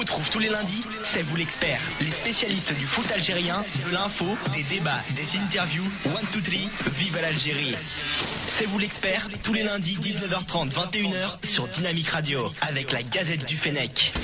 retrouve tous les lundis, c'est vous l'expert. Les spécialistes du foot algérien, de l'info, des débats, des interviews. One, two, three, vive l'Algérie. C'est vous l'expert, tous les lundis, 19h30, 21h, sur Dynamique Radio, avec la Gazette du Fennec.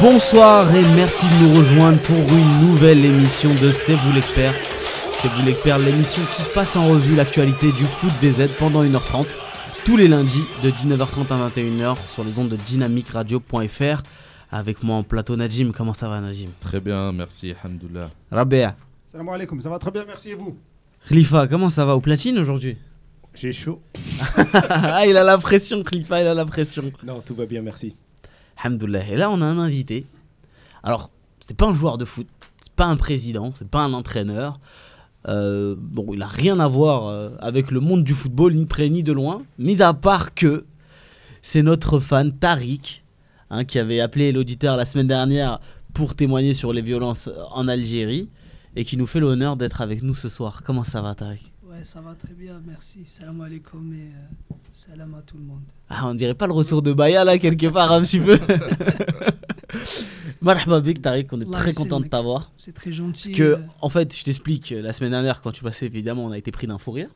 Bonsoir et merci de nous rejoindre pour une nouvelle émission de C'est vous l'expert. C'est vous l'expert, l'émission qui passe en revue l'actualité du foot des aides pendant 1h30, tous les lundis de 19h30 à 21h sur les ondes de dynamicradio.fr. Avec moi en plateau Najim, comment ça va Najim? Très bien, merci, alhamdoulilah. Rabea, Salam alaikum, ça va très bien, merci et vous? Khalifa, comment ça va? Au platine aujourd'hui? J'ai chaud. Ah, il a la pression, Khalifa, il a la pression. Non, tout va bien, merci. Alhamdoulilah. Et là, on a un invité. Alors, c'est pas un joueur de foot, c'est pas un président, c'est pas un entraîneur. Euh, bon, il a rien à voir euh, avec le monde du football, ni près ni de loin. Mis à part que c'est notre fan Tariq, hein, qui avait appelé l'auditeur la semaine dernière pour témoigner sur les violences en Algérie et qui nous fait l'honneur d'être avec nous ce soir. Comment ça va, Tariq? Ouais, ça va très bien, merci. Salam alaikum et euh, salam à tout le monde. Ah, on dirait pas le retour de Baya là, quelque part, un petit peu. Marhaba bik, Tariq, on est Allah très content de t'avoir. C'est très gentil. Parce que, euh, en fait, je t'explique, la semaine dernière, quand tu passais, évidemment, on a été pris d'un fou rire.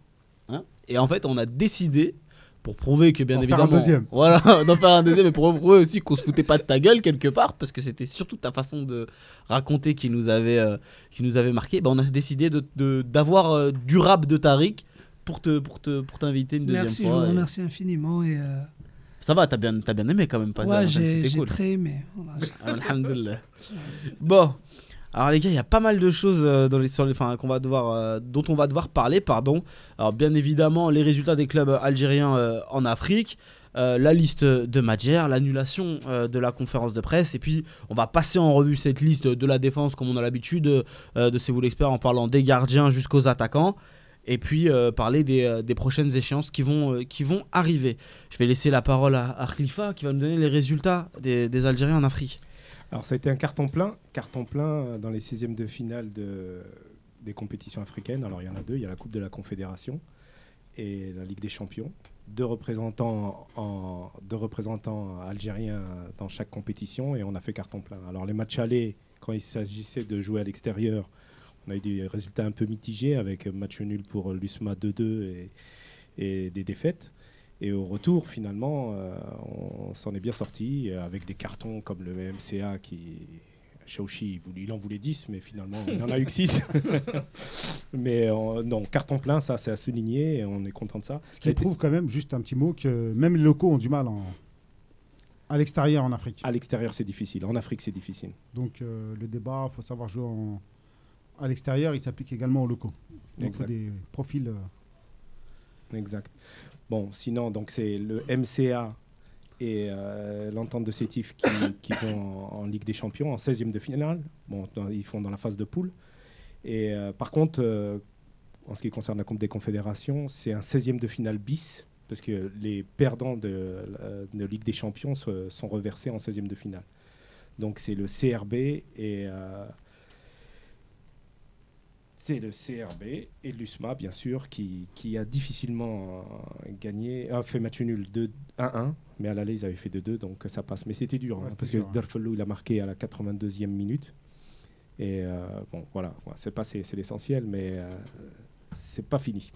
hein. et en fait, on a décidé, pour prouver que, bien faire évidemment. un deuxième. Voilà, d'en faire un deuxième, mais pour prouver aussi qu'on se foutait pas de ta gueule quelque part, parce que c'était surtout ta façon de raconter qui nous avait, euh, qui nous avait marqué. Bah, on a décidé d'avoir de, d'avoir euh, du rap de Tariq pour te pour te pour t'inviter une deuxième merci, je fois. vous et- remercie infiniment. Et, euh, Ça va, t'as bien, t'as bien aimé quand même pas ouais, j'ai cool. très aimé. Alhamdulillah. Bon, alors les gars, il y a pas mal de choses euh, dans les, sur les, enfin, va devoir, euh, dont on va devoir parler, pardon. Alors bien évidemment, les résultats des clubs algériens euh, en Afrique, la liste de Madjer, l'annulation de la conférence de presse, et puis on va passer en revue cette liste de la défense comme on a l'habitude de C'est vous l'expert en parlant des gardiens jusqu'aux attaquants. Et puis parler des, des prochaines échéances qui vont, qui vont arriver. Je vais laisser la parole à, à qui va nous donner les résultats des, des Algériens en Afrique. Alors, ça a été un carton plein. Carton plein euh, dans les 16e de finale de, des compétitions africaines. Alors, il y en a deux. Il y a la Coupe de la Confédération et la Ligue des Champions. Deux représentants, algériens dans chaque compétition et on a fait carton plein. Alors, les matchs allés, quand il s'agissait de jouer à l'extérieur, on a eu des résultats un peu mitigés avec match nul pour l'USMA 2-2 et, et des défaites. Et au retour, finalement, euh, on s'en est bien sorti euh, avec des cartons comme le MCA qui. Shaoxi, il, en voulait 10, mais finalement, il n'en a eu que 6. mais euh, non, carton plein, ça, c'est à souligner et on est content de ça. Ce qui prouve quand même, juste un petit mot, que même les locaux ont du mal en- à l'extérieur en Afrique. À l'extérieur, c'est difficile. En Afrique, c'est difficile. Donc euh, le débat, il faut savoir jouer en- à l'extérieur, il s'applique également aux locaux. Donc c'est des profils... euh, Exact. Bon, sinon, donc c'est le MCA et euh, l'entente de Sétif qui, qui vont en, en Ligue des Champions, en 16e de finale. Bon, dans- ils font dans la phase de poule. Et euh, par contre, euh, en ce qui concerne la Coupe des Confédérations, c'est un 16e de finale bis, parce que les perdants de, Ligue des Champions se- sont reversés en 16e de finale. Donc c'est le CRB et... c'est le CRB et l'USMA, bien sûr, qui, qui a difficilement euh, gagné, a fait match nul 2 1-1, mais à l'aller, ils avaient fait 2-2, donc ça passe. Mais c'était dur, Ouais, hein, parce dur, que hein. Il a marqué à la 82e minute. Et euh, bon, voilà, c'est passé, c'est l'essentiel, mais euh, c'est pas fini.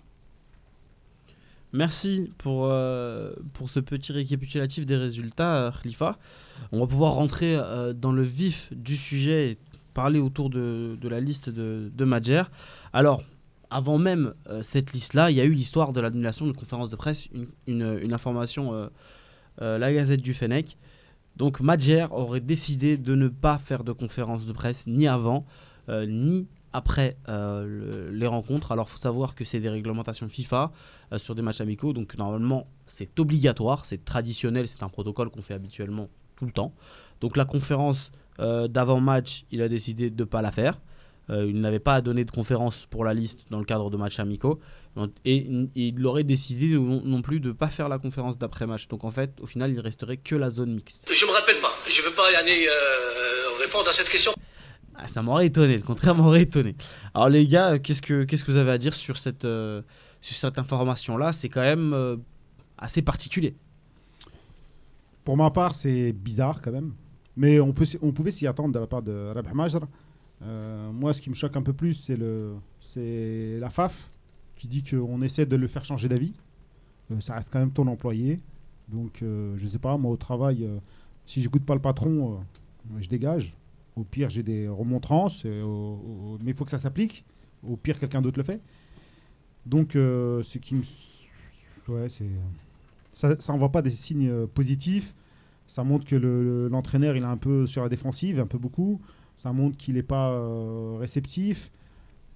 Merci pour, euh, pour ce petit récapitulatif des résultats, Khalifa. On va pouvoir rentrer euh, dans le vif du sujet et parler autour de, la liste de, de Madjer. Alors, avant même euh, cette liste-là, il y a eu l'histoire de l'annulation de conférence de presse, une, information, euh, euh, la Gazette du Fennec. Donc, Madjer aurait décidé de ne pas faire de conférence de presse ni avant, euh, ni après le- les rencontres. Alors, il faut savoir que c'est des réglementations FIFA sur des matchs amicaux. Donc normalement, c'est obligatoire, c'est traditionnel, c'est un protocole qu'on fait habituellement tout le temps. Donc la conférence euh, d'avant-match, il a décidé de ne pas la faire. Euh, il n'avait pas à donner de conférence pour la liste dans le cadre de matchs amicaux. Donc, Et il- il aurait décidé non, non plus de ne pas faire la conférence d'après-match. Donc en fait, au final, il resterait que la zone mixte. Je me rappelle pas. Je ne veux pas Yannick, euh, répondre à cette question. Ah, ça m'aurait étonné, le contraire m'aurait étonné. Alors les gars, qu'est-ce que, qu'est-ce que vous avez à dire sur cette, euh, sur cette information-là? C'est quand même euh, assez particulier. Pour ma part, c'est bizarre quand même. Mais on, pouvait s'y attendre de la part de Rabh Majr. Euh, moi, ce qui me choque un peu plus, c'est, la FAF qui dit qu'on essaie de le faire changer d'avis. Euh, ça reste quand même ton employé. Donc, euh, je sais pas, moi au travail, euh, si j'écoute pas le patron, je dégage. Au pire, j'ai des remontrances, mais il faut que ça s'applique. Au pire, quelqu'un d'autre le fait. Donc, ce qui me. Ouais. Ça, ça envoie pas des signes positifs. Ça montre que le- le- l'entraîneur, il est un peu sur la défensive, un peu beaucoup. Ça montre qu'il n'est pas euh, réceptif.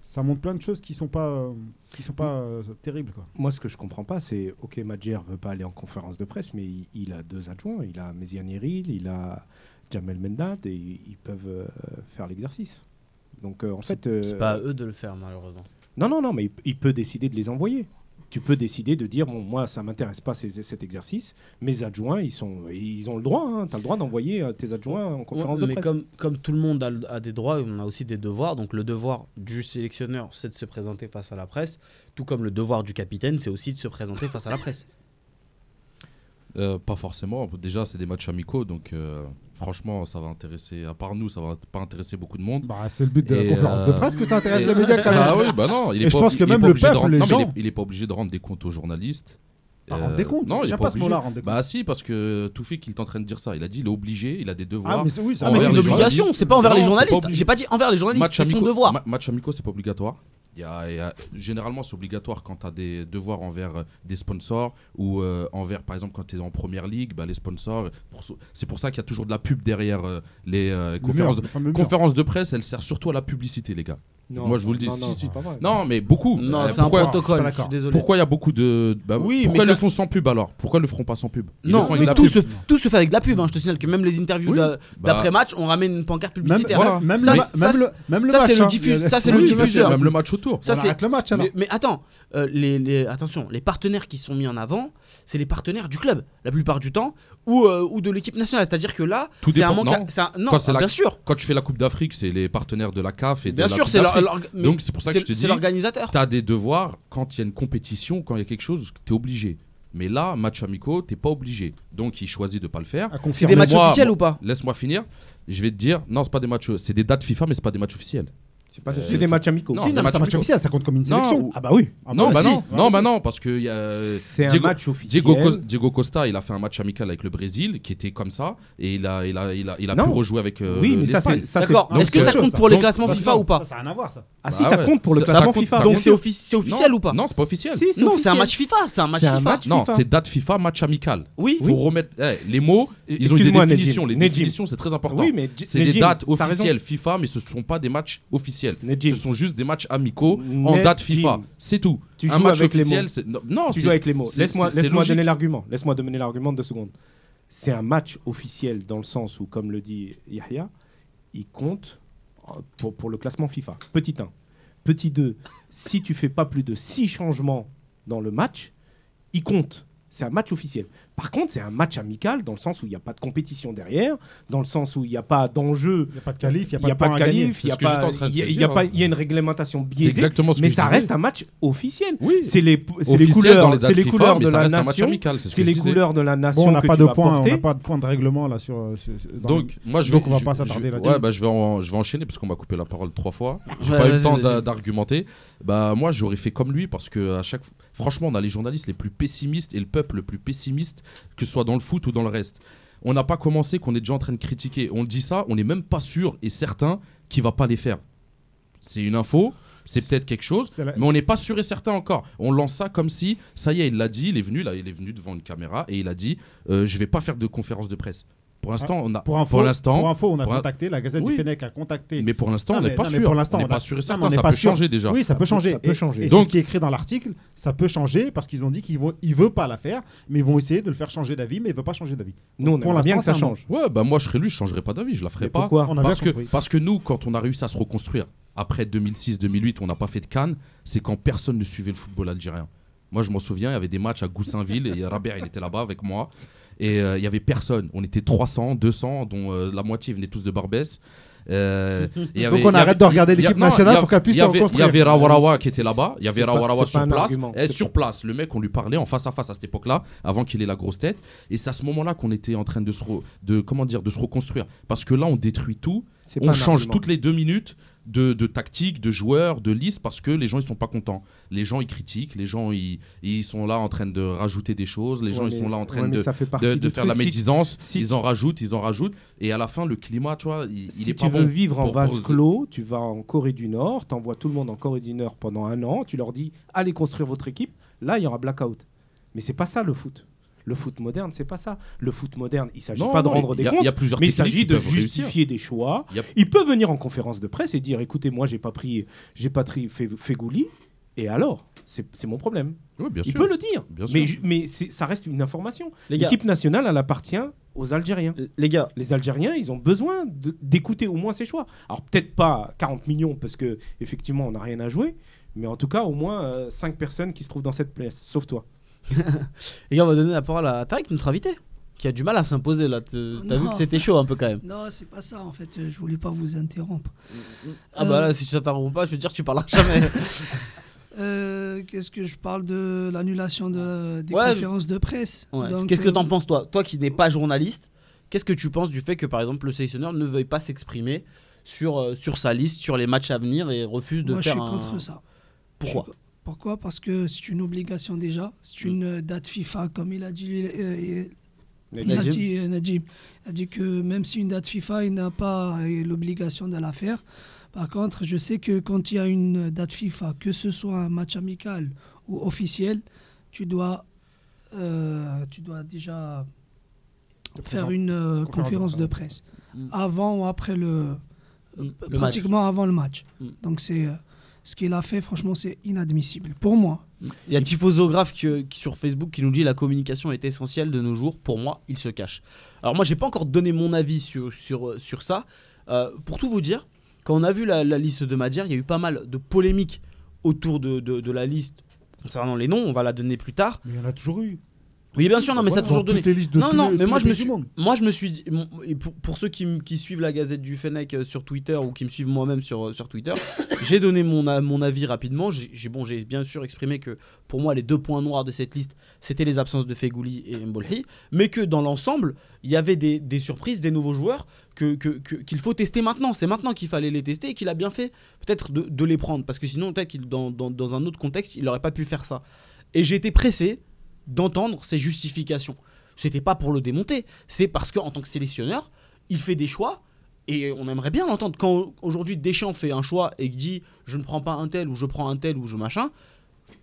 Ça montre plein de choses qui sont pas, euh, qui sont pas euh, terribles. Quoi. Moi, ce que je comprends pas, c'est ok, Madjer veut pas aller en conférence de presse, mais il, il a deux adjoints. Il a Méziane Yeril, il a Jamel Mendad, et ils peuvent euh, faire l'exercice. Donc, euh, en fait, euh, C'est pas à eux de le faire, malheureusement. non, non, non, mais il, il peut décider de les envoyer. Tu peux décider de dire bon, moi, ça m'intéresse pas ces- cet exercice. Mes adjoints, ils sont, ils ont le droit. Tu as le droit d'envoyer euh, tes adjoints en conférence Ouais, de mais presse. comme, comme tout le monde a, a des droits, on a aussi des devoirs. Donc le devoir du sélectionneur, c'est de se présenter face à la presse, tout comme le devoir du capitaine, c'est aussi de se présenter face à la presse. Euh, pas forcément. Déjà, c'est des matchs amicaux, donc euh, franchement, ça va intéresser, à part nous, ça va pas intéresser beaucoup de monde. Bah, c'est le but de Et, la conférence de euh, presse que ça intéresse les médias quand même. Ah oui, bah non, il est Et je pense que même le peuple, rendre- les non, mais il gens- est- il est pas obligé de rendre des comptes aux journalistes. À Euh, rendre des comptes. Non, il pas pas ce mot-là, rendre des comptes. Bah si, parce que Toufik, il est en train de dire ça. Il a dit, il est obligé, il a des devoirs. Ah, mais c'est oui, Ah, une obligation, c'est pas envers Non, les journalistes. J'ai pas dit envers les journalistes, c'est son devoir. ma- match amicaux, c'est pas obligatoire. Il y a- il y a- généralement, c'est obligatoire quand tu as des devoirs envers euh, des sponsors ou euh, envers, par exemple, quand tu es en première ligue, bah, les sponsors. C'est pour ça qu'il y a toujours de la pub derrière euh, les euh, Le conférences, mur, de, le conférences de presse. Elle sert surtout à la publicité, les gars. Non, Moi, je vous le dis, non, si, non, si. c'est pas vrai. Non, mais beaucoup. Non, Euh, c'est un pourquoi, protocole, je suis désolé. pourquoi il y a beaucoup de. bah, Oui, pourquoi mais ils le font sans pub alors? Pourquoi ils le feront pas sans pub? Ils Non, mais tout pub. se, f- tout se fait avec de la pub. hein. Je te signale que même les interviews Oui, bah- d'après-match, on ramène une pancarte Même, publicitaire. Voilà. même, Ça, le, ça, même, c'est- le, même le ça, match. c'est le hein. ça, c'est Oui, le diffuseur. Même le match autour. Ça, c'est- le match, alors. Mais, attends, euh, attention, les partenaires qui sont mis en avant, c'est les partenaires du club, la plupart du temps, ou, euh, ou de l'équipe nationale. C'est-à-dire que là, Tout c'est un dépend, manque. non. c'est un- non, Quand c'est ah, la- bien sûr. Quand tu fais la Coupe d'Afrique, c'est les partenaires de la CAF et de Bien la sûr, Coupe c'est Donc, c'est pour ça que je te c'est dis- l'organisateur. Tu as des devoirs quand il y a une compétition, quand il y a quelque chose, tu es obligé. Mais là, match amicaux, t'es pas obligé. Donc il choisit de pas le faire. À C'est confirmer. des matchs officiels moi- ou pas? Laisse-moi finir. Je vais te dire, non, c'est pas des matchs, c'est des dates FIFA, mais c'est pas des matchs officiels. C'est pas- Euh, c'est des matchs amicaux. non, Si, c'est non, un mais c'est un match match amicaux. officiel, ça compte comme une Non, sélection. ou- Ah bah oui. Ah non, bah si. non, Ah, non, si. bah non, parce que il y a C'est un Diego- match officiel. Diego, Cos- Diego Costa, il a fait un match amical avec le Brésil qui était comme ça et il a, il a, il a, il a Non. pu rejouer avec euh, Oui, le- mais ça l'Espagne. c'est ça, c'est- D'accord. donc Est-ce que c'est ça autre compte chose, pour les Donc, classements Ça, FIFA ou pas Ça, ça n'a rien à voir, ça. Ah si, Bah ça ouais. compte pour le Ça- ça classement compte, FIFA. ça Donc compte. c'est offi- c'est officiel Non, ou pas Non, c'est pas officiel. Si, c'est Non, c'est un officiel. match FIFA. C'est un match C'est un FIFA. match Non, FIFA. c'est date FIFA, match amical. Oui. Il faut remettre eh, les mots. Ils ont des Excuse-moi, définitions. Les Nedjim. définitions, c'est très important. Oui, mais C'est des Nedjim, dates t'as raison. officielles FIFA, mais ce ne sont pas des matchs Nedjim. Ce sont juste des matchs amicaux en Nedjim. date FIFA. C'est tout. Tu un joues match avec les officiel, mots. c'est non, Tu joues avec les mots. Laisse-moi logique. donner l'argument. Laisse-moi donner l'argument deux secondes. C'est un match officiel dans le sens où, comme le dit Yahya, il compte euh, pour, pour le classement FIFA. Petit 1. Petit 2, si tu fais pas plus de 6 changements dans le match, il compte. C'est un match officiel. Par contre, c'est un match amical dans le sens où il n'y a pas de compétition derrière, dans le sens où il n'y a pas d'enjeu, Il n'y a pas de qualif, il n'y a pas de, qualif, il y a C'est ce que j'étais pas, en train de il y a- te il y a dire, pas, il y a une réglementation C'est biaisée, exactement ce que mais ça disais. reste un match officiel. Oui. C'est les, couleurs, les les couleurs de la reste un match nation. amical, c'est ce C'est que les couleurs de la nation on n'a pas de vas points, on n'a pas de point de règlement là sur. euh, Donc, moi, je on va pas s'attarder là-dessus. Ouais, bah, je vais, je vais enchaîner parce qu'on m'a coupé la parole trois fois. J'ai pas eu le temps d'argumenter. Bah, moi, j'aurais fait comme lui parce que à chaque, franchement, on a les journalistes les plus pessimistes et le peuple le plus pessimiste, que ce soit dans le foot ou dans le reste. On n'a pas commencé qu'on est déjà en train de critiquer. On dit ça, on n'est même pas sûr et certain qu'il va pas les faire. C'est une info. C'est peut-être quelque chose, la- mais on n'est pas sûr et certain encore. On lance ça comme si, ça y est, il l'a dit, il est venu là, il est venu devant une caméra et il a dit, euh, je vais pas faire de conférence de presse. Pour l'instant, on a, Pour info, pour l'instant, pour info, on a contacté, la Gazette Oui. du Fennec a contacté. mais pour l'instant, Non, on n'est pas non, mais sûr. pour l'instant, on n'est pas sûr et certain. ça pas peut sûr. changer déjà. Oui, ça, peut changer. ça peut Et- changer. Et c'est ce qui est écrit dans l'article. Ça peut changer parce qu'ils ont dit qu'ils vont, ils veulent pas la faire, mais ils vont essayer de le faire changer d'avis, mais ils veulent pas changer d'avis. Nous, on Pour aimerait bien que ça change. Ouais, bah moi je serais lui, je changerais pas d'avis, je la ferais pas. pourquoi On a Parce bien que, compris. parce que nous, quand on a réussi à se reconstruire après 2006-2008, on n'a pas fait de Cannes, c'est quand personne ne suivait le football algérien. Moi, je m'en souviens, il y avait des matchs à Goussainville et Rabia, il était là-bas avec moi. Et euh, il y avait personne. On était 300, 200, dont euh, la moitié venaient tous de Barbès. Euh, Donc on y arrête avait- de regarder l'équipe nationale il y a- pour qu'elle puisse y se avait- Il y avait Rawarawa qui était là-bas. Il y avait Rawarawa sur place. argument. Et C'est sur place, le mec, on lui parlait en face à face à cette époque-là, avant qu'il ait la grosse tête. Et c'est à ce moment-là qu'on était en train de se, re- de, comment dire, de se reconstruire. Parce que là, on détruit tout. On change argument. toutes les deux minutes de, de tactique, de joueurs, de liste, parce que les gens, ils sont pas contents. Les gens, ils critiquent. Les gens, ils, ils sont là en train de rajouter des choses. Les gens, ils sont là en train ouais, de, de, de faire la médisance. si- ils en rajoutent, ils en rajoutent. Et à la fin, le climat, tu vois, il, il si est tu pas veux bon. vivre en vase clos, tu vas en Corée du Nord, tu envoies tout le monde en Corée du Nord pendant un an, tu leur dis allez construire votre équipe, là il y aura blackout. Mais c'est pas ça le foot. Le foot moderne, c'est pas ça. Le foot moderne, il s'agit Non, pas de rendre des y a- comptes, il y a plusieurs mais il s'agit de justifier des choix. Il y a- Il peut venir en conférence de presse et dire écoutez, moi j'ai pas pris, j'ai pas pris Fe- Fegouli, et alors? C'est mon problème. Oui, bien il sûr. peut le dire, Bien mais, sûr. mais ça reste une information. L'équipe nationale, elle appartient aux Algériens. les gars, Les Algériens, ils ont besoin d'écouter au moins ces choix. Alors peut-être pas 40 millions parce que effectivement on n'a rien à jouer, mais en tout cas au moins 5 personnes qui se trouvent dans cette place, sauf toi. les gars, on va donner la parole à Tariq, notre invité, qui a du mal à s'imposer là. T'as vu que c'était chaud un peu quand même. Non, c'est pas ça en fait. euh, Je voulais pas vous interrompre. Ah bah Euh, là, si tu t'interromps pas, je peux te dire tu parleras jamais. Euh, Qu'est-ce que je parle de l'annulation de, des Ouais, conférences de presse? Ouais. Qu'est-ce que euh, t'en penses toi? Toi qui n'es pas journaliste, qu'est-ce que tu penses du fait que par exemple le sélectionneur ne veuille pas s'exprimer sur, euh, sur sa liste, sur les matchs à venir et refuse de Moi, je faire suis un... contre ça. Pourquoi? Je suis Pourquoi? Parce que c'est une obligation déjà. C'est une euh, date FIFA, comme il a dit. euh, il a dit, euh. Il a dit que même si une date FIFA, il n'a pas euh, l'obligation de la faire. Par contre, je sais que quand il y a une date FIFA, que ce soit un match amical ou officiel, tu dois, euh, tu dois déjà faire une euh, conférence de conférence de presse. presse Mm. avant ou après le, Mm, le pratiquement avant le match. Mm. Donc c'est euh, ce qu'il a fait. Franchement, c'est inadmissible pour moi. Il y a Tifosographe qui, qui sur Facebook qui nous dit la communication est essentielle de nos jours. Pour moi, il se cache. Alors moi, j'ai pas encore donné mon avis sur, sur, sur ça. Euh, pour tout vous dire, quand on a vu la, la liste de Madjer, il y a eu pas mal de polémiques autour de, de- de la liste concernant les noms. On va la donner plus tard. Mais il y en a toujours eu. Oui, bien sûr, non, mais ça a toujours donné. Non, non, mais moi je, me suis, moi je me suis dit, et pour, pour ceux qui, qui suivent la Gazette du Fennec euh, sur Twitter ou qui me suivent moi-même sur, sur Twitter, j'ai donné mon, mon avis rapidement. J'ai bon, bien sûr exprimé que pour moi les deux points noirs de cette liste, c'était les absences de Fegouli et Mbolhi, mais que dans l'ensemble, il y avait des, des surprises, des nouveaux joueurs que- que- que- qu'il faut tester maintenant. C'est maintenant qu'il fallait les tester et qu'il a bien fait peut-être de, de les prendre, parce que sinon, peut-être qu'il dans, dans, dans un autre contexte, il n'aurait pas pu faire ça. Et j'ai été pressé d'entendre ses justifications. C'était pas pour le démonter, c'est parce qu'en tant que sélectionneur, il fait des choix et on aimerait bien l'entendre. Quand aujourd'hui Deschamps fait un choix et dit je ne prends pas un tel ou je prends un tel ou je machin,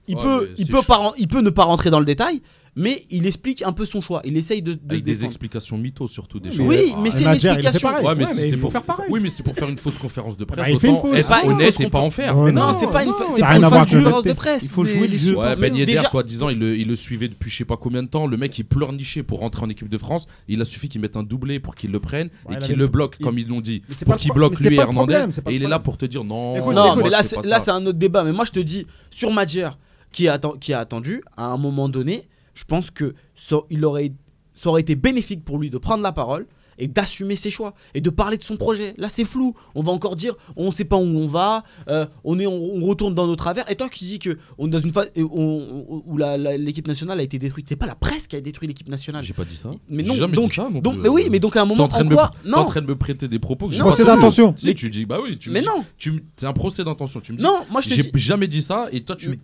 il, Ouais, peut, il, peut pas, il peut ne pas rentrer dans le détail, mais il explique un peu son choix. Il essaye de, de se Avec des défendre. explications mythos surtout des Oui, choses. Oui, Ah, mais et c'est une explication. pareil. Ouais, mais c'est pour faire pareil. Oui, mais c'est pour faire une fausse conférence de presse. Bah, il fait une autant fausse. être honnête et pas en faire. Non, Mais non, non, c'est pas une, fausse conférence de presse. Il faut jouer les le jeu. supporters- Ouais, Ben Yedder, soi-disant, il le, suivait depuis je sais pas combien de temps. Le mec, il pleurnichait pour rentrer en équipe de France. Il a suffi qu'il mette un doublé pour qu'il le prenne et il qu'il le bloque, comme ils l'ont dit. Pour qu'il bloque lui et Hernandez. Et il est là pour te dire non. Non, mais là, c'est un autre débat. Mais moi, je te dis, sur Madjer, qui a, atten- qui a attendu, à un moment donné, je pense que ça, il aurait, ça aurait été bénéfique pour lui de prendre la parole et d'assumer ses choix et de parler de son projet. Là, c'est flou. On va encore dire, on ne sait pas où on va, euh, on, est, on, on retourne dans nos travers. Et toi qui dis que on est dans une phase euh, on- on- où l'équipe nationale a été détruite, c'est pas la presse qui a détruit l'équipe nationale. J'ai pas dit ça. Mais J'ai non, jamais donc, dit ça. donc, mais oui, mais donc à un moment, en en me, t'es en train de me prêter des propos que j'ai Non, pas Procès d'intention. Sais, tu dis, bah oui, tu me mais dis- non, tu me- c'est un procès d'intention. Tu me dis, non, moi je j'ai jamais dit ça et toi tu Mais-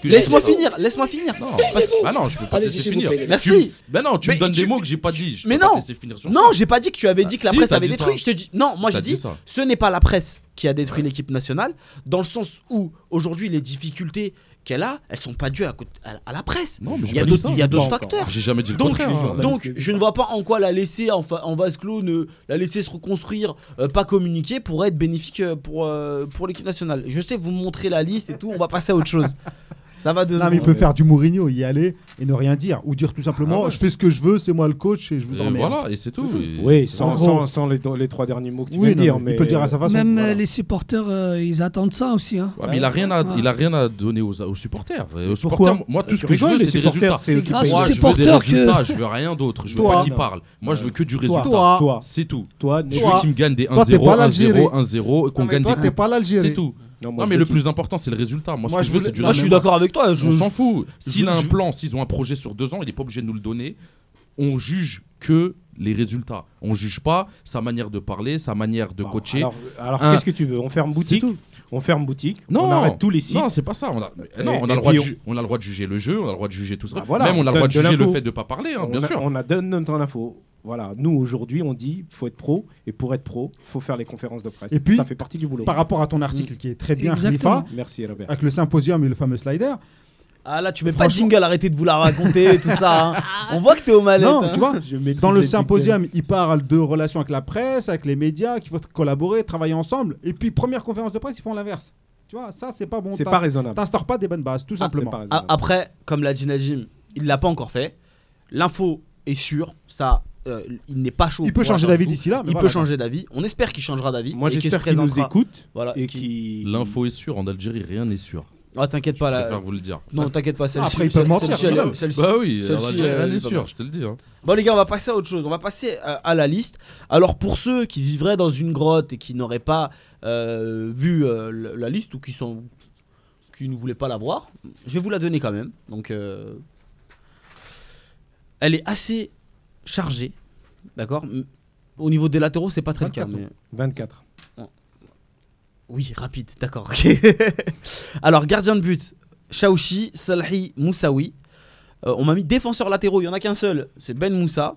que. laisse-moi finir, laisse-moi finir. Non, parce- ah non, je peux pas laisser finir. plaît, Merci. Tu- Ben non, tu Mais me donnes tu- des mots que j'ai pas dit. Je Mais non. Non, j'ai pas dit que tu avais dit que la presse avait détruit. Je te dis non, moi j'ai dit, ce n'est pas la presse qui a détruit l'équipe nationale dans le sens où aujourd'hui les difficultés qu'elle a, elles sont pas dues à, côté- à- à la presse. Non, mais Il y a d'autres ça. il y a d'autres Pas encore. facteurs. J'ai jamais dit le Donc, contraire. hein. donc je ne vois pas en quoi la laisser en, fa- en vase clos, ne, la laisser se reconstruire, euh, pas communiquer, pourrait être bénéfique euh, pour, euh, pour l'équipe nationale. Je sais, vous me montrez la liste et tout, on va passer à autre chose. Ça va deux Non, mais il peut faire du Mourinho, y aller et ne rien dire. Ou dire tout simplement Ah ouais. je fais ce que je veux, c'est moi le coach et je vous Et emmerde. voilà, et c'est tout. Et- Oui, sans, en gros- sans- sans les, les trois derniers mots que tu Oui, non, dire. mais il peut le dire à sa façon. Même voilà. euh, les supporters, euh, ils attendent ça aussi. Hein. Ouais, mais il a rien à, Ouais. il a rien à donner aux, aux supporters. Et aux Pourquoi supporters, moi, tout ce que je veux, c'est des résultats. aux Moi, je veux des supporters que- résultats, je veux rien d'autre. Je veux pas qu'ils parlent. Moi, je veux que du résultat. C'est tout. toi, Je veux qu'ils me gagnent des Toi, t'es 1-0, pas 1-0, l'Algérie. 1-0 et qu'on gagne toi, des t'es coupes. pas l'Algérie. C'est tout. Non, mais le plus important, c'est le résultat. Moi, ce Moi, que je veux, voulais- c'est du Moi, je suis d'accord avec toi. Je, On s'en fout. S'il a un plan, s'ils ont un projet sur deux ans, il n'est pas obligé de nous le donner. On juge que les résultats. On juge pas sa manière de parler, sa manière de Bon, coacher. Alors, alors Un- qu'est-ce que tu veux? On ferme boutique tout. On ferme boutique Non, On arrête tous les sites Non, c'est pas ça. On a, mais Et- non, on a, le droit on- ju- on a le droit de juger le jeu, on a le droit de juger tout ça. Bah voilà, Même on a le droit de de juger le fait de pas parler, hein, on, bien a, sûr. on a donné notre info. Voilà, nous aujourd'hui, on dit faut être pro et pour être pro, faut faire les conférences de presse. Et puis, ça fait partie du boulot. Par rapport à ton article qui est très bien. Khalifa, Merci Robert. avec le symposium et le fameux slider. Ah là, tu mets pas de jingle, arrêtez de vous la raconter, tout ça. hein. On voit que t'es aux manettes. Non, hein. tu vois, dans le symposium, il parle de relations avec la presse, avec les médias, qu'il faut collaborer, travailler ensemble. Et puis, première conférence de presse, ils font l'inverse. Tu vois, ça, c'est pas bon. C'est pas raisonnable. T'instaures pas des bonnes bases, tout Ah, simplement. Après, comme l'a dit Najim, il l'a pas encore fait. L'info est sûre, ça, euh, il n'est pas chaud. il peut changer la d'avis d'ici là. mais Il voilà, peut changer d'avis. On espère qu'il changera d'avis. Moi, qu'il j'espère qu'il nous présentera. écoute Voilà, et qui-. L'info est sûre, en Algérie, rien n'est sûr. Ah, t'inquiète pas Je là. préfère vous le dire. Non, t'inquiète pas. Celle-ci, après, ils peuvent celle- mentir, celle-ci, elle voilà. est- celle-ci- Bah oui, celle-ci, elle rien est n'est pas sûr, mal. je te le dis. hein. Bon les gars, on va passer à autre chose. On va passer à, à la liste. Alors pour ceux qui vivraient dans une grotte et qui n'auraient pas euh, vu euh, la la liste ou qui sont qui ne voulaient pas la voir, je vais vous la donner quand même. Donc euh, elle est assez chargée, d'accord? Au niveau des latéraux, c'est pas très le cas. 24, mais- 24. Oui, rapide, d'accord. Alors gardien de but, Chaouchi, Salhi, Moussaoui. Euh, on m'a mis défenseurs latéraux, il y en a qu'un seul, c'est Ben Moussa.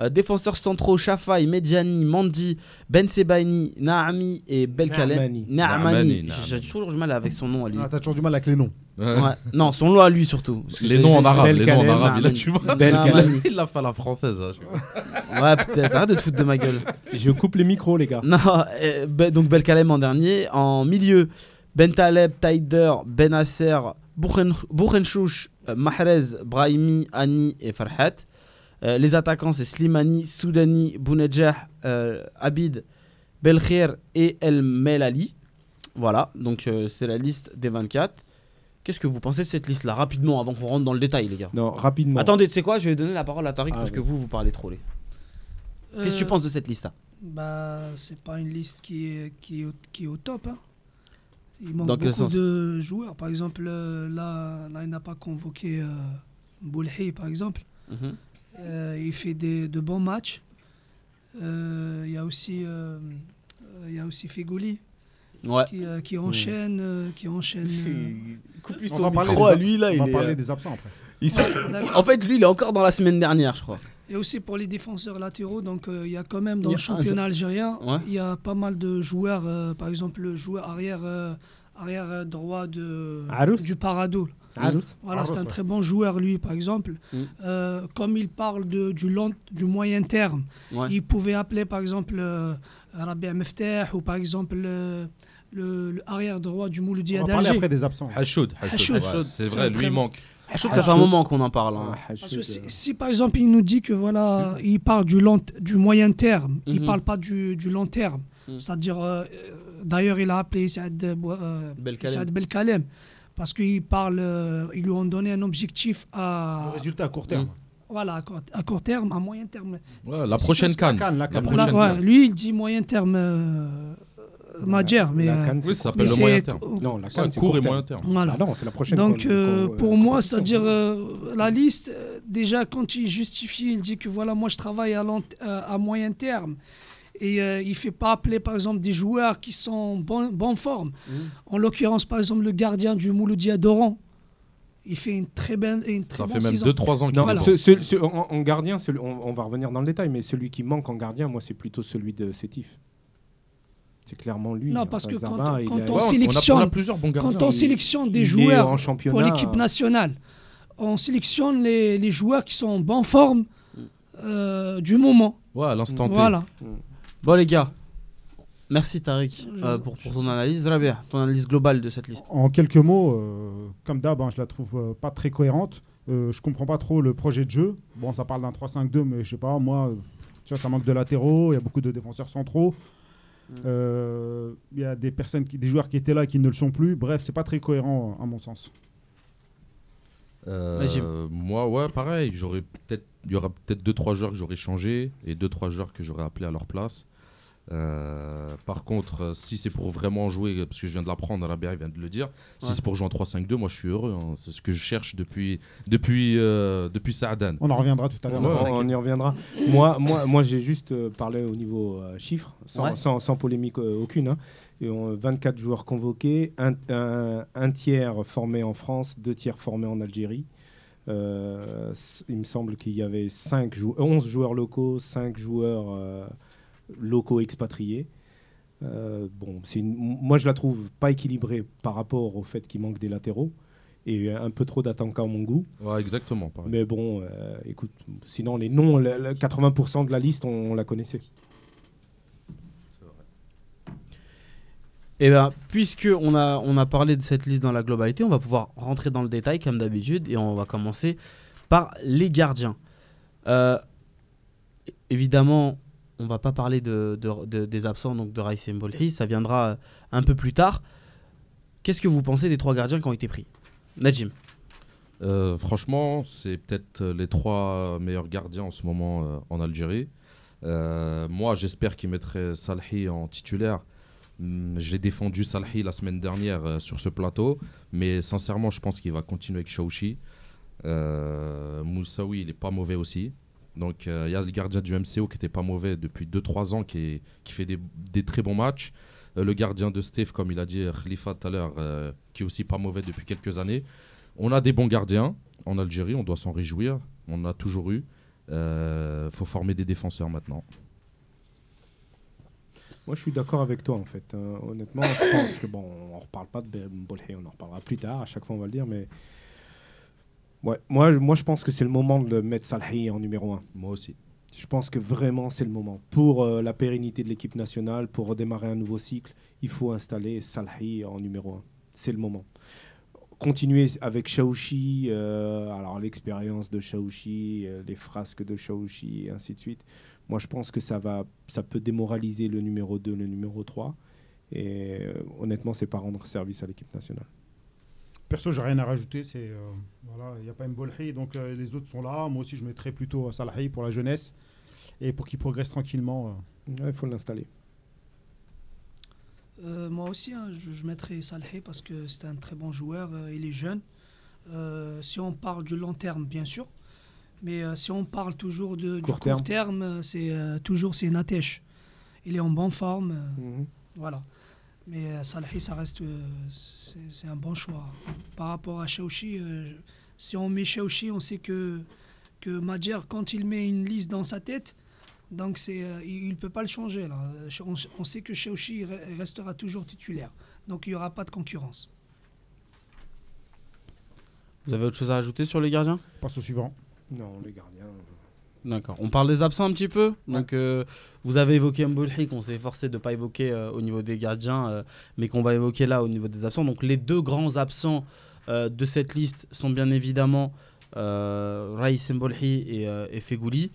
Euh, défenseurs centraux, Shafai, Medjani, Mandi, Ben Sebaini, Naami et Belkalem. Naamani. J'ai toujours du mal avec son nom à lui. Ah, T'as toujours du mal avec les noms. Ouais. Non, son nom à lui surtout. Parce que Les noms en arabe, les noms en Belkalem, arabe, il a Naamani. tu vois. Naamani. Il a fait la française. hein. Ouais, peut-être. Arrête de te foutre de ma gueule. Je coupe les micros, les gars. Non, euh, donc Belkalem en dernier. En milieu, Ben Taleb, Taider, Ben Nasser, Bourren- Bourrenchouch, euh, Mahrez, Brahimi, Ani et Farhat. Euh, les attaquants, c'est Slimani, Soudani, Bounedjah, euh, Abid, Belkhir et El Melali. Voilà, donc euh, c'est la liste des 24. Qu'est-ce que vous pensez de cette liste-là Rapidement, avant qu'on rentre dans le détail, les gars? Non, rapidement. Attendez, tu sais quoi? Je vais donner la parole à Tariq Ah, parce oui. que vous, vous parlez trop. les. Qu'est-ce que tu penses de cette liste-là? bah, C'est pas une liste qui est, qui est, au, qui est au top. hein. Il manque Dans beaucoup de joueurs. Par exemple, là, là il n'a pas convoqué euh, Boulhi, par exemple. Mhm. Euh, il fait des, de bons matchs. Euh, Il y a aussi, euh, il y a aussi Fegoli Ouais. qui, euh, qui enchaîne, euh, qui enchaîne. euh, On son va parler micro des à lui là. On il va est, parler euh, des absents après. ils sont- d'accord. En fait, lui, il est encore dans la semaine dernière, je crois. Et aussi pour les défenseurs latéraux, donc euh, il y a quand même Il dans le un- championnat algérien, Ouais. il y a pas mal de joueurs, euh, par exemple le joueur arrière, euh, arrière droit de, Arous du Parado. Arous. Voilà, c'est un très bon joueur lui, par exemple. Mm. Euh, comme il parle de, du, long, du moyen terme, Ouais. il pouvait appeler par exemple euh, Rabia ou par exemple euh, le, le arrière droit du Mouloudia On va parler après des absents. Hachoud, Hachoud. Hachoud, ouais, c'est vrai, lui très il manque. Que ça fait un moment qu'on en parle. hein. Parce que si, si, par exemple il nous dit que voilà, il parle du, long, du moyen terme, il Mhm. parle pas du, du long terme. Mhm. C'est-à-dire, euh, euh, d'ailleurs, il a appelé Saad, euh, euh, Belkalem. Parce qu'il parle, euh, ils lui ont donné un objectif Le à, résultat à court terme. Mm. voilà, à court, à court terme, à moyen terme. Ouais, la prochaine canne. La canne, la canne. prochaine Là, ouais, canne. lui, il dit moyen terme euh, mais La euh, canne, Oui, c'est ça s'appelle le c'est- moyen terme. Non, la canne, c'est court et terme. moyen terme. Voilà. Ah non, c'est la prochaine. Donc euh, pour euh, moi, c'est-à-dire euh, la liste, euh, déjà quand il justifie, il dit que voilà, moi je travaille à, long- euh, à moyen terme. Et euh, il ne fait pas appeler par exemple des joueurs qui sont en bon, bonne forme. Mhm. En l'occurrence, par exemple, le gardien du Mouloudia d'Oran. Il fait une très belle une très Ça bonne fait même saison. 2-3 ans qu'il Voilà. là. ce- ce- ce- en, en gardien, celui- on, on va revenir dans le détail, mais celui qui manque en gardien, moi, c'est plutôt celui de Sétif. C'est clairement lui. Non, parce que quand- a- on Ouais, on a- sélectionne- on a plusieurs bons gardiens. Quand on il- sélectionne des joueurs en pour l'équipe nationale, on sélectionne les, les joueurs qui sont en bonne forme euh, du moment. Ouais, à l'instant T. Voilà. Bon, les gars, Merci Tariq euh, pour, ton analyse. Rabia, ton analyse globale de cette liste. En quelques mots, euh, comme d'hab, hein, je la trouve euh, pas très cohérente. Euh, je comprends pas trop le projet de jeu. Bon, ça parle d'un 3-5-2, mais je sais pas, moi, tu vois, ça manque de latéraux, il y a beaucoup de défenseurs centraux. Mm. Euh, Il y a des personnes, qui, des joueurs qui étaient là qui ne le sont plus. Bref, c'est pas très cohérent à mon sens. Euh, moi, ouais, pareil. J'aurais peut-être, il y aura peut-être deux trois joueurs que j'aurais changé et deux trois joueurs que j'aurais appelés à leur place. Euh, par contre, euh, si c'est pour vraiment jouer, parce que je viens de l'apprendre, Rabia vient de le dire, si c'est pour jouer en 3-5-2, moi je suis heureux. hein. C'est ce que je cherche depuis depuis euh, depuis Saadan. On en reviendra tout à l'heure. Ouais, on, on y reviendra. moi, moi, moi j'ai juste euh, parlé au niveau euh, chiffres, sans, Ouais. sans- sans polémique euh, aucune. hein. Et on- 24 joueurs convoqués, un, un- un tiers formé en France, deux tiers formés en Algérie. Euh, il me semble qu'il y avait 5 jou 11 joueurs locaux, 5 joueurs euh, locaux expatriés. Euh, bon, une- moi je la trouve pas équilibrée par rapport au fait qu'il manque des latéraux et un peu trop d'attaquants à mon goût. Ouais, exactement. pareil. Mais bon, écoute, sinon les noms, le- le 80% de la liste, on, on la connaissait. Et bien, puisque on a, on a parlé de cette liste dans la globalité, on va pouvoir rentrer dans le détail comme d'habitude et on va commencer par les gardiens. Euh, évidemment, on va pas parler de, de- de- des absents donc de Raïs Mbolhi, ça viendra euh, un peu plus tard. Qu'est-ce que vous pensez des trois gardiens qui ont été pris? Najim Euh, franchement, c'est peut-être les trois meilleurs gardiens en ce moment en Algérie. Moi, j'espère qu'ils mettraient Salhi en titulaire. Hum, J'ai défendu Salhi la semaine dernière euh, sur ce plateau, mais sincèrement, je pense qu'il va continuer avec Chaouchi. Euh, Moussaoui, il n'est pas mauvais aussi. Donc, euh, il y a le gardien du MCO qui n'était pas mauvais depuis 2-3 ans, qui, fait des, très bons matchs. Euh, le gardien de Steve, comme il a dit Khalifa tout à l'heure, qui est aussi pas mauvais depuis quelques années. On a des bons gardiens en Algérie, on doit s'en réjouir. On a toujours eu. Il faut former des défenseurs maintenant. Moi, je suis d'accord avec toi, en fait. Euh, honnêtement, je pense que, bon, on ne reparle pas de Mbolhe, on en reparlera plus tard, à chaque fois on va le dire, mais. Ouais, moi, je- moi je pense que c'est le moment de mettre Salhi en numéro 1. Moi aussi. Je pense que vraiment c'est le moment. Pour euh, la pérennité de l'équipe nationale, pour redémarrer un nouveau cycle, il faut installer Salhi en numéro 1. C'est le moment. Continuer avec Chaouchi, euh, alors l'expérience de Chaouchi, euh, les frasques de et ainsi de suite. Moi je pense que ça, va, ça peut démoraliser le numéro 2, le numéro 3. Et euh, honnêtement, c'est pas rendre service à l'équipe nationale. Perso, j'ai rien à rajouter. C'est euh, voilà, il n'y a pas Mbolhi, donc euh, les autres sont là. Moi aussi, je mettrais plutôt Salahi pour la jeunesse et pour qu'il progresse tranquillement. euh. Il faut l'installer. Euh, moi aussi, hein, je, je mettrais Salhi parce que c'est un très bon joueur, euh, il est jeune. Euh, si on parle du long terme, bien sûr, mais euh, si on parle toujours de, Court du terme. court terme, euh, c'est euh, toujours c'est Natèche. Il est en bonne forme, euh, voilà. Mais euh, Salhi, ça reste, euh, c'est c'est un bon choix. Par rapport à Chaouchi, euh, si on met Chaouchi, on sait que que Madjer, quand il met une liste dans sa tête, donc c'est, euh, il ne peut pas le changer. Là. On, on sait que Chaouchi re- restera toujours titulaire. Donc il n'y aura pas de concurrence. Vous avez autre chose à ajouter sur les gardiens? Passe au suivant. Non, les gardiens. D'accord. On parle des absents un petit peu. Donc, euh, vous avez évoqué Mbolhi qu'on s'est forcé de ne pas évoquer euh, au niveau des gardiens, euh, mais qu'on va évoquer là au niveau des absents. Donc, les deux grands absents euh, de cette liste sont bien évidemment euh, Raïs Mbolhi et, euh, et Fegouli.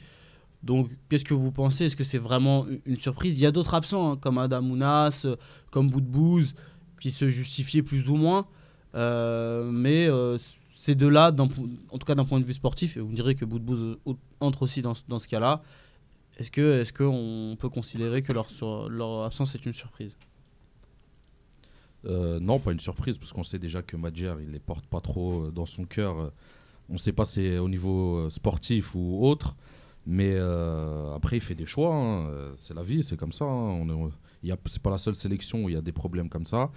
Donc, qu'est-ce que vous pensez? Est-ce que c'est vraiment une- surprise? Il y a d'autres absents, hein, comme Adam Mounas, euh, comme Boudbouz, qui se justifiaient plus ou moins. Euh, mais euh, ces deux-là, en tout cas d'un point de vue sportif, et vous me direz que Boudbouz euh, entre aussi dans, ce- cas-là, est-ce que est-ce qu'on peut considérer que leur, absence est une surprise? Euh, non, pas une surprise, parce qu'on sait déjà que Madjer, il les porte pas trop euh, dans son cœur. On ne sait pas si c'est au niveau sportif ou autre, mais après, il fait des choix. hein. C'est la vie, c'est comme ça. hein. On est- c'est pas la seule sélection où il y a des problèmes comme ça.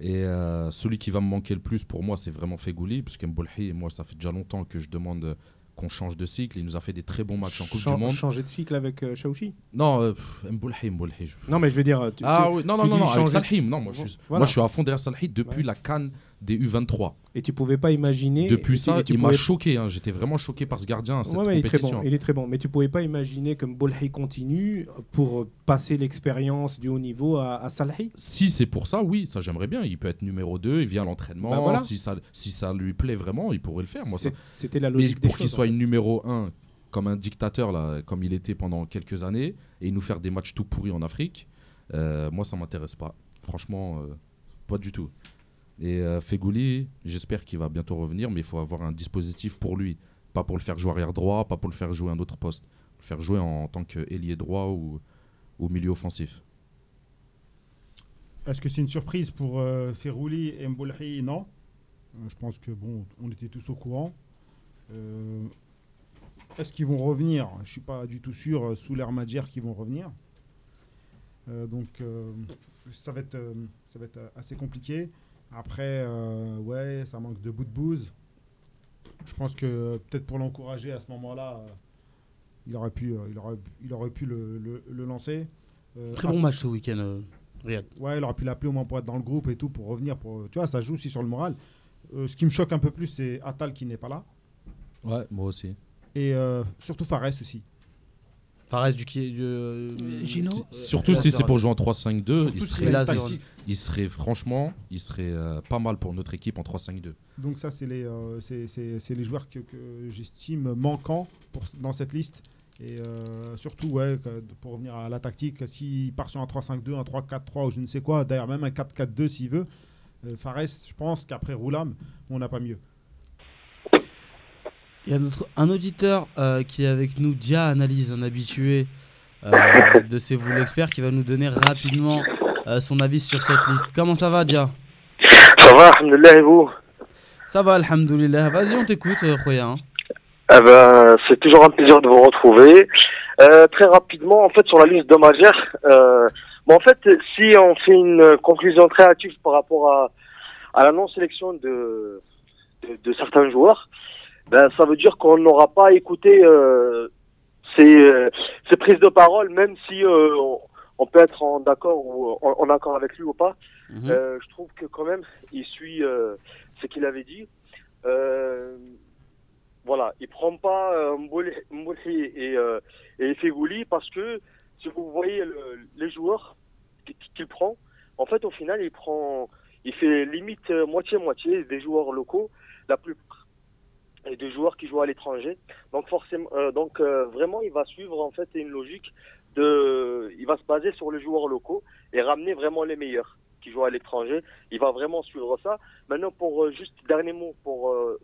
Et euh, celui qui va me manquer le plus pour moi, c'est vraiment Fegouli, parce qu'Mbolhi, moi, ça fait déjà longtemps que je demande euh, qu'on change de cycle. Il nous a fait des très bons matchs en Coupe du Monde. Changer de cycle avec euh, Chaouchi Non, euh, Mbolhi. je- Non, mais je veux dire. tu- Ah tu- oui, non, non, non, avec Salhim. Non, moi, je suis, Voilà. moi, je suis à fond derrière Salhim depuis Ouais. la Cannes des U23. Et tu pouvais pas imaginer. Depuis ça, tu il m'a pouvais- choqué. hein. J'étais vraiment choqué par ce gardien à cette Ouais, ouais, il est très bon. Il est très bon. Mais tu pouvais pas imaginer que Bolhi continue pour passer l'expérience du haut niveau à, à Salhi. Si c'est pour ça, oui, ça j'aimerais bien. Il peut être numéro 2, il vient à l'entraînement. Bah voilà. si, ça, si ça lui plaît vraiment, il pourrait le faire. Moi, C'était la Mais logique des pour qu'il soit une numéro 1 comme un dictateur, là, comme il était pendant quelques années, et nous faire des matchs tout pourris en Afrique, euh, moi ça m'intéresse pas. Franchement, euh, pas du tout. Et euh, j'espère qu'il va bientôt revenir, mais il faut avoir un dispositif pour lui. Pas pour le faire jouer arrière droit, pas pour le faire jouer un autre poste. Le faire jouer en, tant qu'ailier droit ou milieu offensif. Est-ce que c'est une surprise pour euh, et Mbolhi Non. Euh, je pense que bon, on était tous au courant. Euh, Est-ce qu'ils vont revenir? Je suis pas du tout sûr euh, sous Madjer qu'ils vont revenir. Donc ça va être ça va être assez compliqué. Après, euh, ouais, ça manque de bout de bouse. Je pense que euh, peut-être pour l'encourager à ce moment-là, euh, il aurait pu, euh, il aurait, il aurait pu le, le- le lancer. Euh, Très bon match ce week-end, euh, Riyad. Ouais, il aurait pu l'appeler au moins pour être dans le groupe et tout, pour revenir. Pour, tu vois, ça joue aussi sur le moral. Euh, ce qui me choque un peu plus, c'est Atal qui n'est pas là. Ouais, moi aussi. Et euh, surtout Fares aussi. Fares du qui du, euh, Gino. euh, Surtout si c'est pour jouer en 3-5-2, il serait, il franchement, il serait euh, pas mal pour notre équipe en 3-5-2. Donc ça, c'est les, euh, c'est- les joueurs que, que j'estime manquants pour, dans cette liste. Et euh, surtout, ouais, pour revenir à la tactique, s'il part sur un 3-5-2, un 3-4-3 ou je ne sais quoi, d'ailleurs même un 4-4-2 s'il veut, euh, Fares, je pense qu'après Roulam, on n'a pas mieux. Il y a notre, un auditeur euh, qui est avec nous, Dia Analyse, un habitué euh, de C'est vous l'expert, qui va nous donner rapidement euh, son avis sur cette liste. Comment ça va, Dia? Ça va, alhamdoulilah, et vous? Ça va, Alhamdoulilah. Vas-y, on t'écoute, Khoya, hein. Eh ben, c'est toujours un plaisir de vous retrouver. Très rapidement, en fait, sur la liste euh, bon, en fait, si on fait une conclusion très hâtive par rapport à, à la non-sélection de, de, de certains joueurs, ben, ça veut dire qu'on n'aura pas écouté euh, ces, euh, ces prises de parole, même si euh, on, on peut être en d'accord ou en, en accord avec lui ou pas. Mhm. Euh, je trouve que quand même, il suit euh, ce qu'il avait dit. Euh, voilà, il prend pas euh, Mbouli et, euh, et Fegouli parce que si vous voyez le- les joueurs qu'il prend, en fait, au final, il prend, il fait limite euh, moitié-moitié des joueurs locaux, la plus et des joueurs qui jouent à l'étranger. Donc forcément, euh, donc euh, vraiment, il va suivre en fait une logique de, il va se baser sur les joueurs locaux et ramener vraiment les meilleurs qui jouent à l'étranger. Il va vraiment suivre ça. Maintenant, pour euh, juste dernier mot pour euh,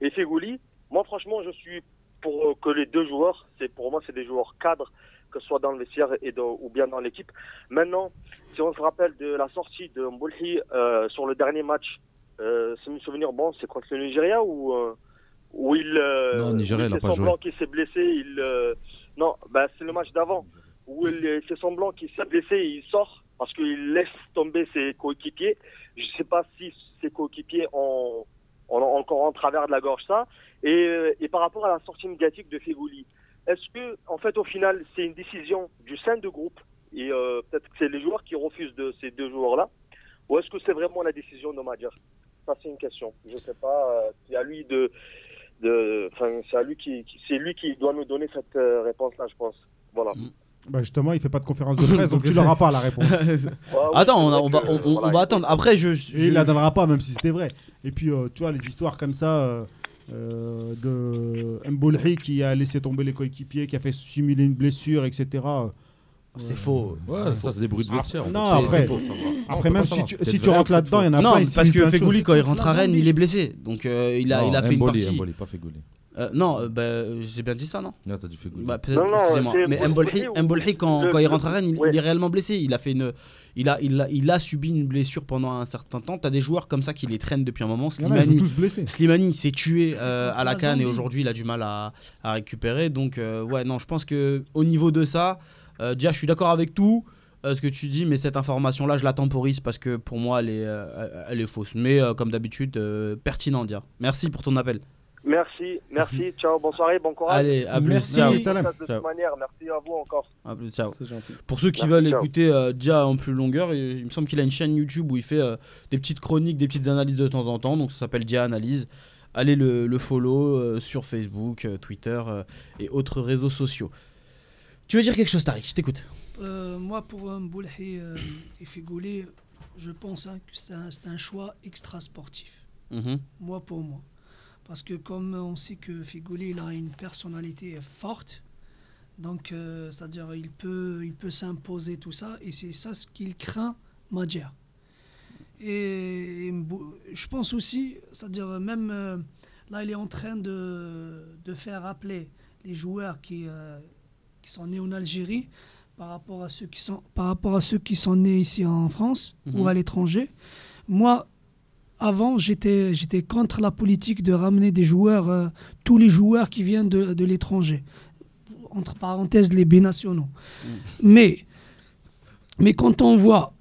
et Fegouli, moi franchement, je suis pour que les deux joueurs, c'est pour moi, c'est des joueurs cadres, que ce soit dans le vestiaire et ou bien dans l'équipe. Maintenant, si on se rappelle de la sortie de Mboulhi sur le dernier match, euh, c'est me souvenir, bon, c'est contre le Nigeria ou euh, où il, euh, Non, Nigeria, où il a fait pas semblant joué. qu'il s'est blessé. Il, euh, non, bah, c'est le match d'avant où il fait semblant qu'il s'est blessé et il sort parce qu'il laisse tomber ses coéquipiers. Je ne sais pas si ses coéquipiers ont, ont encore en travers de la gorge ça. Et, et par rapport à la sortie médiatique de Fegouli, est-ce que, en fait, au final, c'est une décision du sein de groupe et peut-être que c'est les joueurs qui refusent de ces deux joueurs-là ou est-ce que c'est vraiment la décision de Madjer Ça, c'est une question. Je ne sais pas. euh, c'est à lui de. de- Enfin, c'est à lui qui, qui- c'est lui qui doit nous donner cette euh, réponse-là, je pense. Voilà. Bah justement, il fait pas de conférence de presse, donc tu l'auras pas la réponse. Ouais, ouais, Attends, on, a- va, on, on- voilà, on va attendre. Après, je. je- Et il la donnera pas, même si c'était vrai. Et puis, euh, tu vois, les histoires comme ça euh, de Mboulhi qui a laissé tomber les coéquipiers, qui a fait simuler une blessure, etc. C'est faux. Ouais, ça c'est des bruits de vestiaire. Non, après- c'est faux. Non, Après, même pas si tu, si rentres là-dedans, il y en a Non, plein. ils parce que Fegouli, quand il rentre à Rennes, il est blessé. Donc, euh, il, a, Non, il a fait une Mboli, partie. Mboli, pas Fegouli. Euh, non, euh, bah, j'ai bien dit ça, non Là, t'as dit Fegouli. Bah, Non, non, excusez-moi. Mais Mboli Mbolhi, quand, il rentre à Rennes, il, ouais. il est réellement blessé. Il a, fait une, il, a, il, a, il a subi une blessure pendant un certain temps. Tu as des joueurs comme ça qui les traînent depuis un moment. Slimani, tous blessés. Slimani s'est tué euh, à la canne et aujourd'hui il a du mal à, à récupérer. Donc, euh, ouais, non, je pense que au niveau de ça, euh, déjà, je suis d'accord avec tout euh, ce que tu dis, mais cette information-là, je la temporise parce que pour moi, elle est, euh, elle est fausse. Mais euh, comme d'habitude, euh, pertinent, dire. Merci pour ton appel. Merci, merci. Ciao, bonne soirée, bon courage. Allez, à plus. Merci. ciao. Salam. De Ciao. manière, merci à vous encore. À plus, ciao. C'est gentil. Pour ceux qui Merci, veulent ciao. écouter euh, Dia en plus longueur, il il me semble qu'il a une chaîne YouTube où il fait euh, des petites chroniques, des petites analyses de temps en temps. Donc ça s'appelle Dia Analyse. Allez le, le follow euh, sur Facebook, euh, Twitter euh, et autres réseaux sociaux. Tu veux dire quelque chose, Tariq? Je t'écoute. Euh, moi, pour un Boulhi euh, et Figouli, je pense hein, que c'est un, choix extra sportif. Mhm. Moi, pour moi. Parce que comme on sait que Figouli il a une personnalité forte, donc euh, c'est-à-dire il peut, il peut s'imposer tout ça, et c'est ça ce qu'il craint, Madjer. Et, et je pense aussi, c'est-à-dire même euh, là, il est en train de, de faire appeler les joueurs qui, qui sont nés en Algérie par rapport à ceux qui sont, par rapport à ceux qui sont nés ici en France ou Mhm. à l'étranger. Moi, avant, j'étais j'étais contre la politique de ramener des joueurs, euh, tous les joueurs qui viennent de, de l'étranger. Entre parenthèses, les binationaux. Mais, mais quand on voit,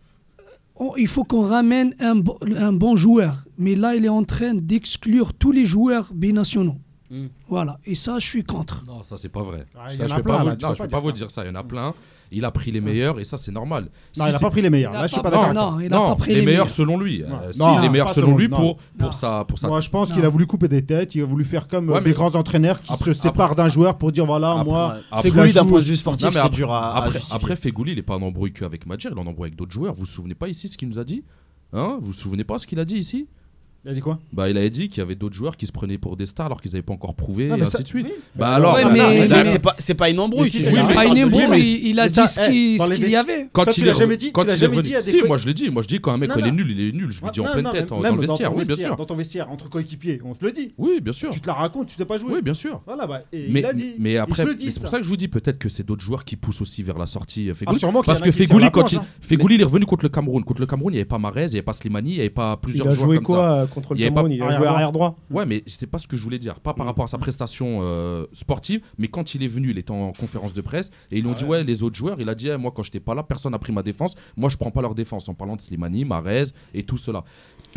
on- il faut qu'on ramène un, un bon joueur. Mais là, il est en train d'exclure tous les joueurs binationaux. Mm. Voilà. Et ça, je suis contre. Non, ça c'est pas vrai. Ah, il y ça, en je a peux plein, pas, vous, là, non, peux je pas peux pas dire vous ça. dire ça. Il y en a plein. Il a pris les meilleurs et ça c'est normal. Non, Si il a c'est- pas pris les meilleurs. Il a Là, je suis pas- pas d'accord. non, toi. il a non, pas pris les, les meilleurs selon lui. Non. Euh, si, Non, les meilleurs selon lui non. pour, pour, Non. sa, pour sa Moi, je pense Non. qu'il a voulu couper des têtes. Il a voulu faire comme Ouais, mais- des grands entraîneurs qui Après- se séparent d'un joueur pour dire voilà, Après- moi. Après- Fégouli, d'un point de vue sportif, Non, mais c'est après- dur à, Après, après Fegouli, il n'est pas en embrouille qu'avec Madjer, il est en embrouille avec d'autres joueurs. Vous vous souvenez pas ici ce qu'il nous a dit Hein? Vous vous souvenez pas ce qu'il a dit ici? Il a dit quoi? Bah, il avait dit qu'il y avait d'autres joueurs qui se prenaient pour des stars alors qu'ils n'avaient pas encore prouvé Ah, et ainsi ça- de suite. oui. Bah alors, Ouais, mais- non, mais mais- c'est- pas, c'est pas une embrouille. Mais c'est pas une embrouille, mais- il, il a dit ça, ce eh, qu'il y avait. quand Toi, il tu l'as est jamais revenu- dit, quand tu l'as il est dit Si, moi je l'ai dit. Moi je dis quand un mec il est nul, il est nul. Je lui dis en pleine tête, dans le vestiaire. Oui, bien sûr. Dans ton vestiaire, entre coéquipiers, on se le dit. Oui, bien sûr. Tu te la racontes, tu sais pas jouer. Oui, bien sûr. Voilà, bah, il a dit. mais après, c'est pour ça. que je vous dis peut-être que c'est d'autres joueurs qui poussent aussi vers la sortie euh. Ah, Parce a que Fegouli, quand il, hein. Il est revenu contre le Cameroun. Contre le Cameroun, il n'y avait pas Marez, il n'y avait pas Slimani, il n'y avait pas plusieurs a joueurs comme ça. Contre Il le Cameroun pas- Il a joué arrière droit. Ouais, mais c'est pas ce que je voulais dire. Pas par rapport à sa prestation euh, sportive, mais quand il est venu, il était en conférence de presse et ils lui ont dit ouais, les autres joueurs, il a dit eh, moi quand j'étais pas là, personne n'a pris ma défense. Moi, je prends pas leur défense en parlant de Slimani, Marez et tout cela.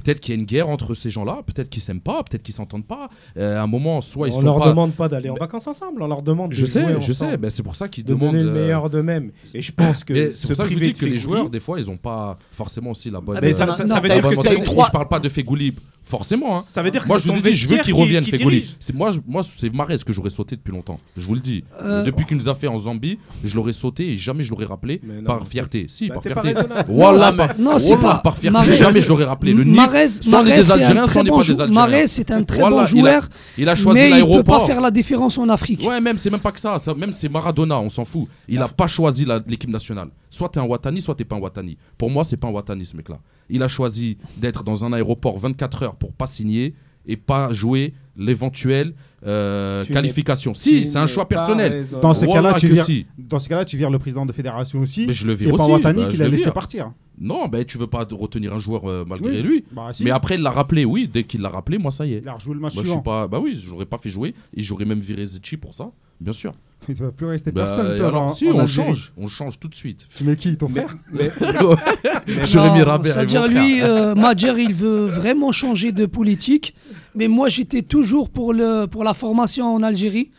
Peut-être qu'il y a une guerre entre ces gens-là, peut-être qu'ils s'aiment pas, peut-être qu'ils s'entendent pas. Euh, à un moment, soit ils on sont leur pas. demande pas d'aller en vacances ensemble, on leur demande de Je sais, jouer je sais. ben, c'est pour ça qu'ils de demandent. donner le euh, meilleur d'eux-mêmes. Et je pense que c'est ce pour ça que je vous dis que les joueurs, des fois, ils ont pas forcément aussi la bonne. Ah, ça, veut dire que Je parle pas de Fegouli, forcément. hein. Ça veut dire que Moi, je vous ai dit, je veux qu'il qui- revienne, dirige. C'est moi, je- moi, c'est Marez que j'aurais sauté depuis longtemps. Je vous le dis. Euh, Depuis qu'il nous a fait en Zambie, je l'aurais sauté et jamais je l'aurais rappelé par fierté. Si, Bah, par fierté. Voilà, Non, par, non, c'est pas- par fierté, jamais je l'aurais rappelé. Le Mahrez, des c'est un très bon pas des jou- Algériens. Mahrez, c'est un très Voilà, bon il a- joueur, Il a choisi mais il peut pas l'aéroport. faire la différence en Afrique. Ouais, même, c'est même pas que ça. même c'est Maradona, on s'en fout. Il a pas choisi l'équipe nationale. Soit t'es un Watani, soit t'es pas un Watani. Pour moi, c'est pas un Watani, ce mec-là. Il a choisi d'être dans un aéroport 24 heures pour pas signer et pas jouer l'éventuelle euh, qualification. Si, c'est un choix personnel. Dans ces Wallah cas-là, tu vires- si. Dans ces cas-là, tu vires le président de fédération aussi. Mais je le Et vire pas. Watani bah, qui je l'a le laissé partir. Non, ben tu veux pas retenir un joueur euh, malgré Oui. lui. Bah, si. Mais après, il l'a rappelé, oui. Dès qu'il l'a rappelé, moi, ça y est. Il a rejoué le match Moi, je suis suivant. pas. Bah oui, je l'aurais pas fait jouer. Et j'aurais même viré Zetchi pour ça, bien sûr. Il ne va plus rester Bah, personne. toi, alors, en- si, en on change. On change tout de suite. Tu mets qui Ton Mais- frère mais- J'aurais mis Non, Rabert C'est-à-dire, lui, euh, Madjer, il veut vraiment changer de politique. Mais moi, j'étais toujours pour, le, pour la formation en Algérie,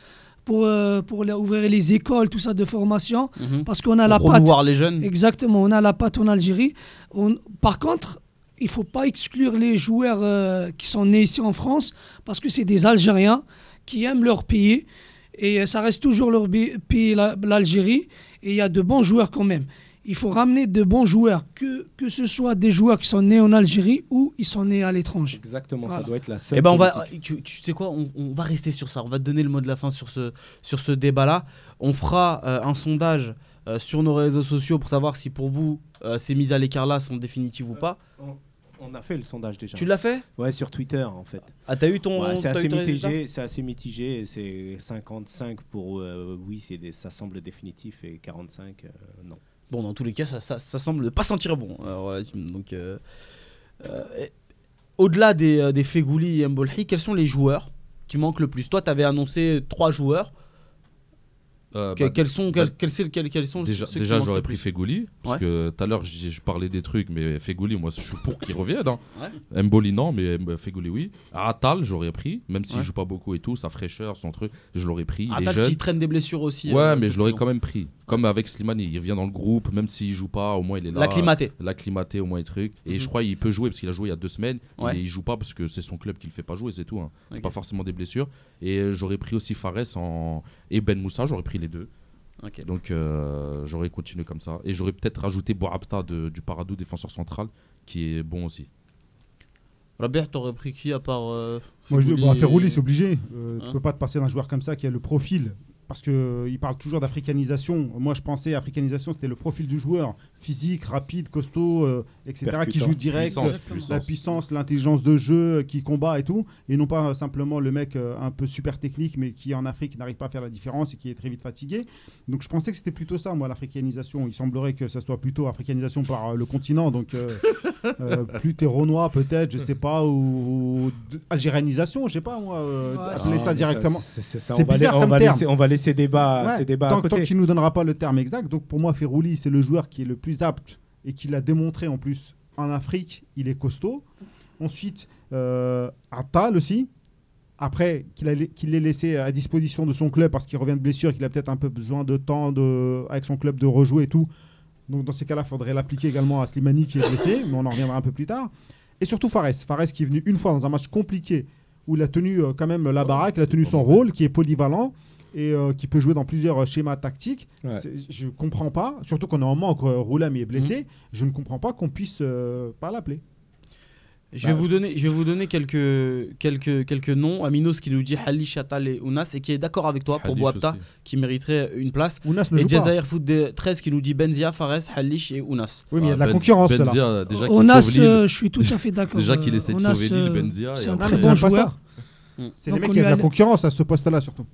pour, euh, pour la- ouvrir les écoles, tout ça de formation, Mhm. parce qu'on a la Pour patte. promouvoir les jeunes. Exactement, on a la patte en Algérie. On- Par contre, il faut pas exclure les joueurs euh, qui sont nés ici en France, parce que c'est des Algériens qui aiment leur pays. Et euh, ça reste toujours leur pays, la- l'Algérie. Et il y a de bons joueurs quand même. Il faut ramener de bons joueurs, que, que ce soit des joueurs qui sont nés en Algérie ou ils sont nés à l'étranger. Exactement, Voilà. ça doit être la seule. Eh ben on va, tu, tu sais quoi, on, on va rester sur ça. On va te donner le mot de la fin sur ce, sur ce débat-là. On fera euh, un sondage euh, sur nos réseaux sociaux pour savoir si pour vous euh, ces mises à l'écart-là sont définitives ou pas. On a fait le sondage déjà. Tu l'as fait? Ouais, sur Twitter en fait. Ah, t'as eu ton. Ouais, c'est assez mitigé, c'est assez mitigé. et C'est 55 pour euh, oui, c'est des- ça semble définitif et 45 euh, non. Bon, dans tous les cas, ça, ça, ça semble ne pas sentir bon. Euh, voilà, donc, euh, euh, au-delà des, des Fegouli et Mbolhi, quels sont les joueurs qui manquent le plus? Toi, tu avais annoncé trois joueurs. Euh, Que- bah, quels sont, bah, quels, quels, c'est- quels- quels sont Déjà, déjà j'aurais pris Fegouli, parce Ouais. que tout à l'heure je, parlais des trucs, mais Fegouli, moi je suis pour qu'il revienne. Hein. Ouais. Mboli non, mais Fegouli oui. Atal j'aurais pris, même s'il Ouais. joue pas beaucoup et tout, sa fraîcheur, son truc, je l'aurais pris. Atal qui traîne des blessures aussi. Ouais, euh, mais je l'aurais quand même pris. Comme avec Slimani, il revient dans le groupe, même s'il joue pas, au moins il est là. L'acclimaté. L'acclimaté, au moins les trucs. Et Mhm. je crois qu'il peut jouer parce qu'il a joué il y a deux semaines. Ouais. Et il joue pas parce que c'est son club qui le fait pas jouer, c'est tout. hein. C'est pas forcément des blessures. Et j'aurais pris aussi Fares en... et Ben Moussa, j'aurais pris les deux. Donc euh, j'aurais continué comme ça. Et j'aurais peut-être rajouté Boabta de, du Paradou, défenseur central, qui est bon aussi. Robert, t'aurais pris qui à part. euh, Moi, je Fegouli bah, rouler, c'est obligé. Euh, Hein tu peux pas te passer d'un joueur comme ça qui a le profil. Parce qu'il parle toujours d'africanisation. Moi, je pensais africanisation, c'était le profil du joueur. Physique, rapide, costaud, euh, etc. Qui joue direct. Puissance, euh, puissance. La puissance, l'intelligence de jeu, euh, qui combat et tout. Et non pas euh, simplement le mec euh, un peu super technique, mais qui en Afrique n'arrive pas à faire la différence et qui est très vite fatigué. Donc je pensais que c'était plutôt ça, moi, l'africanisation. Il semblerait que ça soit plutôt africanisation par euh, le continent. Donc euh, euh, plus t'es renois, peut-être, je sais pas, ou, ou algérianisation, je sais pas, moi. euh, Ouais, appeler ça directement. C'est bizarre on comme va terme. laisser, on va laisser débat, Ouais, ces débats tant, à côté. tant qu'il nous donnera pas le terme exact. Donc pour moi, Ferrouli, c'est le joueur qui est le plus apte et qui l'a démontré en plus en Afrique. Il est costaud. Ensuite, euh, Attal aussi. Après, qu'il l'ait laissé à disposition de son club parce qu'il revient de blessure, qu'il a peut-être un peu besoin de temps de, avec son club de rejouer et tout. Donc dans ces cas-là, il faudrait l'appliquer également à Slimani qui est blessé, mais on en reviendra un peu plus tard. Et surtout Fares. Fares qui est venu une fois dans un match compliqué où il a tenu euh, quand même la baraque, il a tenu son rôle, qui est polyvalent et euh, qui peut jouer dans plusieurs euh, schémas tactiques. Ouais. Je comprends pas, surtout qu'on est en manque, euh, Roulam est blessé, je ne comprends pas qu'on puisse euh, pas l'appeler. Je vais, Bah, vous donner, je vais vous donner quelques, quelques, quelques noms. Aminos qui nous dit Halish, Atal et Ounas et qui est d'accord avec toi pour Boapta qui mériterait une place. Ounas ne Et joue pas. Jazair Foot des 13 qui nous dit Benzia, Fares, Halish et Ounas. Oui, mais il y a de la Ah, Ben- concurrence là. Benzia, déjà sauve Lille. euh, je suis tout à fait d'accord. Déjà qu'il essaie de sauver Lille, euh, Benzia. C'est un très bon joueur. C'est les mecs qui de la concurrence à ce poste-là surtout.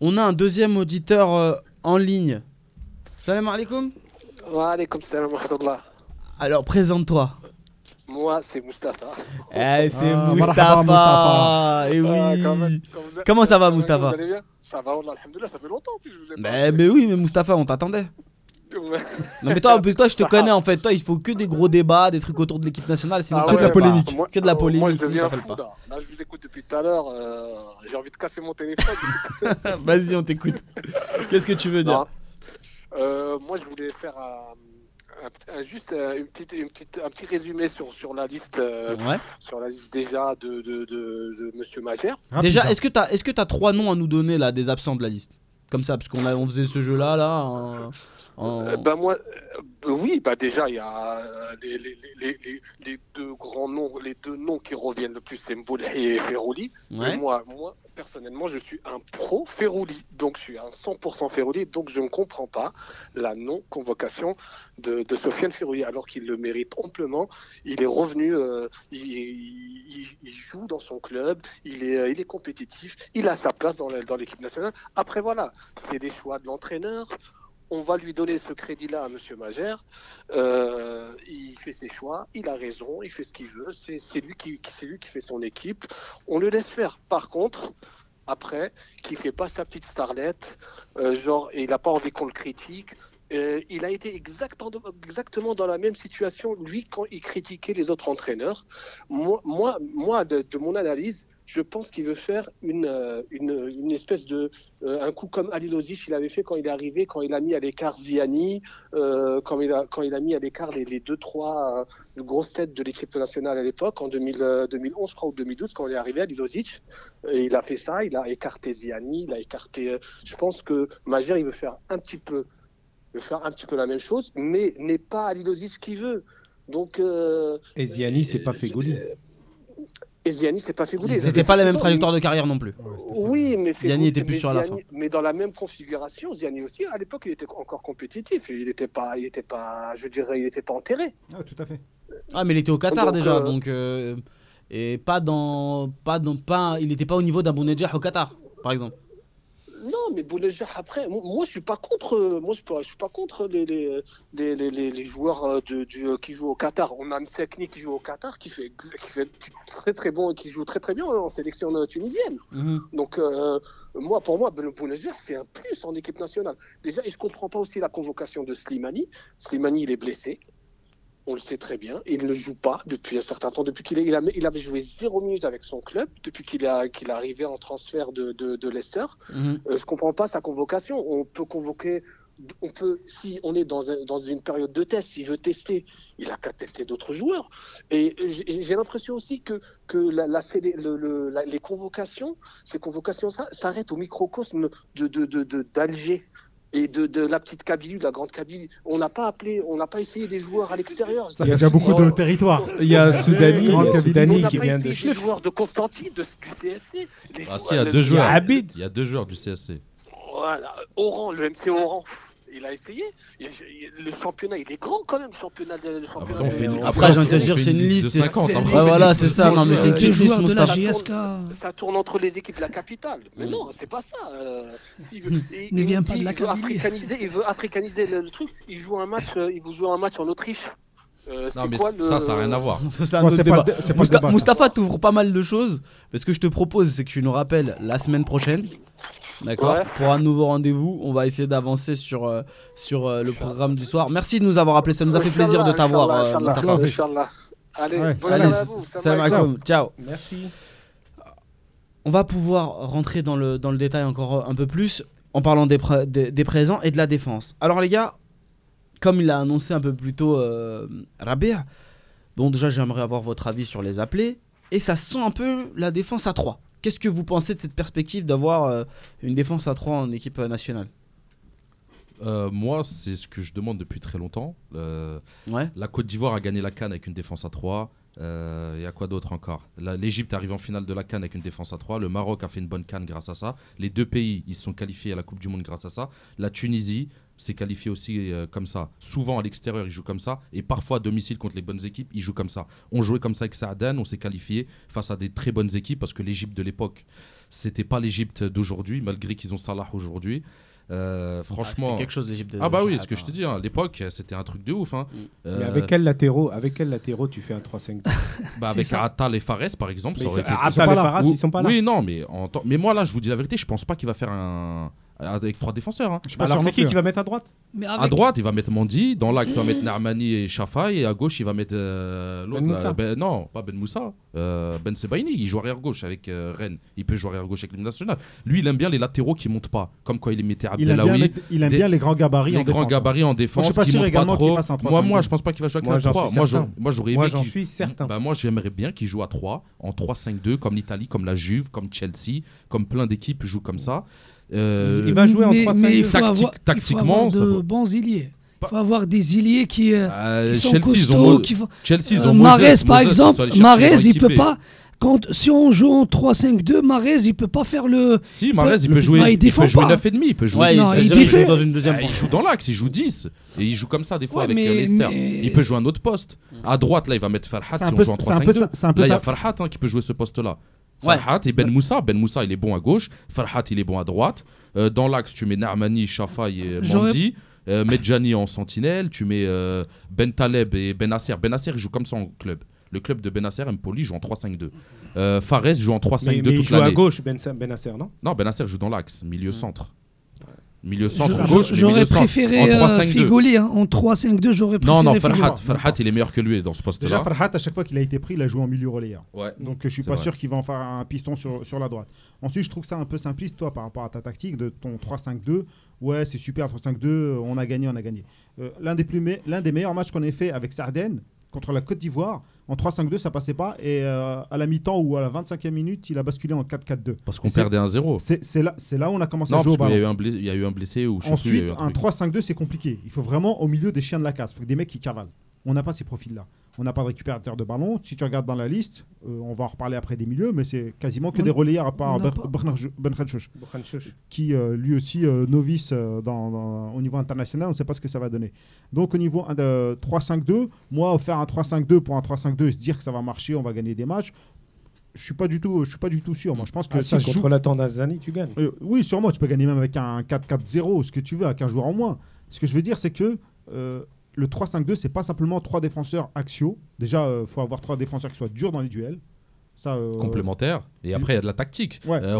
On a un deuxième auditeur euh, en ligne. Salam alaikum. Wa alaykoum salam wa rahmatullah. Alors présente-toi. Moi, c'est Mustapha. Eh, c'est Ah, Mustapha. Et oui. Ah, comment- comment vous- Comment ça va, Mustapha Ça va, alhamdoulilah, ça fait longtemps plus, je vous ai pas Mais, mais oui, mais Mustapha, on t'attendait. Ouais. Non mais toi, en plus, toi, je te connais en fait. Toi, il faut que des gros débats, des trucs autour de l'équipe nationale, sinon Ah que de la polémique. bah, moi- que de la polémique, Moi, je sinon deviens t'appelles fou, pas. là. Là, je vous écoute depuis tout à l'heure. euh, J'ai envie de casser mon téléphone. Vas-y, on t'écoute. Qu'est-ce que tu veux dire? Euh, moi, je voulais faire un, un- un- juste euh, une petite, une petite, un petit résumé sur, sur la liste, euh, Ouais. sur la liste déjà de, de, de, de Monsieur Magère. Déjà, Rapide, est-ce que t'as, est-ce que t'as trois noms à nous donner là, des absents de la liste? Comme ça, parce qu'on a, on faisait ce jeu-là là. en- en- Euh, ben moi, euh, oui, bah déjà il y a euh, les, les, les, les, les deux grands noms, les deux noms qui reviennent le plus, c'est Mboulhi et Ferrouli. Ouais. Moi, moi, personnellement, je suis un pro Ferrouli, donc je suis un 100% Ferrouli, donc je ne comprends pas la non-convocation de, de Sofiane Ferrouli, alors qu'il le mérite amplement. Il est revenu, euh, il, il- il joue dans son club, il est, il est compétitif, il a sa place dans la- dans l'équipe nationale. Après voilà, c'est des choix de l'entraîneur. On va lui donner ce crédit-là à Monsieur Magère. Euh, il fait ses choix, il a raison, il fait ce qu'il veut. C'est lui qui, qui- qui fait son équipe. On le laisse faire. Par contre, après, qu'il fait pas sa petite starlette, euh, genre, et il n'a pas envie qu'on le critique. Euh, il a été exactement, dans la même situation, lui, quand il critiquait les autres entraîneurs. Moi, de mon analyse, je pense qu'il veut faire une, euh, une, une espèce de. euh, un coup comme Ali Lozic, il avait fait quand il est arrivé, quand il a mis à l'écart Ziani, euh, quand, il a, quand il a mis à l'écart les, les deux, trois euh, grosses têtes de l'équipe nationale à l'époque, en 2000, euh, 2011, je crois, ou 2012, quand il est arrivé à Lilozic. Et il a fait ça, il a écarté Ziani, il a écarté. je pense que Magère, il veut faire un petit peu, veut faire un petit peu la même chose, mais n'est pas Ali Lozic qui veut. Donc. Et Ziani, c'est pas Fegouli. Et Ziani, c'est pas fait gouler. C'était pas la même trajectoire de carrière non plus. oui, mais Ziani était plus mais sur la Ziani- Mais dans la même configuration, Ziani aussi, à l'époque, il était encore compétitif. Il n'était pas, il était pas, je dirais, il n'était pas enterré. Ah, tout à fait. Ah, mais il était au Qatar Donc, déjà, euh, donc euh, et pas dans, pas dans, pas, il n'était pas au niveau d'un Bounedjah au Qatar, par exemple. Non, mais Boulanger, après, moi, je suis pas contre, moi, je, suis pas- je suis pas contre les, les, les, les, les- les joueurs euh, de, du, euh, qui jouent au Qatar. On a Msekni qui joue au Qatar, qui fait, qui fait très très bon et qui joue très très bien en sélection euh, tunisienne. Mhm. Donc, euh, moi, pour moi, Ben Boulanger, c'est un plus en équipe nationale. Déjà, et je comprends pas aussi la convocation de Slimani. Slimani, il est blessé. On le sait très bien. Il ne joue pas depuis un certain temps. Depuis qu'il il, a, il avait joué zéro minute avec son club, depuis qu'il a- qu'il est arrivé en transfert de, de, de Leicester. Mhm. Euh, je comprends pas sa convocation. On peut convoquer, on peut, si on est dans, un- dans une période de test, s'il veut tester, il a qu'à tester d'autres joueurs. Et j'ai l'impression aussi que, que la, la CD le- le- la- les convocations, ces convocations ça, s'arrêtent au microcosme de, de, de, de- d'Alger. Et de, de la petite Kabylie, de la grande Kabylie. On n'a pas appelé, on n'a pas essayé des joueurs à l'extérieur. Ça fait déjà beaucoup de territoire. Il y a Soudani, il y a qui vient de Schleff. joueurs de Constantine, de, du CSC. Les Ah si, il y a deux joueurs. Abid. Il y a deux joueurs du CSC. Voilà, Oran, le MC Oran, il a essayé. Il il- le championnat, il est grand quand même, le championnat de, le championnat Après, on de- fait une- Après, j'ai envie de dire, c'est une liste. de 50. hein. Ouais, voilà, c'est ça. Non, mais c'est une Deux petite liste, la Moustapha. JSK. Ça tourne entre les équipes de la capitale. Mais non, c'est pas ça. euh, s'il veut- il- viens nous pas de la veut africaniser, il veut africaniser le, le truc. Il joue un match, euh, il vous joue un match en Autriche. Euh, Non, mais quoi c- le- ça, ça n'a rien à voir. C'est Mousta-. Mustapha t'ouvre pas mal de choses. Mais ce que je te propose, c'est que tu nous rappelles la semaine prochaine. D'accord Ouais. Pour un nouveau rendez-vous. On va essayer d'avancer sur, euh, sur euh, le programme du soir. Merci de nous avoir appelé. Ça nous a fait plaisir de t'avoir. Inch'Allah. Allez, Ouais, bonne Allez, journée à vous. salam alaikum. Ciao. Merci. On va pouvoir rentrer dans le, dans le détail encore un peu plus en parlant des, pré- des, des présents et de la défense. Alors les gars, comme il l'a annoncé un peu plus tôt euh, Rabia, bon déjà j'aimerais avoir votre avis sur les appelés et ça sent un peu la défense à 3. Qu'est-ce que vous pensez de cette perspective d'avoir euh, une défense à 3 en équipe euh, nationale? Euh, moi, c'est ce que je demande depuis très longtemps. Euh, Ouais. la Côte d'Ivoire a gagné la Cannes avec une défense à 3. Il y a quoi d'autre encore? L'Égypte arrive en finale de la Cannes avec une défense à 3. Le Maroc a fait une bonne Cannes grâce à ça. Les deux pays, ils se sont qualifiés à la Coupe du Monde grâce à ça. La Tunisie s'est qualifiée aussi euh, comme ça. Souvent à l'extérieur, ils jouent comme ça. Et parfois à domicile contre les bonnes équipes, ils jouent comme ça. On jouait comme ça avec Saadan, on s'est qualifié face à des très bonnes équipes parce que l'Égypte de l'époque, c'était pas l'Égypte d'aujourd'hui, malgré qu'ils ont Salah aujourd'hui. Euh, franchement. C'était quelque chose l'Égypte. Ah bah oui, ce que je te dis, hein, à l'époque, c'était un truc de ouf. Hein. Euh, Mais avec quel latéraux, avec quel latéraux tu fais un 3-5 bah avec. Atal et Fares, par exemple, ça aurait ils été... sont- Ah, Atal pas et là. Faras, Ou- ils sont pas là. Oui, non, mais, en mais moi là, je vous dis la vérité, je pense pas qu'il va faire un... avec trois défenseurs. hein. Je suis pas Alors c'est qui qui va mettre à droite Mais À droite, il va mettre Mandi. Dans l'axe, il va mettre Narmani et Shafai. Et à gauche, il va mettre euh, l'autre. Ben. Moussa. Ben- non, pas Ben Moussa. Euh, ben Sebaini. Il joue arrière gauche avec euh, Rennes. Il peut jouer arrière gauche avec l'équipe nationale. Lui, il aime bien les latéraux qui montent pas. Comme quand il mettait Il aime, bien, Abdelawi. mettre- il aime des- bien les grands gabarits en les grands défense. gabarits en défense. Moi, je suis pas qui sûr également qu'il trop. fasse un Moi, moi, 3-5-2. je pense pas qu'il va jouer avec Moi, un j'en 3. suis Moi, j'aurais- moi, j'aurais Moi aimé j'en suis certain. bah, moi, j'aimerais bien qu'il joue à 3, en 3-5-2, comme l'Italie, comme la Juve, comme Chelsea, comme plein d'équipes jouent comme ça. Euh, Il va jouer en mais, 3-5-2. mais il faut Tactique- avoir, il faut tactiquement, avoir de va. bons ailiers. Il faut avoir des ailiers qui, euh, euh, qui sont Chelsea, ils costauds. ont, qui font- Chelsea, ils Euh, Moses, par Moses, exemple, leur il peut pas. Quand, si on joue en 3-5-2, Mahrez, il peut pas faire le. Si, Mahrez, il peut jouer, Non, il peut jouer pas. 9,5, il peut jouer Ouais, Non, il, joue dans une deuxième Ah, il joue dans l'axe, il joue 10. Et il joue comme ça des fois Ouais, avec mais- euh, Leicester. mais- Il peut jouer un autre poste. À droite, là, il va mettre Farhat C'est si un on peu- joue en c'est un peu 3-5-2. ça- c'est un peu Là, il y a. Farhat hein, qui peut jouer ce poste-là. Ouais. Farhat et Ben Moussa. Ben Moussa, il est bon à gauche. Farhat, il est bon à droite. Euh, dans l'axe, tu mets Narmani, Shafai et Mandi. Euh, Medjani en sentinelle. Tu mets euh, Ben Taleb et Benasser. Benasser, il joue comme ça en club. Le club de Benasser, Empoli, joue en 3-5-2. Euh, Fares joue en Mais, 3-5-2 mais il toute joue à l'année. gauche, Ben Benasser, non? Non, Benasser joue dans l'axe, milieu centre. Milieu centre Je- gauche, mais J'aurais préféré en 3-5-2. Figoli. hein. En 3-5-2, j'aurais préféré Non, non. Farhat, Farhat, il est meilleur que lui dans ce Déjà, poste-là. Farhat, à chaque fois qu'il a été pris, il a joué en milieu relayeur. Ouais. Donc je suis C'est pas vrai. sûr qu'il va en faire un piston sur, sur la droite. Ensuite, je trouve ça un peu simpliste, toi, par rapport à ta tactique de ton 3-5-2. Ouais, c'est super, 3-5-2, euh, on a gagné, on a gagné. Euh, L'un des, plus me- l'un des meilleurs matchs qu'on ait fait avec Sardaigne contre la Côte d'Ivoire, en 3-5-2, ça passait pas. Et euh, à la mi-temps ou à la 25e minute, il a basculé en 4-4-2. Parce qu'on perdait 1-0. C'est c'est là, là où on a commencé Non, à jouer parce au qu'il y, a ballon. un il y a eu un blessé ou Ensuite, un truc. 3-5-2, c'est compliqué. Il faut vraiment au milieu des chiens de la casse. Il faut que des mecs qui cavalent. On n'a pas ces profils-là. On n'a pas de récupérateur de ballon. Si tu regardes dans la liste, euh, on va en reparler après des milieux, mais c'est quasiment que On- des relayeurs à part n'a Ben- Ben Bokhanchouch. qui euh, lui aussi euh, novice euh, dans- dans- au niveau international. On ne sait pas ce que ça va donner. Donc au niveau un de 3-5-2, moi, faire un 3-5-2 pour un 3-5-2 et se dire que ça va marcher, on va gagner des matchs, je suis pas du tout, je suis pas du tout sûr. Moi, je pense que Ah, ça si, joue- contre la Tanzanie, tu gagnes. Euh, oui, sûrement, tu peux gagner même avec un 4-4-0, ce que tu veux, avec un joueur en moins. Ce que je veux dire, c'est que euh, le 3-5-2, c'est pas simplement trois défenseurs axiaux. Déjà, il faut avoir trois défenseurs qui soient durs dans les duels. Ça, euh, Complémentaire. Et après, il y a de la tactique. Ouais, Euh,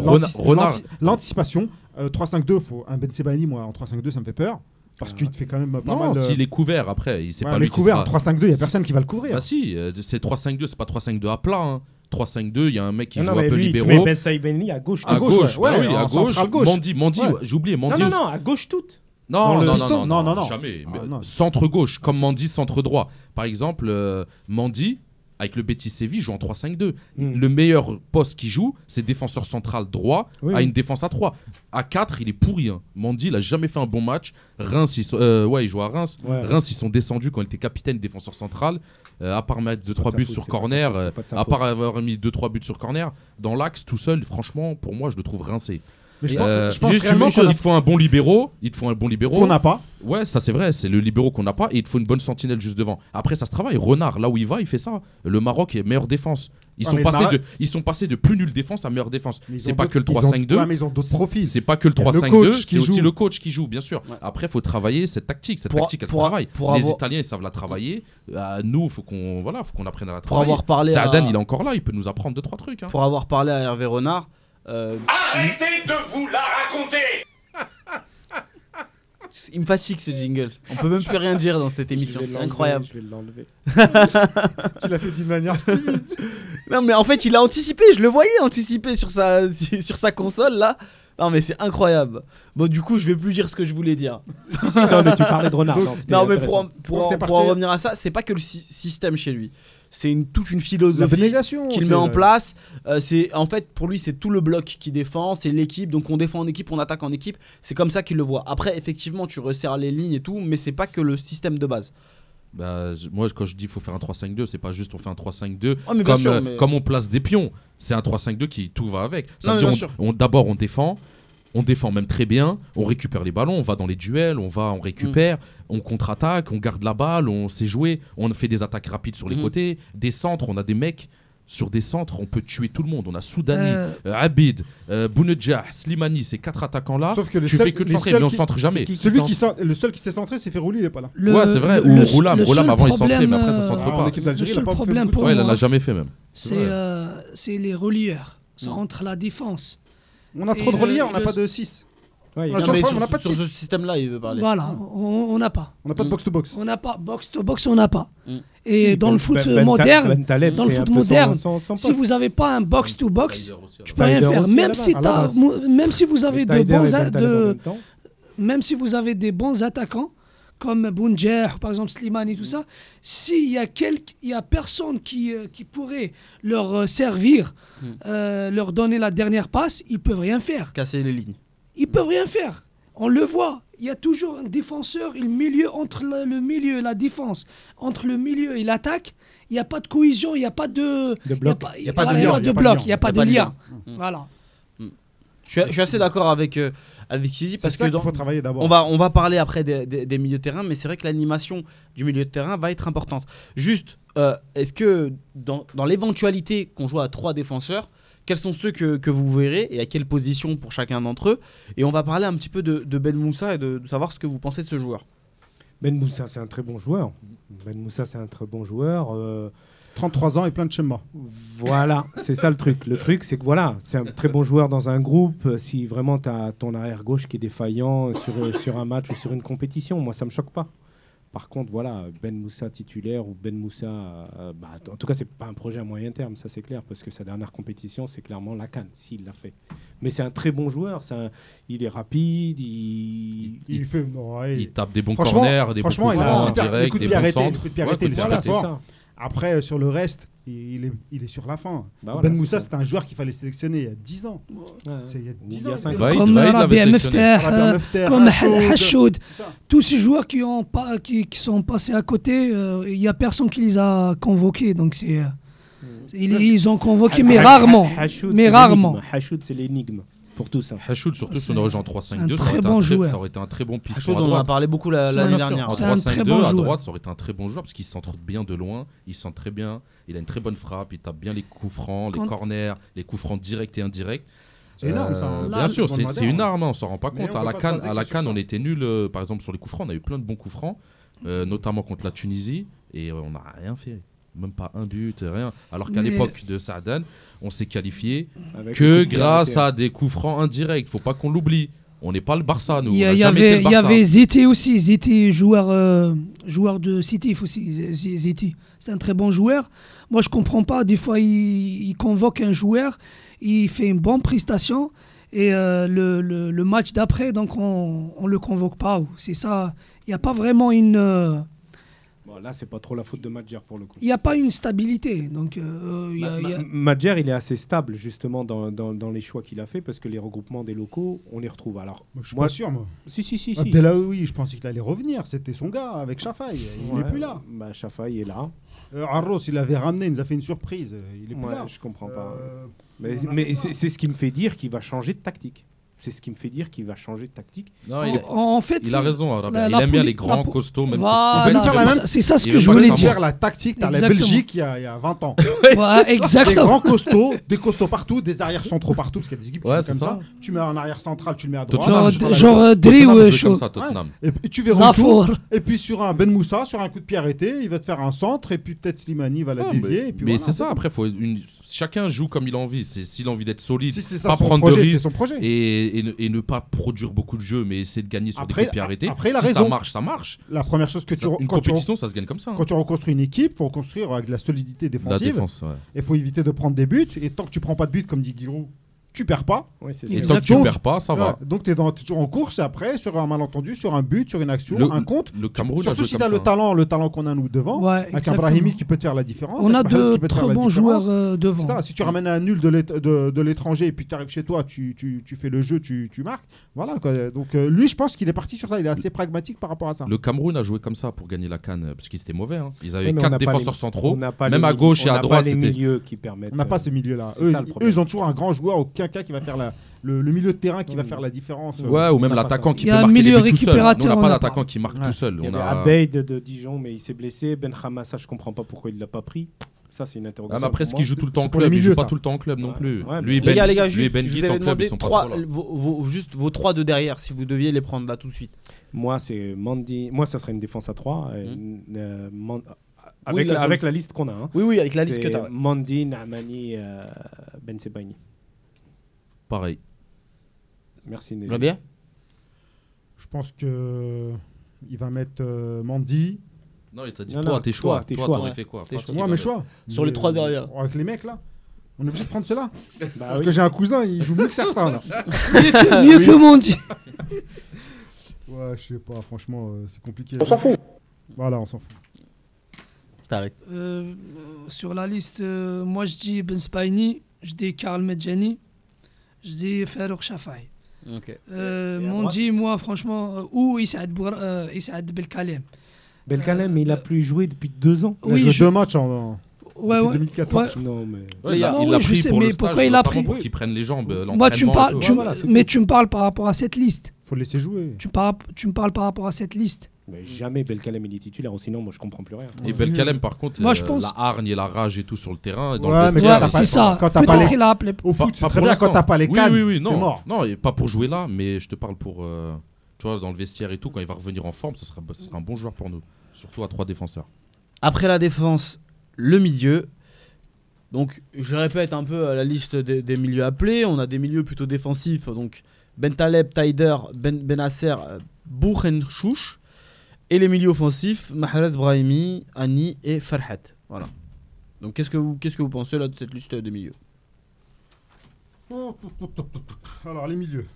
L'anticipation. Euh, 3-5-2, faut un Ben Sebani, moi, en 3-5-2, ça me fait peur. Parce qu'il te fait quand même pas Non, mal. euh, s'il est couvert après, il sait ouais, pas mais lui qui couvert sera- en 3-5-2, il n'y a personne qui va le couvrir. Bah si, euh, c'est 3-5-2, c'est pas 3-5-2 à plat. hein. 3-5-2, il y a un mec qui Non, joue non, un peu lui, tu libéraux. mets Ben Saïbenli à gauche. À gauche, ouais, bah ouais, oui, à gauche. central gauche. Mandy, Mandy, j'ai oublié, Non, Mandy. non, aussi. non, à gauche toute. Non, non, non, non, Non, jamais. Ah. Centre gauche, comme Mandy, centre droit. Par exemple, euh, Mandy, avec le Betis Séville, joue en 3-5-2. Hmm. Le meilleur poste qu'il joue, c'est défenseur central droit Oui, à une défense à 3. À 4, il est pourri. hein. Mandy, il a jamais fait un bon match. Reims, ils sont- euh, ouais, il joue à Reims. Ouais. Reims, ils sont descendus quand il était capitaine défenseur central. Euh, à part mettre 2-3 de sa buts faute, sur corner, faute, euh, à part avoir mis 2-3 buts sur corner, dans l'axe tout seul, franchement, pour moi, je le trouve rincé. Mais je pense, euh, je pense juste, réellement il te faut un bon libéraux. Il te faut un bon libéraux. qu'on n'a pas. Ouais, ça c'est vrai, c'est le libéraux qu'on n'a pas et il te faut une bonne sentinelle juste devant. Après, ça se travaille. Renard, là où il va, il fait ça. Le Maroc est meilleure défense. Ils, Ah, sont passés Maroc- de, ils sont passés de plus nulle défense à meilleure défense. C'est pas que le ils ont- 3-5-2. Ouais, mais ils ont d'autres profils. C'est pas que le Il y a le 3-5-2, coach qui c'est aussi le coach qui joue, bien sûr. Ouais. Après, il faut travailler cette tactique. Cette Pour- tactique, elle se pour- travaille. pour Les avoir- Italiens, ils savent la travailler. À nous, faut qu'on voilà, faut qu'on apprenne à la Pour travailler. avoir parlé à- il est encore là, il peut nous apprendre deux trois trucs. hein. Pour avoir parlé à Hervé Renard, euh, Arrêtez de vous la raconter il me fatigue ce jingle. On peut même plus rien dire dans cette émission. C'est incroyable. Je vais l'enlever. Tu l'as fait d'une manière timide. Non, mais en fait, il a anticipé. Je le voyais anticiper sur sa, sur sa console là. Non, mais c'est incroyable. Bon, du coup, je vais plus dire ce que je voulais dire. Non, mais tu parlais de renard. non, Non, mais pour, en, pour en revenir à ça, c'est pas que le sy- système chez lui. C'est une, toute une philosophie qu'il met en place. Euh, c'est en fait pour lui c'est tout le bloc qui défend, c'est l'équipe. Donc on défend en équipe, on attaque en équipe. C'est comme ça qu'il le voit. Après effectivement tu resserres les lignes et tout, mais c'est pas que le système de base. Bah, moi, quand je dis faut faire un 3-5-2, c'est pas juste on fait un 3-5-2 Oh, bien comme, sûr, euh, mais- comme on place des pions. C'est un 3-5-2 qui tout va avec. Ça Non, veut mais dire bien on- on, d'abord on défend, on défend même très bien, on récupère les ballons, on va dans les duels, on va, on récupère, on contre-attaque, on garde la balle, on sait jouer, on fait des attaques rapides sur les Mhm. côtés, des centres, on a des mecs. Sur des centres, on peut tuer tout le monde. On a Soudani, Euh, euh, Abid, euh, Bounedjah, Slimani, ces quatre attaquants-là. Sauf que le tu seul- fais que de les centrer, mais on qui- centre jamais. qui- Celui centre. qui le seul qui s'est centré, c'est Ferrouli, il est pas là. le- Ouais, c'est vrai. le- Ou le- Roulam. le Roulam, avant, il centrait, mais problème, après, ça euh, centre Ah, en pas. Le il seul problème pour Ouais, il moi, a jamais fait même. euh, c'est les relieurs. C'est Mm. entre la défense. On a Et trop de reliés, on n'a pas de 6. Ouais, Non, a- mais sur, on n'a pas de sur ce système là il veut parler. Voilà, on n'a pas. On n'a pas de Mm. box-to-box. On n'a pas box to box, on n'a pas. Mm. Et Si, dans Ben- le foot Ben- euh, Ben- moderne, Ben Taleb, dans le foot moderne, son- son si poste. vous n'avez pas un box to box, tu peux rien faire. Même si, mou- même si vous avez de bons, Ben a- de, même si vous avez des bons attaquants comme Bounjer, par exemple Slimani et tout ça, s'il y a quelques, il y a personne qui, euh, qui pourrait leur euh, servir, Mm. euh, leur donner la dernière passe, ils peuvent rien faire. Casser les lignes. Ils peuvent rien faire. On le voit. Il y a toujours un défenseur le milieu entre le, le milieu et la défense, entre le milieu et l'attaque. Il n'y a pas de cohésion, il n'y a pas de, De bloc. Il y a pas de bloc, lien. il n'y a pas de lien. lien. Voilà. Je suis, je suis assez d'accord avec euh, avec Sisi parce ça que qu'il dans, faut travailler d'abord. On va, on va parler après des, des- des milieux de terrain, mais c'est vrai que l'animation du milieu de terrain va être importante. Juste, euh, est-ce que dans, dans l'éventualité qu'on joue à trois défenseurs, quels sont ceux que, que vous verrez et à quelle position pour chacun d'entre eux? Et on va parler un petit peu de, de Ben Moussa et de, de savoir ce que vous pensez de ce joueur. Ben Moussa, c'est un très bon joueur. Ben Moussa, c'est un très bon joueur. euh, 33 ans et plein de schémas. Voilà, c'est ça le truc. Le truc, c'est que voilà, c'est un très bon joueur dans un groupe. euh, Si vraiment tu as ton arrière-gauche qui est défaillant sur, euh, sur un match ou sur une compétition, moi, ça me choque pas. Par contre, voilà, Ben Moussa titulaire ou Ben Moussa. euh, bah, en tout cas, c'est pas un projet à moyen terme, ça c'est clair, parce que sa dernière compétition, c'est clairement la Cannes, s'il l'a fait. Mais c'est un très bon joueur. un- il est rapide, il. Il fait. ouais, Il tape des bons corners, des bons franchement, coups francs des pied bons arrêtés, centres. les coups de pied Ouais, coups de pied fort. Après, euh, sur le reste, il est, il est sur la fin. Bah voilà, ben Moussa, c'est un joueur qu'il fallait sélectionner il y a 10 ans. Ouais. C'est il y a Ou 10 il y a ans. Vaïd, comme Rabia euh, Meftah, comme Hachoud. Tous ces joueurs qui, ont pas, qui, qui sont passés à côté, euh, il n'y a personne qui les a convoqués. Donc c'est, euh, ils, ils ont convoqué, mais rarement. Hachoud, Mais rarement. Hachoud, c'est l'énigme. Pour tous. hein. Hachoud, surtout si on aurait joué en un 3-5-2, ça, très aurait été bon un très- joueur. ça aurait été un très bon piston on en a parlé beaucoup l'année dernière. En C'est un très 3-5-2, bon à joueur. droite, ça aurait été un très bon joueur parce qu'il centre bien de loin, il centre très bien, il a une très bonne frappe, il tape bien les coups francs, les Quand- corners, les coups francs directs et indirects. C'est une arme, ça. Euh, hein. bien sûr, c'est une arme, hein, on s'en rend pas compte. À la Cannes, à la ça. on était nul, par exemple sur les coups francs, on a eu plein de bons coups francs, euh, notamment contre la Tunisie, et euh, on n'a rien fait. Même pas un but, rien. Alors qu'à Mais- l'époque de Saadan, on s'est qualifié Avec que grâce à des coups francs indirects. Faut pas qu'on l'oublie. On n'est pas le Barça, nous. Il y, avait, le il y Barça. avait Ziti aussi, Ziti, joueur, euh, joueur de Citif aussi. Ziti, c'est un très bon joueur. Moi, je comprends pas. Des fois, il, il convoque un joueur, il fait une bonne prestation et euh, le, le- le match d'après, donc on, on le convoque pas. C'est ça. Il n'y a pas vraiment une, euh, Bon, là, c'est pas trop la faute de Madjer pour le coup. il y a pas une stabilité. Donc, euh, il y a- il y a- Madjer, il est assez stable justement dans, dans- dans les choix qu'il a fait parce que les regroupements des locaux, on les retrouve. Alors, Moi, Je suis Moi, pas sûr, moi. si, si, si. si. Abdelaoui, je pensais qu'il allait revenir. C'était son gars avec Chafaï. Il Ouais, n'est plus là. Bah, Chafaï est là. Euh, Arros, il l'avait ramené, il nous a fait une surprise. Il est plus Ouais, là. je comprends pas. Euh, Mais, c'est ce qui me fait dire qu'il va changer de tactique. C'est ce qui me fait dire qu'il va changer de tactique. Non, il, en, en fait, il a raison, la- Il la aime bien les grands, la costauds, même Voilà, c'est ça- c'est ça ce que je voulais dire. la tactique, t'as la. Belgique il y, a, il y a 20 ans. Des exactement. grands costauds, des costauds partout, des arrières centraux partout, parce qu'il y a des équipes qui Ouais, comme ça. ça. Tu mets un arrière central, tu le mets à droite. Tottenham, Genre, euh, ou ça, Tottenham. Et puis tu verras le tour. Zafour. Et puis sur un Ben Moussa, sur un coup de pied arrêté, il va te faire un centre, et puis peut-être Slimani va la Ouais, dévier. mais c'est ça, après, chacun joue comme il a envie. S'il a envie d'être solide, pas prendre de c'est risques son projet. et, et ne, et ne pas produire beaucoup de jeux, mais essayer de gagner sur Après- des coups de arrêtés. après, si ça marche, ça marche. La première chose que tu Ça- une quand tu, compétition, ça se gagne comme ça. hein. quand tu reconstruis une équipe, faut reconstruire avec de la solidité La défensive. défense, ouais. Il faut éviter de prendre des buts. Et tant que tu prends pas de but, comme dit Giroud, tu perds pas. Oui, Et tant que tu Donc- perds pas, ça va. Ouais, donc tu es, toujours en course. Et après, sur un malentendu, sur un but, sur une action, Le- un compte. Le Cameroun a Surtout si tu as ça. le hein. talent, le talent qu'on a nous devant. Ouais, Avec un. Brahimi qui peut te faire la différence. On a de très bons joueurs euh, devant. Ça, Si tu ramènes un nul de l'ét- de, de l'étranger et puis tu arrives chez toi, tu, tu, tu fais le jeu, tu, tu marques. Voilà. Quoi. Donc euh, lui, je pense qu'il est parti sur ça. Il est assez pragmatique par rapport à ça. Le Cameroun a joué comme ça pour gagner la canne, parce qu'ils étaient mauvais. hein. Ils avaient on quatre n'a pas défenseurs les- centraux. on n'a pas même les à gauche et on à n'a pas droite, les c'était- milieux qui permettent. On n'a pas euh, ces milieux-là. Eux, ils ont toujours un grand joueur, aucun cas qui va faire la, le, le milieu de terrain qui va faire la différence. euh, Ouais, ou même l'attaquant qui Il y peut a un marquer des milieu buts tout seul. Nous, récupérateur, on n'a pas d'attaquant qui marque Ouais. tout seul. Il y On a... Abeid de Dijon, mais il s'est blessé. Ben Hamassa, je comprends pas pourquoi il l'a pas pris. Ça, c'est une Ah, interrogation. mais après, ce qu'il joue tout le temps en les club, il joue pas ça. tout le temps en club non Ouais. plus. Ouais, Lui et mais- Ben, Les gars, les gars, lui et juste, Ben je vous avais demandé trois, trop là. vos, vos- juste vos trois de derrière, si vous deviez les prendre là tout de suite. Moi, c'est Mandy. Moi, ça serait une défense à 3. Mhm. avec, la la, seule- avec la liste qu'on a. hein. Oui, oui, avec la liste que tu as. Mandy, Naamani, euh, Ben Sebaini. Pareil. Merci. Va bien Je pense que il va mettre euh, Mandy. Non, il t'a dit Non, toi, non, tes toi, choix. tes Toi, choix. t'aurais Ouais. fait quoi? Tes choix. Moi, mes choix. Sur les trois derrière. Avec les mecs là. On est obligé de prendre ceux-là. Bah Parce oui. que j'ai un cousin, il joue mieux que certains là. Mieux que, Mondi. Ouais, je sais pas, franchement, euh, c'est compliqué. On s'en fout. Voilà, on s'en fout. T'arrêtes. Euh, sur la liste, euh, moi je dis Ben Spaini, je dis Karl Medjani, je dis Farouk Shafai. Ok. Euh, Et à Mondi, moi franchement, euh, ou Issaad Bour- euh, Belkalem. Belkalem, mais il a Euh, plus joué depuis deux ans. Il a joué je- deux matchs en, Ouais, depuis ouais. 2014. Non, mais. Ouais, il a- Non, il je pris sais, pour mais le stage, pourquoi il a pris qu'ils prennent les jambes, euh, Moi, tu me parles, tu- voilà, mais tout. tu me parles par rapport à cette liste. Faut le laisser jouer. Tu, parles, tu me parles par rapport à cette liste. Mais jamais Belkalem il est titulaire, sinon, moi, je comprends plus rien. Et Belkalem, par contre, Moi, euh, je pense- la hargne et la rage et tout sur le terrain. Dans Ouais, le mais vestiaire, Ouais, c'est ça. quand t'as pas Peut-être les- il a appelé. Au Pas- foot, c'est pas très bien quand t'as pas les cannes. Oui, oui, non. mort. Non, et pas pour jouer là, mais je te parle pour. euh, tu vois, dans le vestiaire et tout, quand il va revenir en forme, ce sera, ce sera un bon joueur pour nous. Surtout à trois défenseurs. Après la défense, le milieu. Donc, je répète un peu euh, la liste des, des milieux appelés. On a des milieux plutôt défensifs. Donc, Bentaleb, Taider, Ben, Benasser, euh, Bouchenchouch. Et les milieux offensifs, Mahrez, Brahimi, Ani et Farhat. Voilà. Donc, qu'est-ce que vous, qu'est-ce que vous pensez là de cette liste des milieux? Alors, les milieux.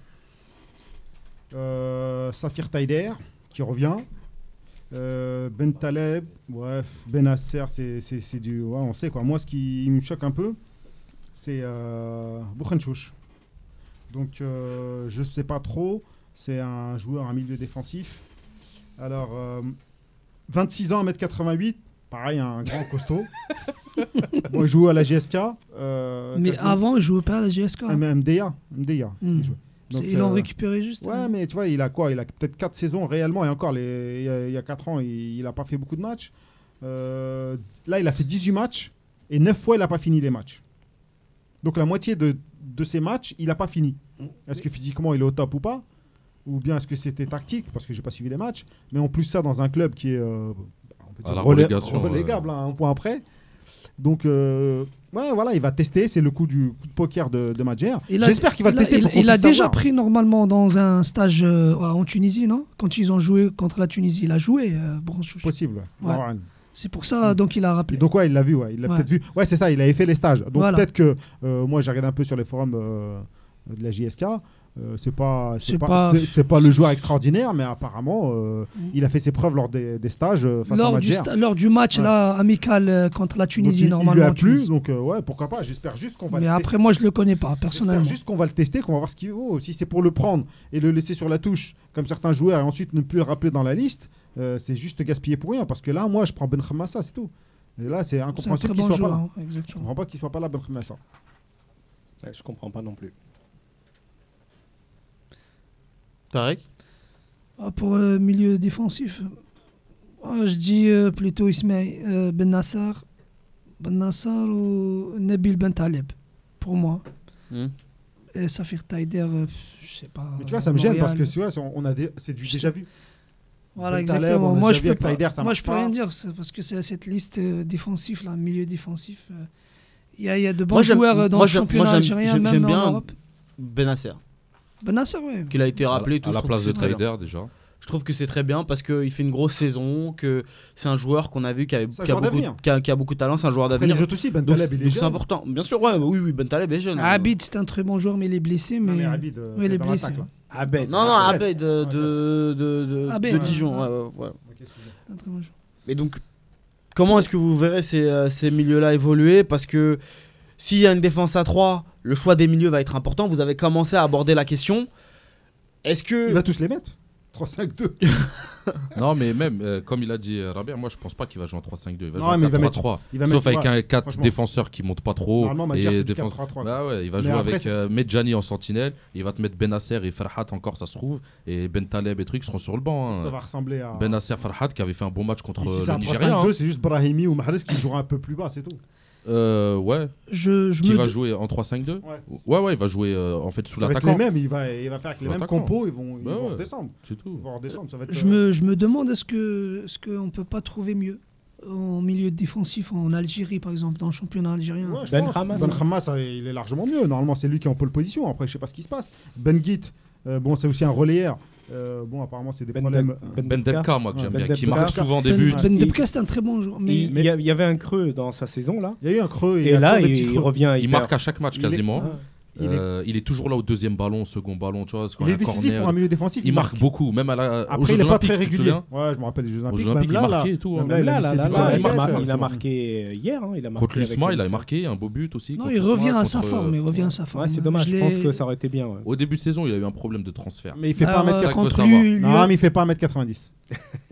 Euh, Safir Taider, qui revient. Euh, ben Taleb, bref, Benasser, c'est c'est- du. On sait quoi. Moi, ce qui me choque un peu, c'est euh, Bouchenchouch. Donc, euh, je sais pas trop. C'est un joueur, un milieu défensif. Alors, euh, 26 ans, 1m88. Pareil, un grand costaud. Bon, il jouait à la GSK. euh, Mais avant, il jouait pas à la GSK. Ah, mais MDA. MDA. Hmm. Ils l'ont euh, récupéré juste. Ouais, mais tu vois, il a quoi? Il a peut-être 4 saisons réellement. Et encore, les- il y a- il y a 4 ans, il n'a pas fait beaucoup de matchs. Euh, là, il a fait 18 matchs. Et 9 fois, il n'a pas fini les matchs. Donc la moitié de, de ces matchs, il n'a pas fini. Est-ce que physiquement, il est au top ou pas? Ou bien est-ce que c'était tactique Parce que j'ai pas suivi les matchs. Mais en plus, ça, dans un club qui est euh, on peut À dire la relé- relégation, relégable, hein, un point après. Donc, euh, ouais, voilà, il va tester. C'est le coup du coup de poker de, de Madjer. J'espère qu'il va il le a- tester. Il, pour il a déjà savoir. pris normalement dans un stage euh, en Tunisie, non? Quand ils ont joué contre la Tunisie, il a joué. euh, Branchouche. Possible. ouais. Ouais. C'est pour ça donc il a rappelé. Et donc ouais, il l'a vu, ouais, il l'a Ouais. peut-être vu. Ouais, c'est ça, il avait fait les stages. Donc Voilà. peut-être que euh, moi j'ai regardé un peu sur les forums euh, de la JSK. Euh, c'est pas, c'est pas, pas- pas le joueur extraordinaire, mais apparemment euh, il a fait ses preuves lors des, des stages euh, face à lors, du sta- lors du match Ouais. là, amical euh, contre la Tunisie, il, il normalement. lui a plu, Tunisie. donc euh, ouais, pourquoi pas. J'espère juste qu'on va Mais le après, tester. moi, je le connais pas, personnellement. J'espère juste qu'on va le tester, qu'on va voir ce qu'il vaut. Si c'est pour le prendre et le laisser sur la touche, comme certains joueurs, et ensuite ne plus le rappeler dans la liste, euh, c'est juste gaspiller pour rien. Parce que là, moi, je prends Ben Khamassa, c'est tout. Et là, c'est incompréhensible qu'il bon soit joueur. pas là. hein, Je comprends pas qu'il soit pas là, Ben Khamassa. Ouais, je comprends pas non plus. Tarek Ah, Pour le milieu défensif, ah, je dis euh, plutôt Ismaël euh, Ben Nassar, Ben Nassar ou Nabil Ben Taleb, pour moi. Hmm. Et Safir Taider, euh, je sais pas. Mais tu vois, ça me gêne parce que tu vois, on a des- c'est du déjà sais. vu. Voilà, Ben exactement. Moi, je peux avec pas. Taider, ça Moi, marche je peux pas. rien dire parce que c'est cette liste euh, défensif, là, milieu défensif. euh, Il y, a- il y a de bons Moi, joueurs euh, dans moi, le championnat algérien, même en bien Europe. Ben Nassar, ouais. qu'il a été rappelé. et tout, à je la trouve place que de c'est très bien. Taider déjà. Je trouve que c'est très bien parce qu'il fait une grosse saison, que c'est un joueur qu'on a vu qui, a, beaucoup, d'avenir. qui, a, qui a beaucoup de talent, c'est un joueur d'avenir. autres aussi, Ben Donc, Taleb, il est c'est jeune. important. Bien sûr, ouais, oui, oui, Ben Taleb est jeune. Abid, c'est un très bon joueur, mais il est blessé. Mais... Non, mais Abid, euh, il est blessé. Abed. Non, non, Abed. Abed de, de, de, de- Abed, de ouais. Dijon. Ouais. ouais, ouais, ouais. Un très bon joueur. Et donc, comment est-ce que vous verrez ces, euh, ces milieux-là évoluer? Parce que s'il y a une défense à 3, le choix des milieux va être important. Vous avez commencé à aborder la question. Est-ce que. Il va tous les mettre 3-5-2. Non, mais même, euh, comme il a dit euh, Rabia, moi je pense pas qu'il va jouer en 3-5-2. Il va Non, jouer en mais il va mettre- 4-3-3. il va Sauf mettre- avec un 4 franchement. défenseurs qui montent pas trop. Normalement, Madjer, c'est du défense- 4-3-3. Bah ouais, il va Mais jouer après, avec euh, Medjani en sentinelle. Il va te mettre Benasser et Farhat encore, ça se trouve. Et Ben Taleb et trucs seront sur le banc. hein. Ça va ressembler à. Benasser Farhat qui avait fait un bon match contre Et si le Nigeria. 3-5-2, hein. c'est juste Brahimi ou Mahrez qui jouera un peu plus bas, c'est tout. Euh, ouais. Je, je Qui me... va jouer en 3-5-2 Ouais. Ouais, ouais, il va jouer euh, en fait sous l'attaquant. mêmes, il va, il va faire avec Sous les mêmes compos, ils vont, ils Bah vont ouais. redescendre. C'est tout. Ils vont redescendre, ça va être. Je euh, me, je me demande est-ce que est-ce qu'on peut pas trouver mieux en milieu défensif en Algérie par exemple dans le championnat algérien? Ouais, Ben pense. Hamas, Ben. Hamas, il est largement mieux. Normalement, c'est lui qui est en pole position. Après, je sais pas ce qui se passe. Ben Git, euh, bon, c'est aussi un relayeur. Euh, bon, apparemment, c'est des Ben problèmes. Ben Debka, moi que j'aime Ben bien, qui marque souvent des Ben, buts. Ben Debka c'est un très bon joueur, mais Il, y a- il y avait un creux dans sa saison là. Il y a eu un creux. Et, a là, il, il revient. Il hyper- marque à chaque match Il est- quasiment. Ah. Il est- Euh, il est toujours là au deuxième ballon, au second ballon, tu vois. Il a est décisif corner. pour un milieu défensif. Il marque beaucoup, même à la, aux Après, Jeux il est pas très régulier. Ouais, je me rappelle les Jeux Olympiques. Olympiques, même il marquait et tout, hein. là, il là, a là, il, marqué hier. hein, il a marqué Contre l'USMA, il a l'USMA. marqué un beau but aussi. non, il l'USMA, revient à sa forme, il euh, revient à sa forme. Ouais, c'est dommage. Je pense que ça aurait été bien. Au début de saison, il a eu un problème de transfert. Mais il fait pas Alors, 1m90. ça qu'il faut contre savoir. lui, lui- Non, mais il fait pas 1m90.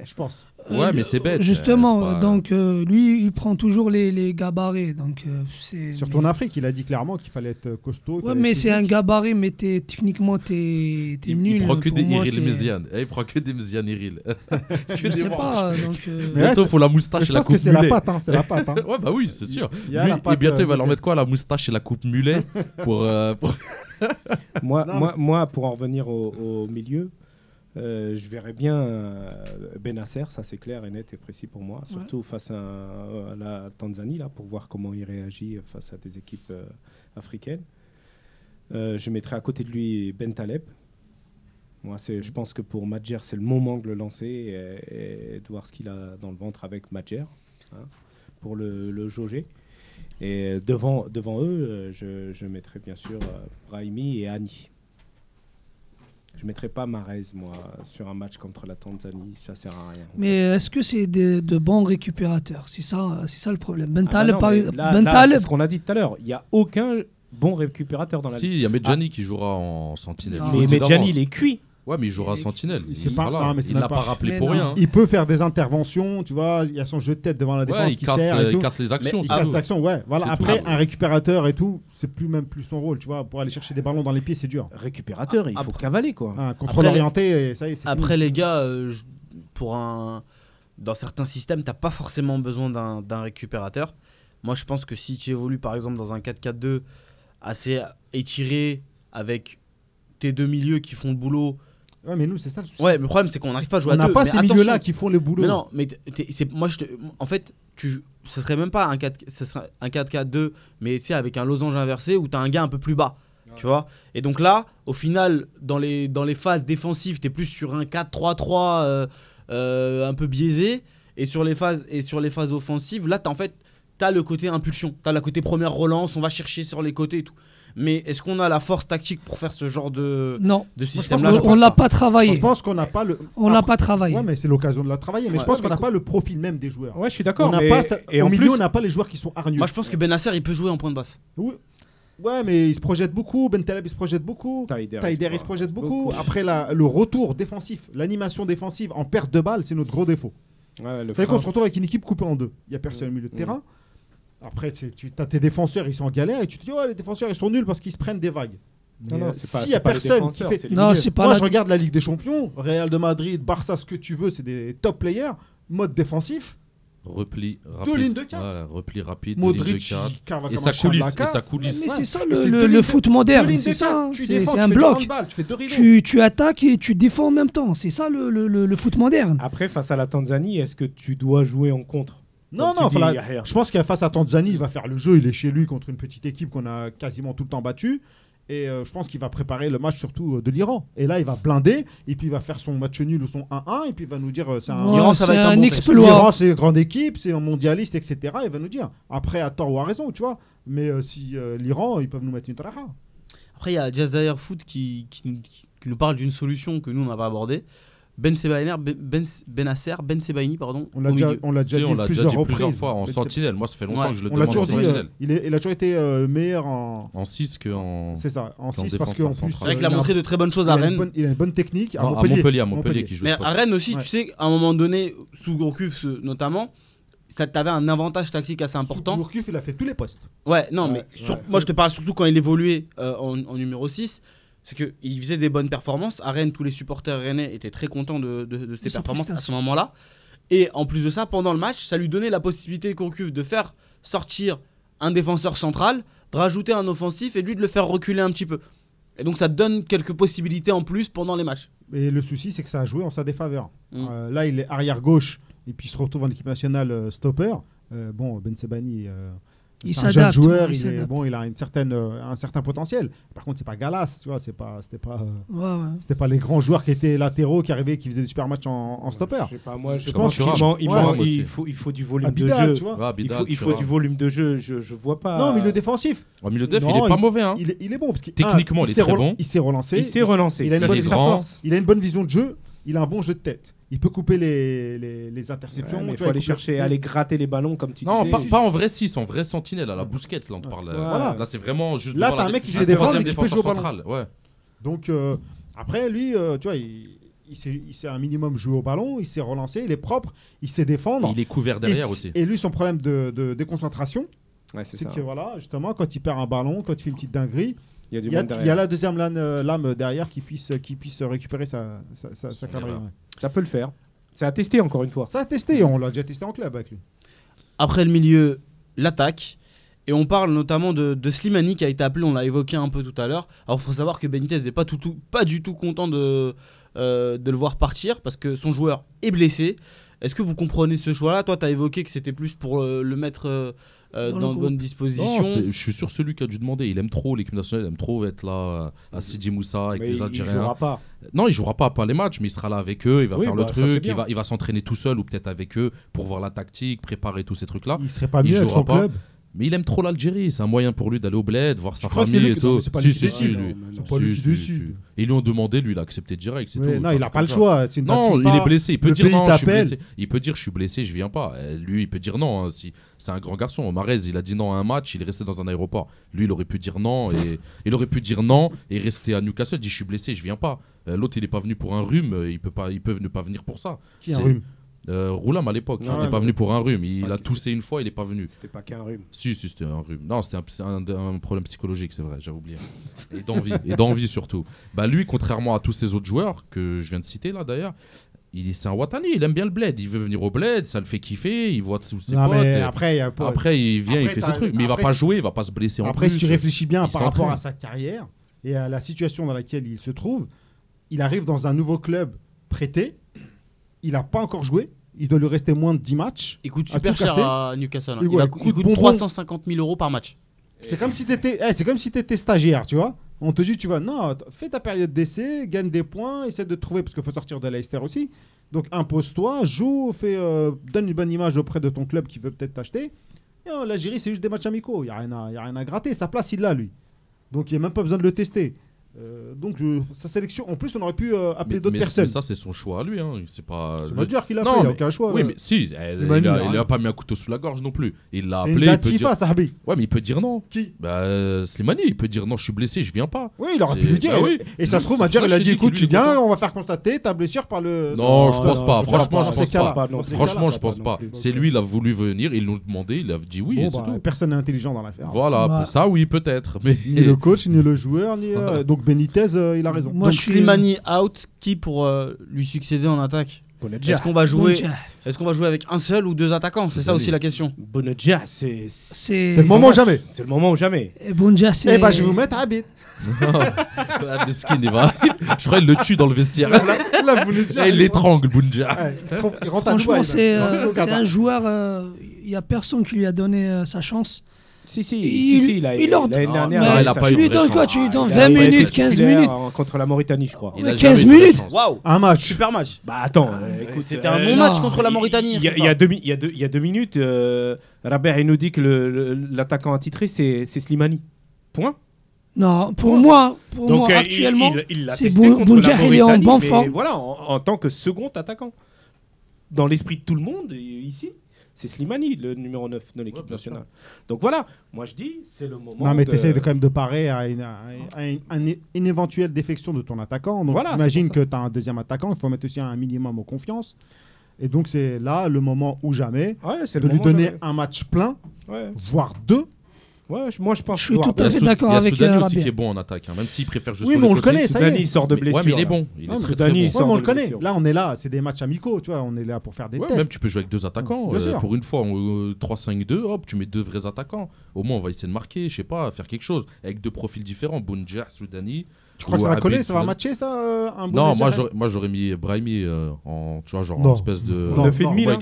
Je pense. Ouais, mais c'est bête, Justement, euh, donc euh, lui, il prend toujours les, gabarits. Euh, Surtout en Afrique, il a dit clairement qu'il fallait être costaud. Ouais, mais c'est un gabarit, mais t'es, techniquement, t'es, t'es Il, nul. il prend que Pour des moi, Iril c'est- Méziane. Eh, Il prend que des Méziane Iril. Je que sais pas. Donc, euh, Bientôt, il faut la moustache Je et la pense que coupe c'est la mulet. patte, hein, c'est la patte. hein. Ouais, bah oui, c'est sûr. Il y a Lui, la et bientôt, il va euh, leur mettre quoi La moustache et la coupe mulet pour, euh, pour- Moi, Non, moi, moi, pour en revenir au, au milieu, euh, je verrais bien euh, Benasser, ça c'est clair et net et précis pour moi, surtout face à, à la Tanzanie, là, pour voir comment il réagit face à des équipes euh, africaines. Euh, je mettrais à côté de lui Ben Taleb. Moi, c'est, je pense que pour Madjer, c'est le moment de le lancer et, et de voir ce qu'il a dans le ventre avec Madjer hein, pour le, le jauger. Et devant, devant eux, euh, je, je mettrais bien sûr euh, Brahimi et Ani. Je ne mettrais pas Marez, moi, sur un match contre la Tanzanie, ça sert à rien. mais est-ce que c'est de, de bons récupérateurs? C'est ça, c'est ça le problème. Ben Ah bah par exemple. Ben c'est ce qu'on a dit tout à l'heure. Il n'y a aucun bon récupérateur dans la Si, liste. il y a Medjani qui jouera en sentinelle. Ah. Mais Medjani, il est cuit. Ouais, mais il jouera sentinelle. Il Il, pas- là. non, mais il l'a pas- pas rappelé Mais pour non. rien. hein. Il peut faire des interventions, tu vois. Il y a son jeu de tête devant la défense Ouais, il qui casse, sert et il tout. casse les Mais actions. il casse ouais. Voilà. Après, tout. un récupérateur et tout, c'est plus même plus son rôle, tu vois. Pour aller chercher des ballons dans les pieds, c'est dur. Récupérateur, il faut Après- cavaler quoi. Un contrôle Après, orienté, et ça y est, c'est Après, fini. les gars, euh, pour un... dans certains systèmes, t'as pas forcément besoin d'un d'un récupérateur. Moi, je pense que si tu évolues par exemple dans un 4-4-2 assez étiré avec tes deux milieux qui font le boulot. Ouais, mais nous, c'est ça le souci. Ouais, mais le problème, c'est qu'on n'arrive pas à jouer On à n'a deux. pas Mais ces attention. milieux-là qui font le boulot. Mais non, mais t'es- t'es- c'est moi je te- en fait, tu ce serait même pas un 4 ce serait un 4-4-2 mais c'est avec un losange inversé où tu as un gars un peu plus bas. Tu vois Et donc là, au final, dans les, dans les phases défensives, tu es plus sur un 4-3-3 euh, euh, un peu biaisé. Et sur les phases, et sur les phases offensives, là, as, en fait, tu as le côté impulsion. Tu as le côté première relance, on va chercher sur les côtés et tout. Mais est-ce qu'on a la force tactique pour faire ce genre de, Non, de système-là on l'a pas. pas travaillé. Je pense qu'on n'a pas le. On l'a Après- pas travaillé. Ouais, mais c'est l'occasion de la travailler. Mais Ouais. je pense qu'on n'a pas le profil même des joueurs. Ouais, je suis On d'accord. mais- pas Et au en milieu, plus, on n'a pas les joueurs qui sont hargneux. Moi, je pense que Benasser, il peut jouer en point de basse. Oui. Ouais, mais il se projette beaucoup. Ben Taleb, il se projette beaucoup. Taider, Taider, il se projette beaucoup. Après, la- le retour défensif, l'animation défensive en perte de balle, c'est notre gros défaut. Ouais, le C'est vrai qu'on se retrouve avec une équipe coupée en deux. Il n'y a personne au milieu de Mm. terrain. Après, tu as tes défenseurs, ils sont en galère. Et tu te dis, ouais, les défenseurs, ils sont nuls parce qu'ils se prennent des vagues. Non, non, c'est pas- S'il n'y a personne qui fait. Non, pas Moi, la- je regarde la Ligue des Champions, Real de Madrid, Barça, ce que tu veux, c'est des top players. Mode défensif, Repli rapide. lignes de quatre. Ouais, repli rapide. deux de Modric, Et ça coulisse. Et ça coulisse. Mais c'est ça le, deux foot de- deux moderne, c'est ça. C'est un bloc. tu deux. Tu, tu attaques et tu défends en même temps. C'est ça le foot moderne. Après, face à la Tanzanie, est-ce que tu dois jouer en contre? Non, non, dis, je pense qu'à face à Tanzanie, il va faire le jeu. Il est chez lui contre une petite équipe qu'on a quasiment tout le temps battue. Et euh, je pense qu'il va préparer le match surtout euh, de l'Iran. Et là, il va blinder. Et puis, il va faire son match nul ou son 1-1. Et puis, il va nous dire euh, c'est un. Ouais, ça va être un bon exploit. L'Iran, c'est une grande équipe, c'est un mondialiste, etc. Il va nous dire. Après, à tort ou à raison, tu vois. Mais euh, si euh, l'Iran, ils peuvent nous mettre une traha. Après, il y a Jazair Foot qui, qui nous parle d'une solution que nous, on n'a pas abordée. Ben Sebaini, Ben, ben, Benasser, Ben Sebaini, pardon. On l'a déjà, on l'a Si, déjà on dit déjà plusieurs dit reprises. plusieurs fois en c'est- sentinelle. Moi, ça fait longtemps Ouais. que je le On demande en euh, sentinelle. il, est, il a toujours été euh, meilleur en. En 6 qu'en. C'est ça, en en 6 parce défenseur qu'en plus. central. C'est vrai euh, qu'il a montré de très bonnes choses à Rennes. bonne- il a une bonne technique. À Non, à Montpellier. Montpellier, à Montpellier qui joue Mais à. Rennes aussi, Ouais. tu sais, à un moment donné, sous Gourcuff euh, notamment, tu avais un avantage tactique assez important. Gourcuff, il a fait tous les postes. Ouais, non, mais moi je te parle surtout quand il évoluait euh, en, en numéro 6. C'est qu'il faisait des bonnes performances. À Rennes, tous les supporters rennais étaient très contents de, de- de ses performances à ce moment-là. Et en plus de ça, pendant le match, ça lui donnait la possibilité, Gourcuff, de faire sortir un défenseur central, de rajouter un offensif et lui de le faire reculer un petit peu. Et donc ça te donne quelques possibilités en plus pendant les matchs. Et le souci, c'est que ça a joué en sa défaveur. Mm. Euh, là, il est arrière gauche et puis il se retrouve en équipe nationale euh, stopper. Euh, bon, Ben Sebani, euh, Il c'est un jeune s'adapte. joueur, il il, est, s'adapte. bon, il a une certaine, euh, un certain potentiel. Par contre, c'est pas Galas, tu vois, c'est pas, c'était pas, euh, Ouais, ouais. c'était pas les grands joueurs qui étaient latéraux, qui arrivaient, qui faisaient des super matchs en, en stopper. Je sais pas, moi, je Comme pense qu'il Thuram. man- il faut, il faut du volume de Abidal, jeu. tu vois. Ouais, Il Abidal, faut, il faut du volume de jeu. Je, je vois pas. Non, milieu défensif. En milieu Non, il est pas mauvais. Hein. Il, est, il est bon parce Techniquement, un, il est s'est très bon. Il s'est relancé. Il s'est relancé. Il a, une bonne, force, il a une bonne vision de jeu. Il a un bon jeu de tête. Il peut couper les, les, les interceptions. Ouais, il faut vois, aller couper- chercher, aller gratter les ballons comme tu Non, disais. pas, pas en vrai 6, en vrai sentinelle, à la bousquette, là, on te parle. euh, Voilà. Là, c'est vraiment juste. Là, devant t'as la un mec qui sait défendre, mais qui peut jouer au ballon. central, Ouais. Donc, euh, après, lui, euh, tu vois, il, il, sait, il sait un minimum jouer au ballon, il sait relancer, il est propre, il sait défendre. Il est couvert Et derrière aussi. Et lui, son problème de, de déconcentration, Ouais, c'est que voilà, justement, quand il perd un ballon, quand il fait une petite dinguerie, Il y a du y a, monde y a la deuxième lame, euh, lame derrière qui puisse, qui puisse récupérer sa, sa, ouais. Ça peut le faire. C'est à tester encore une fois. Ça a testé, on l'a déjà testé en club avec lui. Après le milieu, l'attaque. Et on parle notamment de, de Slimani qui a été appelé, on l'a évoqué un peu tout à l'heure. Alors il faut savoir que Benitez n'est pas, tout, tout- pas du tout content de, euh, de le voir partir parce que son joueur est blessé. Est-ce que vous comprenez ce choix-là? Toi, tu as évoqué que c'était plus pour euh, le mettre euh, euh, Dans dans, de bonnes dispositions. Non, je suis sûr celui qui a dû demander. Il aime trop l'équipe nationale, il aime trop être là euh, à Sidi Moussa avec Mais les il Algériens. jouera pas. Non, il jouera pas pas les matchs, mais il sera là avec eux, il va Oui, faire bah, le c'est truc, il va, il va s'entraîner tout seul ou peut-être avec eux pour voir la tactique, préparer tous ces trucs-là. Il serait pas Il mieux avec son pas. club. Mais il aime trop l'Algérie, c'est un moyen pour lui d'aller au bled, voir sa famille et tout. C'est pas lui. Ils lui ont demandé, lui, il a accepté direct. Non, il n'a pas le choix. Non, il est blessé. Il peut dire non, je. Il peut dire je suis blessé, je viens pas. Euh, lui, il peut dire non. Hein, si c'est un grand garçon, Marez, il a dit non à un match, il est resté dans un aéroport. Lui, il aurait pu dire non et il aurait pu dire non et rester à Newcastle. Dit je suis blessé, je viens pas. Euh, l'autre, il n'est pas venu pour un rhume, euh, il peut pas, ne pas venir pour ça. Qui un rhume? Euh, Roulam à l'époque, hein, il n'est pas venu pour un rhume. Il a toussé une fois, il n'est pas venu. C'était pas qu'un rhume. Si, si, c'était un rhume. Non, c'était un, problème psychologique, c'est vrai, j'avais oublié. Et d'envie, et d'envie surtout. Bah lui, contrairement à tous ces autres joueurs que je viens de citer là d'ailleurs, c'est un Watani, il aime bien le bled, il veut venir au bled, ça le fait kiffer, il voit tous ses potes. Après, il après, il vient, il fait ses trucs, mais il va pas jouer, il va pas se blesser. En après, si tu réfléchis bien par rapport à sa carrière et à la situation dans laquelle il se trouve, il arrive dans un nouveau club prêté il n'a pas encore joué. Il doit lui rester moins de 10 matchs. Il coûte super cher à Newcastle. Hein. Il, coûte, 350 000 euros par match. C'est comme si tu étais, eh, stagiaire, tu vois. On te dit, tu vas, non, fais ta période d'essai, gagne des points, essaie de trouver, parce qu'il faut sortir de Leicester aussi. Donc impose-toi, joue, fais, euh, donne une bonne image auprès de ton club qui veut peut-être t'acheter. Euh, L'Algérie, c'est juste des matchs amicaux. Il n'y a, a, rien à gratter. Sa place, il l'a, lui. Donc il n'y a même pas besoin de le tester. Euh, donc sa sélection, en plus on aurait pu euh, appeler d'autres personnes. Mais ça c'est son choix lui, hein. c'est pas. C'est qui l'a appelé, il aucun choix. Oui mais si, il, lui hein. a, pas mis un couteau sous la gorge non plus. Il l'a appelé. Une il dire... Ouais mais il peut dire non. Qui Bah Slimani, il peut dire non, je suis blessé, je viens pas. Oui il aurait pu lui dire. Bah oui. Et ça se trouve Madjer il a dit écoute tu viens, on va faire constater ta blessure par le. Non je pense pas, franchement je pense pas. Franchement je pense pas. C'est lui il a voulu venir, ils l'ont demandé, il a dit oui. Bah, personne n'est intelligent dans l'affaire. Voilà bah. ça oui peut-être mais. Ni le coach ni le joueur ni euh, donc Benitez, euh, il a raison. Moi, Donc, suis- Slimani euh, out, qui pour euh, lui succéder en attaque Bonadja. Est-ce qu'on va jouer Est-ce qu'on va jouer avec un seul ou deux attaquants C'est ça aussi la question. Bonadja, c'est. C'est- le moment ou jamais. C'est le moment ou jamais. Eh, Et Bonja, c'est. Eh ben, je vais vous mettre Abid. ah, il va. Je crois qu'il le tue dans le vestiaire. Là, eh, il l'étrangle, Bounja. Franchement, c'est euh, c'est un joueur. Il n'y a personne qui lui a donné sa chance. Si, si, il, si, ah, il a, il pas eu tu quoi Tu lui donnes 20 minutes, 15 minutes Contre la Mauritanie, je crois. 15 minutes Waouh Un match. Super match. Bah attends, ah, euh, c'était un euh, bon match contre la Mauritanie. Il y a deux minutes, euh, Rabert, il nous dit que l'attaquant attitré, c'est Slimani. Point. Non, pour moi, pour moi actuellement, c'est Bounjah, il est en bonne forme. Voilà, en, tant que second attaquant. Dans l'esprit de tout le monde, ici, c'est Slimani, le numéro 9 de l'équipe nationale. Donc voilà, moi je dis, c'est le moment. Non, mais de... tu quand même de parer à une, éventuelle défection de ton attaquant. Donc imagine que tu as un deuxième attaquant, il faut mettre aussi un minimum en confiance. Et donc c'est là le moment ou jamais de lui donner un match plein, voire deux, Ouais, moi je pense. Je suis tout à fait d'accord avec Il y a euh, Soudani qui est bon en attaque, hein, même s'il préfère jouer oui, mais on le connaît, Soudani sort de blessure. Ouais, mais il est bon. Il est Soudani, on le connaît. Là, on est là, c'est des matchs amicaux, tu vois, on est là pour faire des tests. Même tu peux jouer avec deux attaquants. Euh, pour une fois, 3-5-2, euh, hop, tu mets deux vrais attaquants. Au moins, on va essayer de marquer, je sais pas, faire quelque chose avec deux profils différents, Bounja, Soudani. Tu crois que ça va coller, ça va matcher ça euh, Non, moi j'aurais, mis euh, Brahimi euh, en espèce de non, il fait demi, il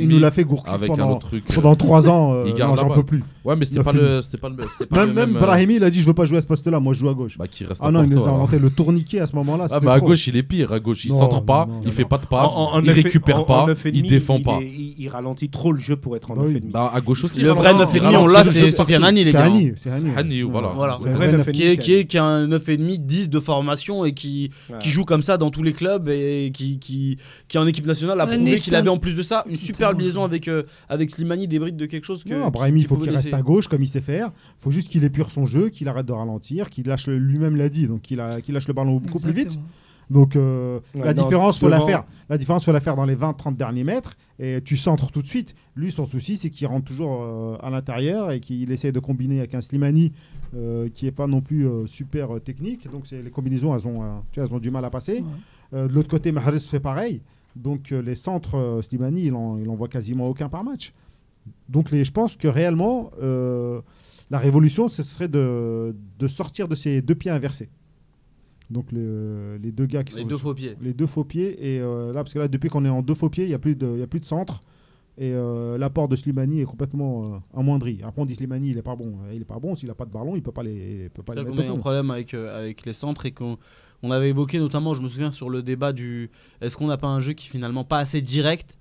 il nous l'a fait, il Gourcuff avec pendant, un autre truc. Pendant 3 ans, il garde non, j'en peux plus. Ouais, mais c'était pas le même, même, Brahimi, il a dit je veux pas jouer à ce poste-là, moi je joue à gauche. Bah qui reste Ah non, il nous a inventé le tourniquet à ce moment-là, Ah bah à gauche, il est pire, à gauche, il centre pas, il fait pas de passe, il récupère pas, il défend pas. Il ralentit trop le jeu pour être en bah 9,5. Bah à gauche aussi. Hein. Le vrai 9,5 on l'a c'est Sofiane Hani les gars. C'est Hani, voilà. Voilà. Qui est qui est un 9,5, 10 de formation et qui, qui joue comme ça dans tous les clubs et qui, qui, qui en équipe nationale a prouvé qu'il avait en plus de ça une superbe liaison avec, euh, avec Slimani, des brides de quelque chose que. Non, Brahimi, il faut qu'il reste à gauche comme il sait faire. Il faut juste qu'il épure son jeu, qu'il arrête de ralentir, qu'il lâche, lui-même l'a dit, donc qu'il lâche le ballon beaucoup plus vite. Donc euh, la différence, faut la faire. La différence, faut la faire dans les 20-30 derniers mètres. Et tu centres tout de suite. Lui, son souci, c'est qu'il rentre toujours euh, à l'intérieur et qu'il essaie de combiner avec un Slimani euh, qui est pas non plus super technique. Donc les combinaisons, elles ont, tu elles ont du mal à passer. De l'autre côté, Mahrez fait pareil. Donc les centres, Slimani, il en, il en, voit quasiment aucun par match. Donc je pense que réellement, la révolution, ce serait de, de sortir de ces deux pieds inversés. Donc les, euh, les, deux gars qui les sont deux faux pieds. les deux faux pieds. Et euh, là parce que là depuis qu'on est en deux faux pieds, il y a plus de il y a plus de centre. Et euh, l'apport de Slimani est complètement euh, amoindri. Après on dit Slimani, il est pas bon, euh, il est pas bon. S'il a pas de ballon, il peut pas les il peut pas les mettre on a un problème avec euh, avec les centres et qu'on on avait évoqué notamment, je me souviens sur le débat du est-ce qu'on n'a pas un jeu qui est finalement pas assez direct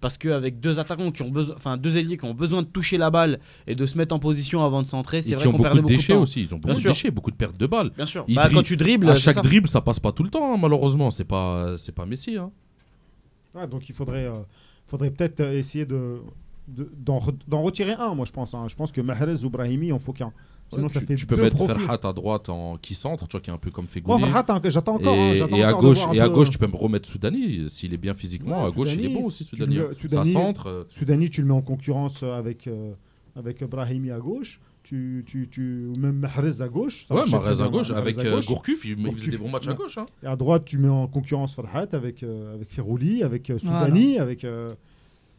parce qu'avec deux attaquants qui ont besoin, enfin deux ailiers qui ont besoin de toucher la balle et de se mettre en position avant de centrer, c'est vrai ont qu'on beaucoup perdait de beaucoup de déchets temps. aussi. Ils ont Bien beaucoup de sûr. déchets, beaucoup de pertes de balles. Bien sûr. Ils Bah, dribblent- quand tu dribbles, à c'est chaque ça. dribble, ça passe pas tout le temps, hein, malheureusement. C'est pas, c'est pas Messi. Hein. Ouais, donc il faudrait, euh, faudrait peut-être euh, essayer de de- d'en re- d'en retirer un, moi je pense. hein. Je pense que Mahrez ou Brahimi, il en faut qu'un. Sinon, Ouais, ça tu, fait tu peux deux mettre profils. Ferhat à droite en qui centre, tu vois, qui est un peu comme Moi, Fegouli. Hein, j'attends encore. hein, et, j'attends et à encore gauche, et à gauche, euh, tu peux me remettre Soudani s'il est bien physiquement. Ouais, à gauche, il est bon aussi, Soudani. le- hein. Soudani- Ça centre. euh, Soudani, tu le mets en concurrence avec, euh, avec Brahimi à gauche. Tu, tu, tu, ou même Mahrez à gauche. ça Ouais, Mahrez à gauche, avec à euh, gauche. Gourcuff, il, il faisait Gourcuff, des bons matchs à gauche. hein. Et à droite, tu mets en concurrence Farhat avec, euh, avec Ferrouli, avec euh, Soudani, avec. euh,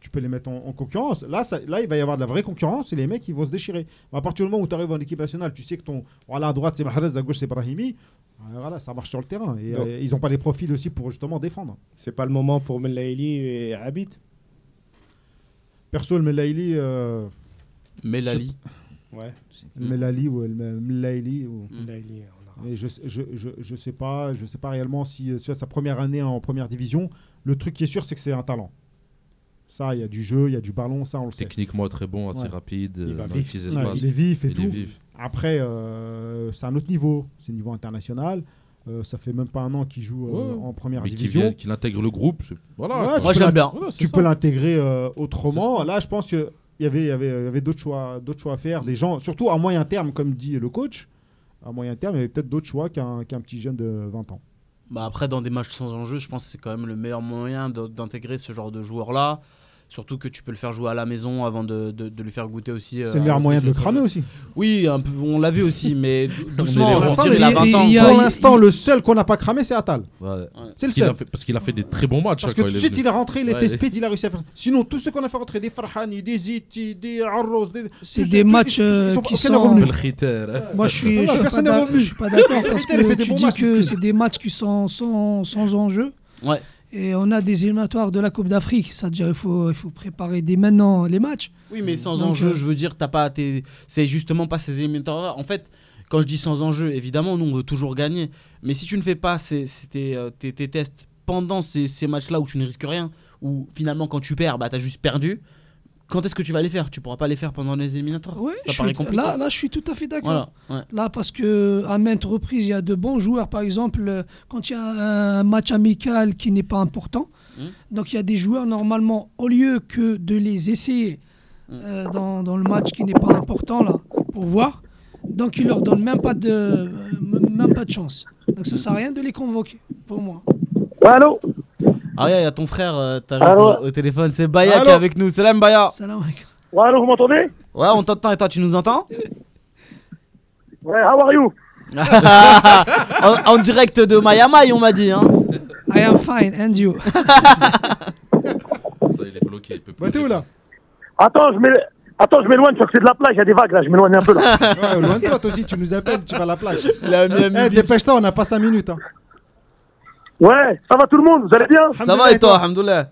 tu peux les mettre en, en concurrence. Là, ça- là, il va y avoir de la vraie concurrence et les mecs, ils vont se déchirer. À partir du moment où tu arrives en équipe nationale, tu sais que ton. Voilà, à droite, c'est Mahrez, à gauche, c'est Brahimi. euh, Voilà, ça marche sur le terrain. Et Donc- euh, ils n'ont pas les profils aussi pour justement défendre. C'est pas le moment pour Melaili et Habit Perso, le Melaili. Euh, Melali. Ouais. Melali ou Melaili. Ou... Melaili, Et je, je, je, je sais pas, je sais pas réellement si euh, sur sa première année en première division, le truc qui est sûr, c'est que c'est un talent. Ça, il y a du jeu, il y a du ballon, ça on le sait. Techniquement très bon, assez Ouais. rapide, Il va petits espaces. il est vif et Il est tout. vif. Après, euh, c'est un autre niveau, c'est niveau international. Euh, ça fait même pas un an qu'il joue euh, Ouais. en première Mais qui division. qu'il intègre le groupe. c'est- Voilà. Ouais, Moi j'aime bien. Voilà, Tu ça. peux l'intégrer euh, autrement. Là, je pense qu'il y avait, il y avait, il y avait d'autres choix, d'autres choix à faire. Des gens, surtout à moyen terme, comme dit le coach. À moyen terme, il y avait peut-être d'autres choix qu'un qu'un petit jeune de 20 ans. Bah après, dans des matchs sans enjeu, je pense que c'est quand même le meilleur moyen d'intégrer ce genre de joueur-là. Surtout que tu peux le faire jouer à la maison avant de, de- de lui faire goûter aussi. euh, C'est le meilleur moyen de le cramer aussi. Oui, un peu, on l'a vu aussi, mais dou- doucement. les on rois. va dire, il a Il- 20 ans. il y a- quoi. Pour l'instant, le seul qu'on n'a pas cramé, c'est Atal. Ouais. C'est le Parce qu'il a seul. fait- Parce qu'il a fait des très bons matchs. Parce hein, que tout de suite, il est rentré, il était speed, il a réussi à faire. Sinon, tous ceux qu'on a fait rentrer, des Farhani, des Ziti, des Arros, des. C'est des matchs euh, qui sont. revenu. Belkhiter, hein. Moi, je suis, Ah, personne pas n'est revenu. je suis pas d'accord parce que tu dis que c'est des matchs qui sont sans, sans enjeu. Ouais. Et on a des éliminatoires de la Coupe d'Afrique. C'est-à-dire il faut, il faut préparer dès maintenant les matchs. Oui, mais sans Donc, enjeu, euh, je veux dire, t'as pas tes- c'est justement pas ces éliminatoires-là. En fait, quand je dis sans enjeu, évidemment, nous on veut toujours gagner. Mais si tu ne fais pas ces, ces- tes, euh, tes- tes tests pendant ces, ces matchs-là où tu ne risques rien, où finalement quand tu perds, bah t'as juste perdu. Quand est-ce que tu vas les faire? Tu pourras pas les faire pendant les éliminatoires? Oui, Ça je paraît suis- compliqué. là, là, je suis tout à fait d'accord. Voilà. ouais. Là, parce que à maintes reprises, il y a de bons joueurs. Par exemple, quand il y a un match amical qui n'est pas important, Mm. donc il y a des joueurs normalement, au lieu que de les essayer Mm. euh, dans, dans le match qui n'est pas important là pour voir, donc ils leur donnent même pas de euh, même pas de chance. Donc ça sert à rien de les convoquer pour moi. Allô? Ah, il y a ton frère, euh, Allô au, au téléphone, c'est Baya Allô qui est avec nous. Salam Baya. Salam alaikum. Ouais, allô, vous m'entendez? Ouais, on t'entend et toi, tu nous entends? Ouais, how are you? En, en direct de Miami, on m'a dit. Hein. I am fine and you? Ça, il est bloqué. il peut plus Bah, t'es où là? Attends, je. Attends, je m'éloigne parce que c'est de la plage, il y a des vagues là, je m'éloigne un peu là. Ouais, loin de toi, toi aussi, tu nous appelles, tu vas à la plage. La Miami Eh, dépêche-toi, on n'a pas 5 minutes. Hein. Ouais, ça va tout le monde, vous allez bien? Ça va et toi, Alhamdoulilah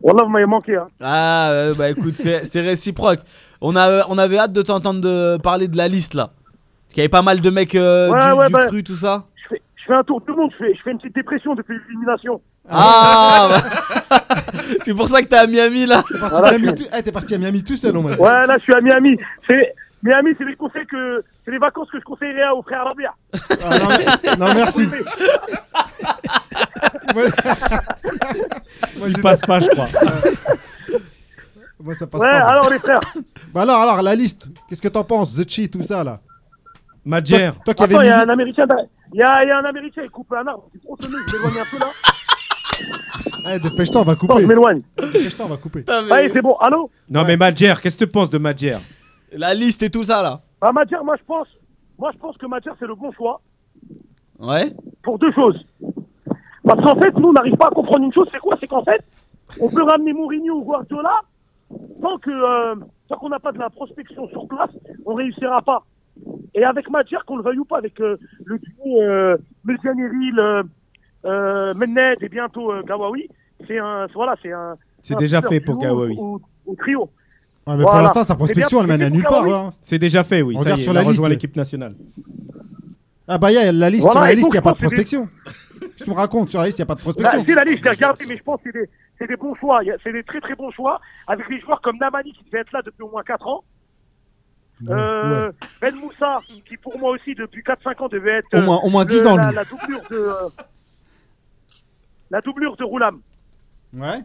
Wallah, vous m'avez manqué. Hein. Ah, euh, bah écoute, c'est réciproque. On, a, on avait hâte de t'entendre de parler de la liste là. Parce qu'il y avait pas mal de mecs euh, Ouais, du, ouais, du bah. cru, tout ça. Je fais, je fais un tour du monde, je fais, je fais une petite dépression depuis l'élimination. Ah, bah. c'est pour ça que t'es à Miami là. T'es parti, Voilà, à Miami je- tout- eh, t'es parti à Miami tout seul, m'a dit. Ouais, là, je suis à Miami. C'est, Miami, c'est les conseils que, c'est les vacances que je conseillerais aux frères Rabia. Ah, non, non, merci. Moi, Moi, Il passe pas, je crois. Moi, ça passe Ouais, pas. alors les frères. Bah alors, alors, la liste. Qu'est-ce que t'en penses The Chi, tout ça là? Madjer. Toi, toi qui avais Attends, il y a un Américain, il y a, il y a un Américain, il coupe un arbre. C'est trop sonné, je m'éloigne un peu là. Eh, dépêche-toi, on va couper. je m'éloigne. Dépêche-toi, on va couper. Mais Allez, c'est bon. Allô? Non, mais Madjer, qu'est-ce que tu penses de Madjer? La liste et tout ça là. Ah, Madjer, moi, je pense, moi, je pense que Madjer, c'est le bon choix Ouais. pour deux choses. Parce qu'en fait, nous, on n'arrive pas à comprendre une chose, c'est quoi? C'est qu'en fait, on peut ramener Mourinho ou Guardiola, tant que euh, tant qu'on n'a pas de la prospection sur place, on réussira pas. Et avec Madjer, qu'on le veuille ou pas, avec euh, le duo euh, Melzianeri, le, euh, Mened et bientôt euh, Gawawi, c'est un, voilà, c'est un. C'est déjà fait pour Gawawi. Au, au trio. Ouais, mais Voilà. pour l'instant, sa prospection, Eh elle bien, mène à nulle part. Hein. C'est déjà fait, oui. On Ça regarde y est, sur la rejoint liste. l'équipe nationale. Ah bah, il y a la liste Voilà, sur la liste, il n'y a je pas de prospection. Tu me racontes Sur la liste, il n'y a pas de Là, prospection. c'est la liste, j'ai regardé, mais je pense que c'est des, c'est des bons choix. C'est des très très bons choix avec des joueurs comme Namani qui devait être là depuis au moins 4 ans. Euh, Ben Moussa qui pour moi aussi depuis 4-5 ans devait être Au moins- au moins le- 10 ans, la, lui. la doublure de euh, la doublure de Roulam. Ouais.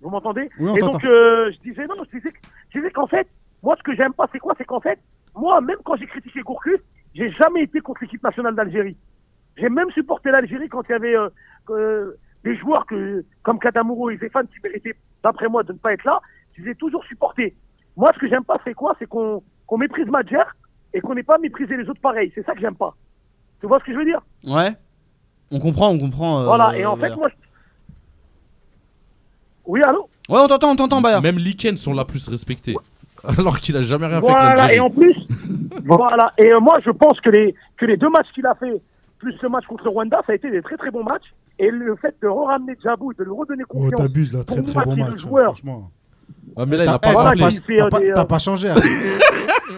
Vous m'entendez Oui, Et donc, euh, je disais, non, je disais, je disais qu'en fait, moi, ce que j'aime pas, c'est quoi? C'est qu'en fait, moi, même quand j'ai critiqué Gourcuff, j'ai jamais été contre l'équipe nationale d'Algérie. J'ai même supporté l'Algérie quand il y avait euh, euh, des joueurs que, comme Kadamouro et Zéphane qui méritaient, d'après moi, de ne pas être là. Je les ai toujours supportés. Moi, ce que j'aime pas, c'est quoi? C'est qu'on qu'on méprise Madjer et qu'on n'ait pas méprisé les autres pareil. C'est ça que j'aime pas. Tu vois ce que je veux dire? Ouais. On comprend, on comprend. euh, Voilà. Et en fait, moi, je- oui, allô Ouais, on t'entend, on t'entend, Bayard. Même Liken sont la plus respectés. Alors qu'il a jamais rien fait Voilà, et en plus, voilà, et euh, moi je pense que les, que les deux matchs qu'il a fait, plus le match contre Rwanda, ça a été des très très bons matchs. Et le fait de ramener Djabou, de lui redonner Oh, confiance. t'abuses là, très très bon match. joueur. franchement. Ah, mais là, il a pas t'as rappelé. pas- t'as pas- euh, pas changé. hein.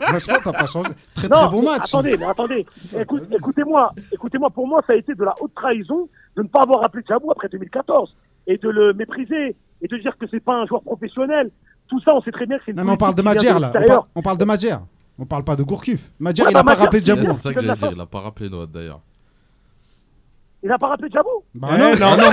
Franchement, t'as pas changé. Très Non, très bon match. Attendez, mais attendez. Écoute- Écoutez-moi, écoutez-moi. Pour moi, ça a été de la haute trahison de ne pas avoir appelé Djabou après 2014 et de le mépriser et de dire que c'est pas un joueur professionnel. Tout ça, on sait très bien que c'est une Non, mais on parle de Madjer là. On parle, on parle de Madjer. On parle pas de Gourcuff. Madjer, Ouais, il a bah, pas rappelé Djabou. C'est ça que j'allais dire, il a pas rappelé Noah d'ailleurs. Il n'a pas rappelé Djabou Bah Eh, non, non, non.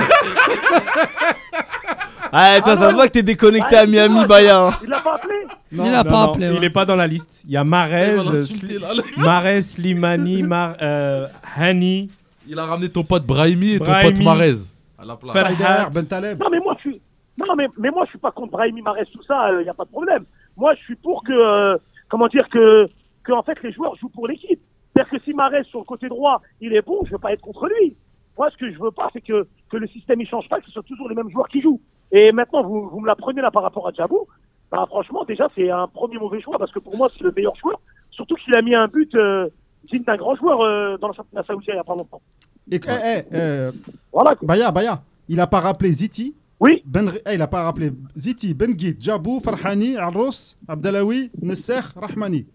Ah, tu vois, ça se voit que t'es déconnecté Ah, à Miami, excuse-moi, Bayard. Il l'a pas appelé Il a Non, pas non, appelé. Il ouais. est pas dans la liste. Il y a Marez, Il va euh. Marez, Slimani, Mar, euh, Hani. Il a ramené ton pote Brahimi et ton Brahimi. pote Marez à la place. Fer- Faider, Ben Taleb. Non, mais moi, je suis. Non, mais, mais moi, je suis pas contre Brahimi Marès, tout ça, il n'y a pas de problème. Moi, je suis pour que. euh, comment dire que. Que, en fait, les joueurs jouent pour l'équipe. C'est-à-dire que si Marès, sur le côté droit, il est bon, je veux pas être contre lui. Moi, ce que je veux pas, c'est que, que le système, il change pas, que ce soit toujours les mêmes joueurs qui jouent. Et maintenant, vous, vous me la prenez là par rapport à Djabou. Bah, franchement, déjà, c'est un premier mauvais choix, parce que pour moi, c'est le meilleur joueur. Surtout qu'il a mis un but euh, digne d'un grand joueur euh, dans le championnat saoudien il y a pas longtemps. Et, eh, eh, euh, Voilà. Baya, Baya, il a pas rappelé Ziti. Oui. Ben, eh, il a pas rappelé Ziti, Ben Guid, Djabou, Farhani, Arros, Abdelawi, Nesser, Rahmani.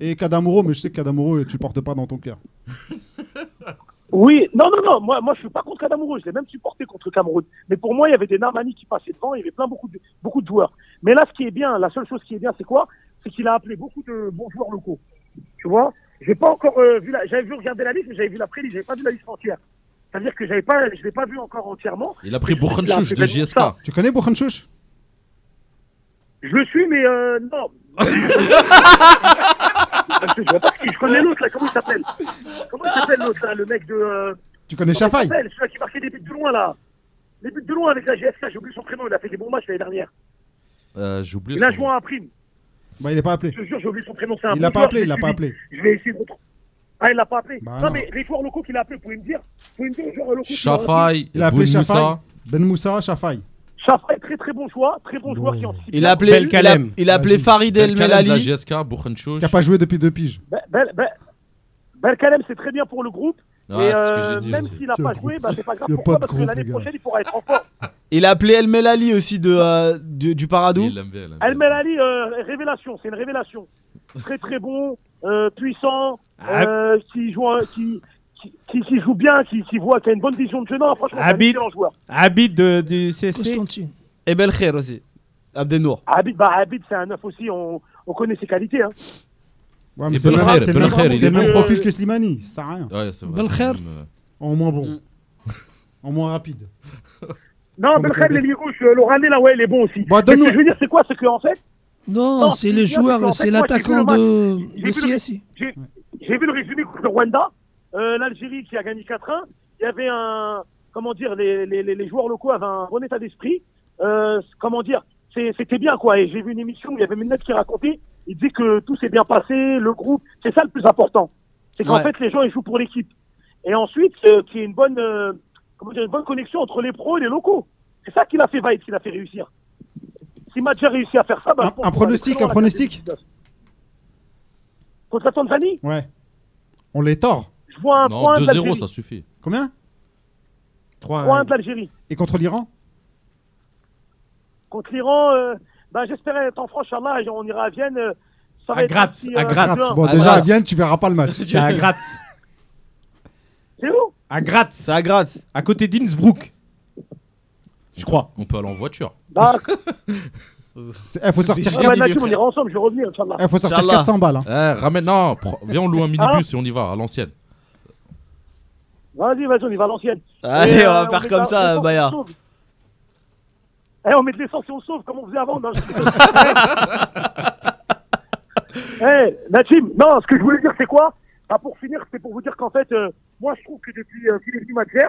Et Kadamouro, mais je sais que Kadamouro, tu le portes pas dans ton cœur. Oui, non, non, non, moi, moi je suis pas contre Kadamouro, je l'ai même supporté contre Cameroun. Mais pour moi, il y avait des Narmani qui passaient devant, il y avait plein beaucoup de, beaucoup de joueurs. Mais là, ce qui est bien, la seule chose qui est bien, c'est quoi? C'est qu'il a appelé beaucoup de bons joueurs locaux. Tu vois? J'ai pas encore euh, vu la, j'avais vu regarder la liste, mais j'avais vu la pré-liste, j'avais pas vu la liste entière. C'est-à-dire que j'avais pas, je l'ai pas vu encore entièrement. Il a pris appelé de JSK. Tu connais Boukhanchouch Je le suis, mais euh, non. Parce que je vois pas qui, je connais l'autre là, comment il s'appelle? Comment il s'appelle l'autre là, le mec de. euh, Tu connais Comment il Chafaï s'appelle Celui qui marquait des buts de loin là. Les buts de loin avec la GSK, j'ai oublié son prénom, il a fait des bons matchs l'année dernière. Euh, J'ai oublié Il a son joué à un prime. Bah, il est pas appelé. Je te jure, j'ai oublié son prénom. C'est un Il bon l'a pas joueur, appelé, je il l'ai l'a pas suivi. appelé. Je vais essayer de retrouver. Ah, il l'a pas appelé. Bah, non, non. mais les joueurs locaux qu'il a appelés, vous pouvez me dire Shafai, Il a appelé Chafaï, Moussa. Ben Moussa, Chafaï. Chafaï, très très bon choix, très bon joueur qui anticipe. Il a appelé, il a, Kalem. il a appelé. Farid El Melali. Qui a pas joué depuis deux piges. Bel, bel, bel, Belkalem, c'est très bien pour le groupe. Et que euh, même aussi. s'il n'a pas joué, bah, c'est pas grave. Pourquoi Parce que groupe, l'année prochaine, il pourra être en forme. Il a appelé El Melali aussi de, euh, du, du Paradou. Il l'aime bien, il l'aime El. Melali, euh, révélation, c'est une révélation. Très très bon, euh, puissant, Ah. euh, qui, joue, un- qui, qui, joue bien, qui, qui voit, qui a une bonne vision de jeu. Non, franchement, un Habib. excellent joueur. Habit de, du CSC. Et Belkher aussi. Abdenour. Habib, bah, Habib c'est un neuf aussi, on, on connaît ses qualités. Hein. Ouais, mais Et c'est le Belkhair, même- Belkhair, profil que Slimani. Ça sert à rien. Ouais, c'est. Belkhair. euh, En moins bon. Mm. En moins rapide. Non, Belkhair, Ligouche, euh, Lorané, là, ouais, il est bon aussi. Bon, Mais ce donne-nous- que je veux dire, c'est quoi C'est qu'en fait, Non, Non, c'est ce le joueur, c'est l'attaquant de, de CSI. j'ai j'ai vu le résumé contre le Rwanda, euh, l'Algérie qui a gagné 4-1. Il y avait un, comment dire, les, les, joueurs locaux avaient un bon état d'esprit. Euh, comment dire, c'était bien quoi. Et j'ai vu une émission où il y avait Ménette qui racontait. Il dit que tout s'est bien passé, le groupe. C'est ça le plus important. C'est qu'en Ouais. fait les gens ils jouent pour l'équipe. Et ensuite euh, qu'il y ait une bonne, euh, comment dire, une bonne connexion entre les pros et les locaux. C'est ça qui l'a fait Vaïd, qui l'a fait réussir. Si Madjer réussit à faire ça, bah, Un- pronostic, un pronostic Cannes 2019. Contre la Tanzanie, Ouais. On les tord. Je vois un Non, point de 2-0, l'Algérie. ça suffit. Combien 3 Point de l'Algérie. Et contre l'Iran Contre l'Iran, euh, bah, j'espérais être en France, Inch'Allah, et on ira à Vienne. euh, ça va À être Graz, un petit, à euh, Graz. 2-1. Bon, Ah, déjà, voilà. à Vienne, tu verras pas le match. C'est à Graz. C'est où? À Graz. C'est à Graz. À côté d'Innsbruck. Je crois. On peut aller en voiture. D'accord. C'est- eh, faut sortir, Ah, bah, Nadim, on ira ensemble, je vais revenir, Inch'Allah. eh, faut sortir Inch'Allah. 400 balles. hein. Eh, ramène, non, viens, on loue un minibus et on y va, à l'ancienne. Vas-y, vas-y, on y va à l'ancienne. Allez, Et, on euh, va faire met comme ça, Baya. Eh, on met de l'essence et on sauve, comme on faisait avant. non, je- Eh, Nadim, non, ce que je voulais dire, c'est quoi? Ah, Pour finir, c'est pour vous dire qu'en fait, euh, moi, je trouve que depuis euh, qu'il est venu Madjer,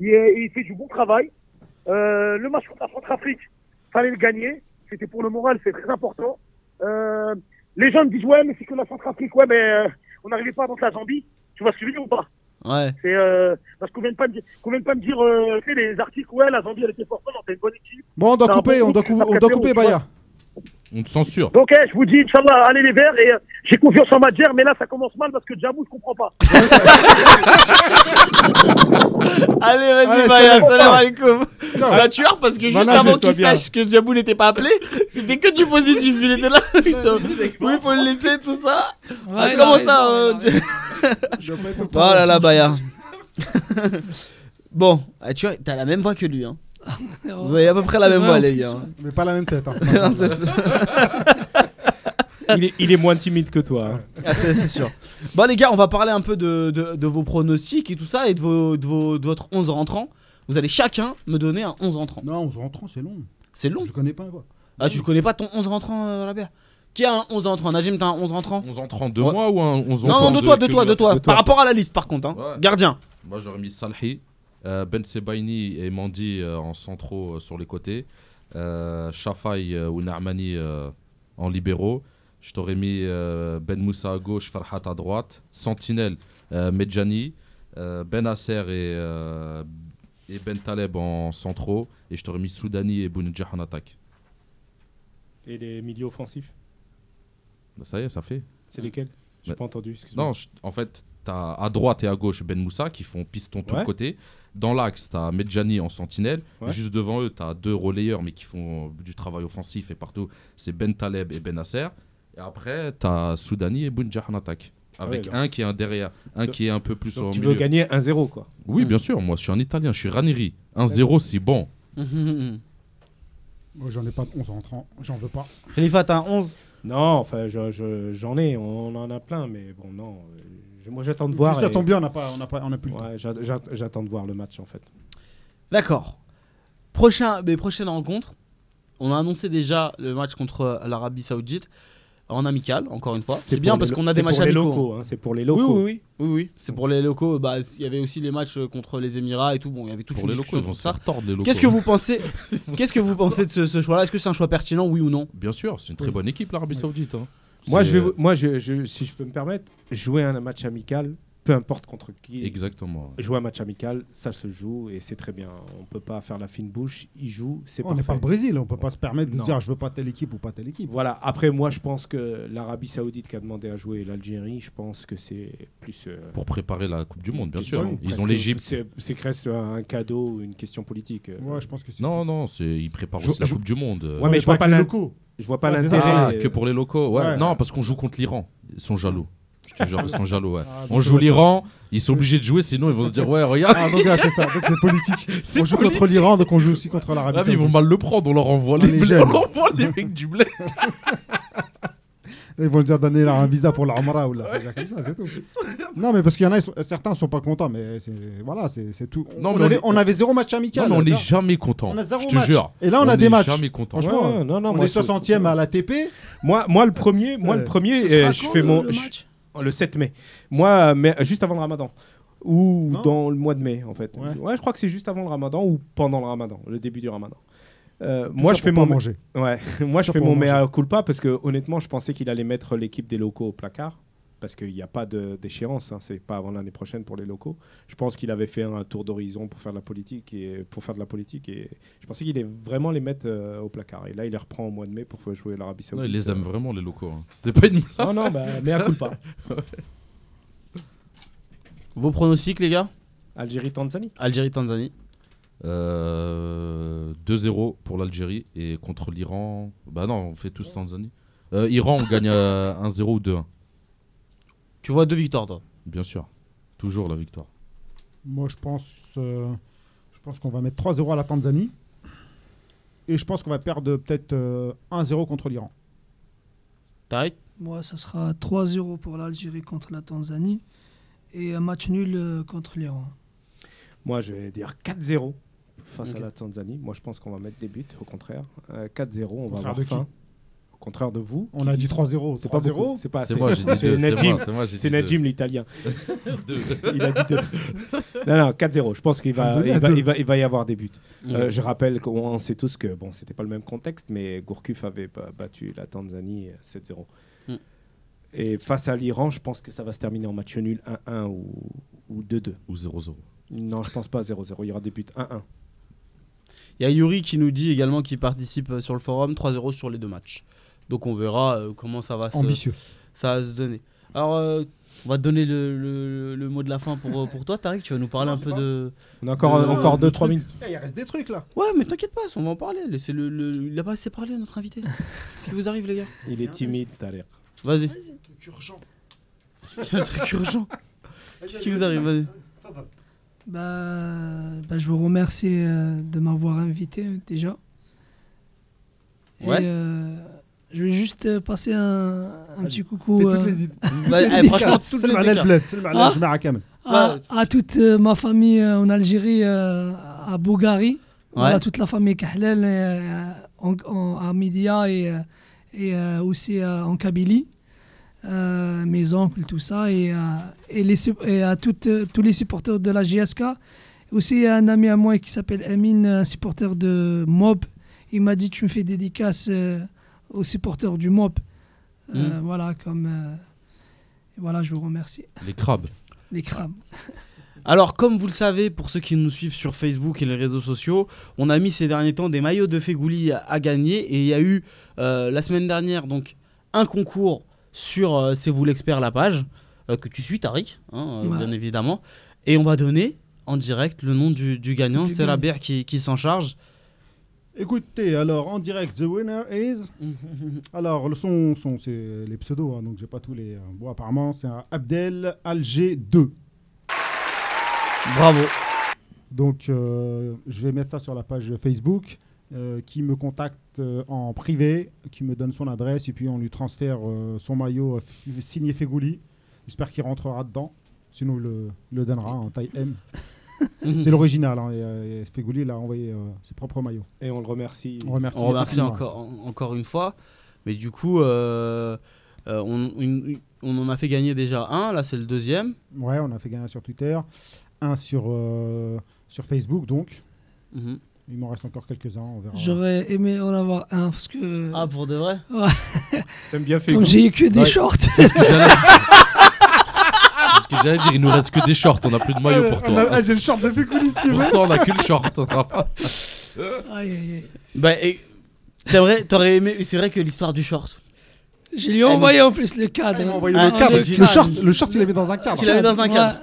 il, il fait du bon travail. Euh, le match contre la Centrafrique, fallait le gagner. C'était pour le moral, c'est très important. Euh, les gens me disent, ouais, mais c'est que la Centrafrique, ouais, mais euh, on n'arrivait pas à battre la Zambie. Tu vois dire ou pas? Ouais. c'est euh, parce qu'on vient pas me dire, qu'on vient pas me dire, euh, tu sais, les articles, ouais, la Zambie elle était forte, non, c'est une bonne équipe. Bon, on doit couper, on doit, cou- on doit couper, Baya. On te censure. Donc, eh, je vous dis, Inch'Allah, allez les verts, et euh, j'ai confiance en Madjer, mais là, ça commence mal parce que Djamou, je comprends pas. Allez, vas-y, Baya, salam. alaikum. C'est un tueur parce que juste avant qu'il sache que Djabou n'était pas appelé, c'était que du positif. Il était là. Oui, il faut le laisser, tout ça. Ouais, Ah, comment ça euh. Oh là là, Baya. Bon, ah, tu vois, t'as la même voix que lui. Hein. Vous avez à peu près la même voix, en les gars. ouais. Mais pas la même tête. hein. Non, c'est- c'est- il, est, il est moins timide que toi. hein. Ah, c'est c'est sûr. Bon, les gars, on va parler un peu de, de, de vos pronostics et tout ça et de, vos, de, vos, de votre 11 rentrant. Vous allez chacun me donner un 11 rentrant. Non, 11 rentrants, c'est long. C'est long. Je connais pas. quoi. Ah, tu connais pas ton 11 rentrant, euh, Rabia Qui a un 11 rentrant Najim, t'as un 11 rentrant 11 entrants de Ouais. moi ou un 11 Non, entrants non, de toi, de toi, de toi. Par rapport à la liste, par contre. Hein. Ouais. Gardien. Moi, j'aurais mis Salhi, Ben Sebaini et Mandi euh, en centraux euh, sur les côtés, euh, Shafai euh, ou Narmani euh, en libéraux. Je t'aurais mis euh, Ben Moussa à gauche, Farhat à droite, Sentinelle, euh, Medjani, euh, Ben Asser et, euh, et Ben Taleb en centraux. Et je t'aurais mis Soudani et Bounedjah en attaque. Et les milieux offensifs, Bah, ça y est, ça fait. c'est lesquels? J'ai Bah, pas entendu, excuse-moi. Non, je- en fait, tu as à droite et à gauche Ben Moussa qui font piston tout Ouais. le côté. Dans l'axe, tu as Medjani en sentinelle. Ouais. Juste devant eux, tu as deux relayeurs mais qui font euh, du travail offensif et partout. C'est Ben Taleb et Ben Nasser. Et après, tu as Soudani et Bounjah en attaque. Avec Ouais, donc- un qui est un derrière, un qui est un peu plus Donc au tu milieu. veux gagner 1-0, quoi. Oui, bien sûr. Moi, je suis un Italien. Je suis Ranieri. 1-0, c'est bon. Moi, j'en ai pas de 11 rentrants. J'en veux pas. Khalifa, t'as un 11 Non, enfin, je- je- j'en ai, on en a plein, mais bon, non. Moi, j'attends de voir. Ça et- tombe bien, on n'a pas, on n'a pas, on a plus. Ouais, j'attends de voir le match, en fait. D'accord. Prochain, les prochaines rencontres. On a annoncé déjà le match contre l'Arabie Saoudite en amical, encore une fois. C'est bien parce qu'on a des matchs pour les amicaux. locaux, hein, c'est pour les locaux. oui, oui, oui, oui. C'est pour les locaux. Bah, il y avait aussi les matchs euh, contre les Émirats et tout. Bon, il y avait toute Pour une les locaux, se ça. Qu'est-ce que vous pensez Qu'est-ce que vous pensez de ce, ce choix-là? Est-ce que c'est un choix pertinent, oui ou non? Bien sûr, c'est une très bonne équipe, l'Arabie Saoudite. hein. Moi, C'est- je vais, moi je, je- si je peux me permettre, jouer un match amical, peu importe contre qui, Exactement. jouer un match amical, ça se joue et c'est très bien. On peut pas faire la fine bouche, il joue, c'est On n'est pas le Brésil, on peut pas se permettre de Non. dire je veux pas telle équipe ou pas telle équipe. Voilà. Après, moi, je pense que l'Arabie Saoudite qui a demandé à jouer l'Algérie, je pense que c'est plus. euh, Pour préparer la Coupe du Monde, bien sûr. question- Ils ont l'Égypte. C'est presque un cadeau ou une question politique. euh. Ouais, je pense que c'est. Non, non, c'est ils préparent Je- aussi la je- Coupe du Monde. Ouais, mais je vois pas les locaux. Je vois pas l'intérêt. Ah, euh, que pour les locaux ouais. Ouais. Non, parce qu'on joue contre l'Iran. Ils sont jaloux. Je te jure, ils sont jaloux, ouais. Ah, On joue l'Iran, ils sont obligés de jouer, sinon ils vont se dire, ouais, regarde. Ah, donc, ouais, c'est ça. Donc c'est politique. C'est On joue politique. contre l'Iran, donc on joue aussi contre l'Arabie Ah, mais ils vont Saoudite. mal le prendre, on leur envoie les, les blés, on leur envoie les mecs du blé. Ils vont dire donner leur un visa pour la Umrah ou la Hajj, comme ça, c'est tout. Non, mais parce qu'il y en a, ils sont- certains sont pas contents, mais c'est voilà, c'est c'est tout. Non, on, mais on avait, est- on avait zéro match amical. Non, mais on n'est là. jamais content. On a zéro Je te match. jure. Et là, on a des matchs. jamais content. Franchement, Ouais, non, non, on moi, est je- 60e à l'ATP. Moi, moi, le premier, moi, Ouais. le premier, euh, je fais mon le je- match? Le 7 mai. Moi, mais juste avant le Ramadan ou Non. dans le mois de mai en fait. Ouais. Ouais, je crois que c'est juste avant le Ramadan ou pendant le Ramadan, le début du Ramadan. Euh, moi, je fais mon manger? Ouais, moi je fais mon mea culpa parce que honnêtement, je pensais qu'il allait mettre l'équipe des locaux au placard parce qu'il n'y a pas de- d'échéance, hein, c'est pas avant l'année prochaine pour les locaux. Je pense qu'il avait fait un tour d'horizon pour faire de la politique et pour faire de la politique et je pensais qu'il allait vraiment les mettre euh, au placard. Et là, il les reprend au mois de mai pour faire jouer l'Arabie Non, Saoudite. ils les aiment vraiment, les locaux. hein. C'était pas une. Non, non, bah, mea culpa. Vos pronostics, les gars? Algérie, Tanzanie. Algérie-Tanzanie. Euh, 2-0 pour l'Algérie et contre l'Iran. Bah non, on fait tous Tanzanie. Euh, Iran, on gagne euh, 1-0 ou 2-1. Tu vois deux victoires, toi. Bien sûr. Toujours la victoire. Moi, je pense, euh, je pense qu'on va mettre 3-0 à la Tanzanie. Et je pense qu'on va perdre peut-être euh, 1-0 contre l'Iran. Tariq Moi, ça sera 3-0 pour l'Algérie contre la Tanzanie et un match nul euh, contre l'Iran. Moi, je vais dire 4-0 face à la Tanzanie. Moi, je pense qu'on va mettre des buts, au contraire. Euh, 4-0, on va avoir faim. Contraire de vous. On a dit 3-0. C'est pas 3-0. beaucoup. C'est pas C'est moi, j'ai dit C'est Najim. c'est. Najim, l'italien. Il a dit deux. non, non, 4-0. Je pense qu'il va, il va, il va, il va y avoir des buts. Euh, je rappelle qu'on on sait tous que bon, c'était pas le même contexte, mais Gourcuff avait ba- battu la Tanzanie euh, 7-0. Mm. Et face à l'Iran, je pense que ça va se terminer en match nul 1-1 ou, ou 2-2. Ou 0-0. Non, je pense pas 0-0. Il y aura des buts 1-1. Il y a Yuri qui nous dit également qu'il participe sur le forum 3-0 sur les deux matchs. Donc on verra euh, comment ça va, se, Ambitieux. ça va se donner. Alors, euh, on va te donner le, le- le mot de la fin pour, euh, pour toi, Tariq. Tu vas nous parler Non, un peu pas- de. On a encore, Le- encore le 2-3 truc. minutes. Eh, il reste des trucs là. Ouais, mais t'inquiète pas, on va en parler. Laissez le, le- Il a pas assez parlé, notre invité. Qu'est-ce qui vous arrive, les gars? Il est timide, t'as l'air. Vas-y. Truc urgent. Il y a un truc urgent. Qu'est-ce qui vous arrive? Vas-y. Bah, bah, je vous remercie euh, de m'avoir invité déjà. Et, Ouais. euh, je vais juste euh, passer un, un petit coucou Fais toutes les franchement, toutes les à toute euh, ma famille euh, en Algérie, à Bougari, voilà, toute la famille Kahlel, euh, en, en- à Midia et, et euh, aussi euh, en Kabylie. Mes oncles, tout ça, et, et, les, sup- et à toutes, tous les supporters de la JSK. Aussi un ami à moi qui s'appelle Amine, un supporter de Mob. Il m'a dit tu me fais dédicace euh, aux supporters du Mob. Euh, Voilà, comme. euh, voilà, je vous remercie. Les crabes. Les crabes. Alors, comme vous le savez, pour ceux qui nous suivent sur Facebook et les réseaux sociaux, on a mis ces derniers temps des maillots de Fégouli à, à gagner. Et il y a eu euh, la semaine dernière donc un concours sur euh, C'est vous l'expert, la page, euh, que tu suis, Tariq, hein, euh, Ouais. bien évidemment. Et on va donner en direct le nom du, du gagnant. C'est. Rabert qui, qui s'en charge. Écoutez, alors en direct, the winner is. Alors, le son, son c'est les pseudos, hein, donc j'ai pas tous les. euh, bon, apparemment, c'est un Abdel Alger 2. Bravo. Donc, euh, je vais mettre ça sur la page Facebook. euh, qui me contacte euh, en privé, qui me donne son adresse et puis on lui transfère son maillot signé Fegouli. J'espère qu'il rentrera dedans. Sinon, il le, le donnera en taille M. C'est l'original. Hein, et, euh, et Fegouli, il a envoyé euh, ses propres maillots. Et on le remercie. On remercie, On remercie infiniment. encore, en- encore une fois. Mais du coup, euh, euh, on, une- on en a fait gagner déjà un. Là, c'est le deuxième. Ouais, on a fait gagner un sur Twitter, un sur, euh, sur Facebook, donc. Mhm. Il m'en reste encore quelques-uns, on verra. J'aurais aimé en avoir un parce que. Ah, pour de vrai? Ouais. T'aimes bien Comme j'ai eu que des Ouais. shorts. J'allais dire, il nous reste que des shorts, on n'a plus de maillot pour toi. Ah, J'ai le short de Fegouli, si tu veux. Pourtant, on a que le short. Aïe, aïe, aïe. Bah, et- t'aimerais- t'aurais aimé. C'est vrai que l'histoire du short. Je lui ai envoyé en plus le cadre. Il m'a envoyé Ah, le cadre. le Le short, le short, il l'avait dans un cadre. Tu l'avais dans un cadre.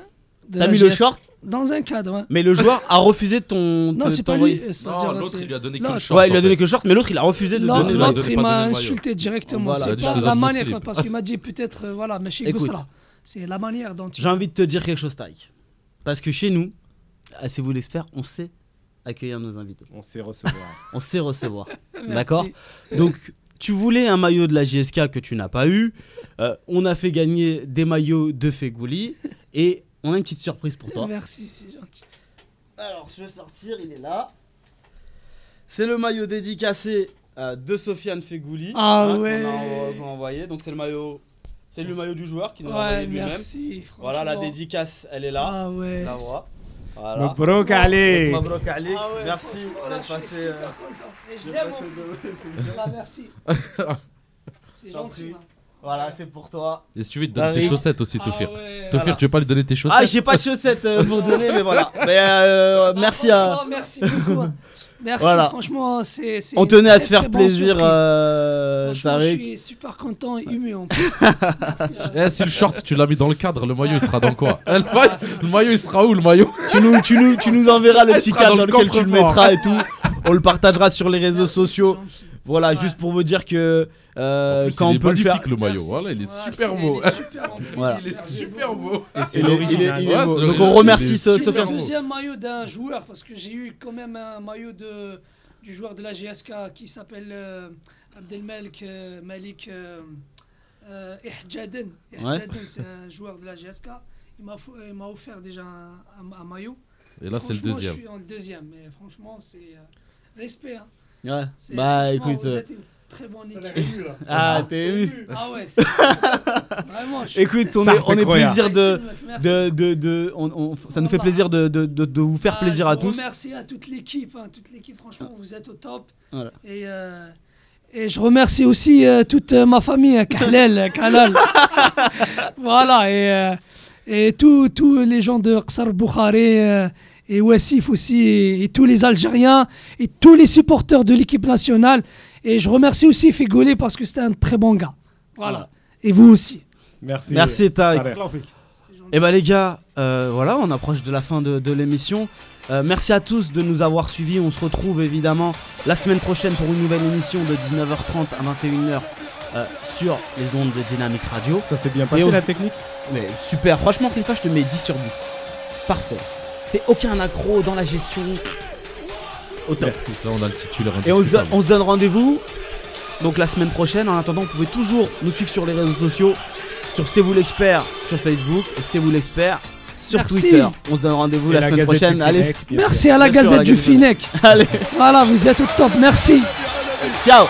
de T'as la mis le GS. short, Dans un cadre, ouais. mais le joueur a refusé de ton. Non, de c'est pas t'envoyer. lui. Non, l'autre, c'est- il lui a donné que l'autre. le short. Ouais, il lui a en donné fait. que le short, mais l'autre il a refusé de L'autre, donner. a l'autre, il donné m'a le maillot. insulté directement. Voilà. Il a C'est pas la manière, parce qu'il m'a dit peut-être, euh, voilà, mais chez Écoute. Goussala. C'est la manière dont. J'ai envie de te dire quelque chose, Taïk. Parce que chez nous, à C'est vous l'expert, on sait accueillir nos invités. On sait recevoir. On sait recevoir. D'accord? Donc, tu voulais un maillot de la JSK que tu n'as pas eu. Euh, on a fait gagner des maillots de Fegouli. Et on a une petite surprise pour toi. Merci, c'est gentil. Alors, je vais sortir, il est là. C'est le maillot dédicacé euh, de Sofiane Fegouli. Ah qu'on a ouais. qu'on a envoyé. Donc, c'est le maillot. C'est le maillot du joueur qui nous a envoyé lui-même. merci. Voilà, la dédicace, elle est là. Ah ouais. La voix. Voilà. Mabrouk Ali. Mabrouk Ali. Ah ouais. Merci je suis passé. super euh, content. Et je l'aime en plus. merci. C'est gentil. Voilà, c'est pour toi. Et si tu veux, il te donne Bah, ses oui. chaussettes aussi, Ah Tofir. ouais. Tofir, tu veux pas lui donner tes chaussettes Ah, j'ai pas de chaussettes euh, pour donner, mais voilà. Mais euh, merci à. Franchement, Merci beaucoup. hein. Merci, Voilà. franchement, c'est. c'est On tenait à te faire très bonne plaisir, surprise. euh, Franchement, je Tariq. suis super content et ému en plus. Merci, euh, Eh, si le short, tu l'as mis dans le cadre, le maillot, il sera dans quoi Eh, le, maillot, le maillot, il sera où, le maillot Tu nous, tu, nous, tu nous enverras le Elle petit sera cadre dans dans le lequel tu le coffre-fort. mettras et tout. On le partagera sur les réseaux merci, sociaux. c'est gentil. Voilà, Ouais. juste pour vous dire que euh, plus, quand on est peut le faire. magnifique, le maillot. Voilà, il est Ouais, super c'est- beau. Il est super. Voilà. Il est super beau. Et c'est Il est, il est- est beau. Donc on remercie Il est ce C'est Sofiane. le deuxième maillot d'un joueur parce que j'ai eu quand même un maillot de du joueur de la GSK qui s'appelle euh, Abdelmalek euh, Malik euh, euh, Ihjaden. C'est un joueur de la GSK. Il m'a offert déjà un, un- un maillot. Et là, c'est le Franchement, deuxième. Je suis en deuxième, mais franchement, c'est euh, respect. hein. Ouais. Bah écoute. vous euh, êtes une très bonne équipe. Ah, t'es vu Ah ouais, c'est- vraiment. je- Écoute, on Ça, est, on est plaisir de, Merci. de, de, de- on- on- ça nous fait plaisir de, de, de, de vous faire Ah, plaisir je à tous. remercie à toute l'équipe, hein, toute l'équipe, franchement, vous êtes au top. Voilà. Et, euh, et je remercie aussi euh, toute euh, ma famille, hein, Kahlel, Kalal. voilà, et, euh, et tous tous les gens de Qsar Boukhari euh, et Wassif aussi, et, et tous les Algériens, et tous les supporters de l'équipe nationale. Et je remercie aussi Figolé parce que c'était un très bon gars. Voilà. Et vous aussi. Merci. Merci Tarek. Tarek. Et bah les gars, euh, voilà, on approche de la fin de, de l'émission. Euh, merci à tous de nous avoir suivis. On se retrouve évidemment la semaine prochaine pour une nouvelle émission de 19h30 à 21h euh, sur les ondes de Dynamic Radio. Ça s'est bien Et passé on- la technique? Mais super, franchement Khalifa, je te mets 10 sur 10. Parfait. Aucun accro dans la gestion. Au top. Merci. Là, on a le titulaire Et on se, donne- indiscutable. on se donne rendez-vous donc la semaine prochaine. En attendant, vous pouvez toujours nous suivre sur les réseaux sociaux, sur C'est vous l'expert sur Facebook et C'est vous l'expert sur Merci. Twitter. On se donne rendez-vous la, la semaine Gazette prochaine. Allez. Merci à la sûr, Gazette du Finec. allez, Voilà, vous êtes au top. Merci. ciao.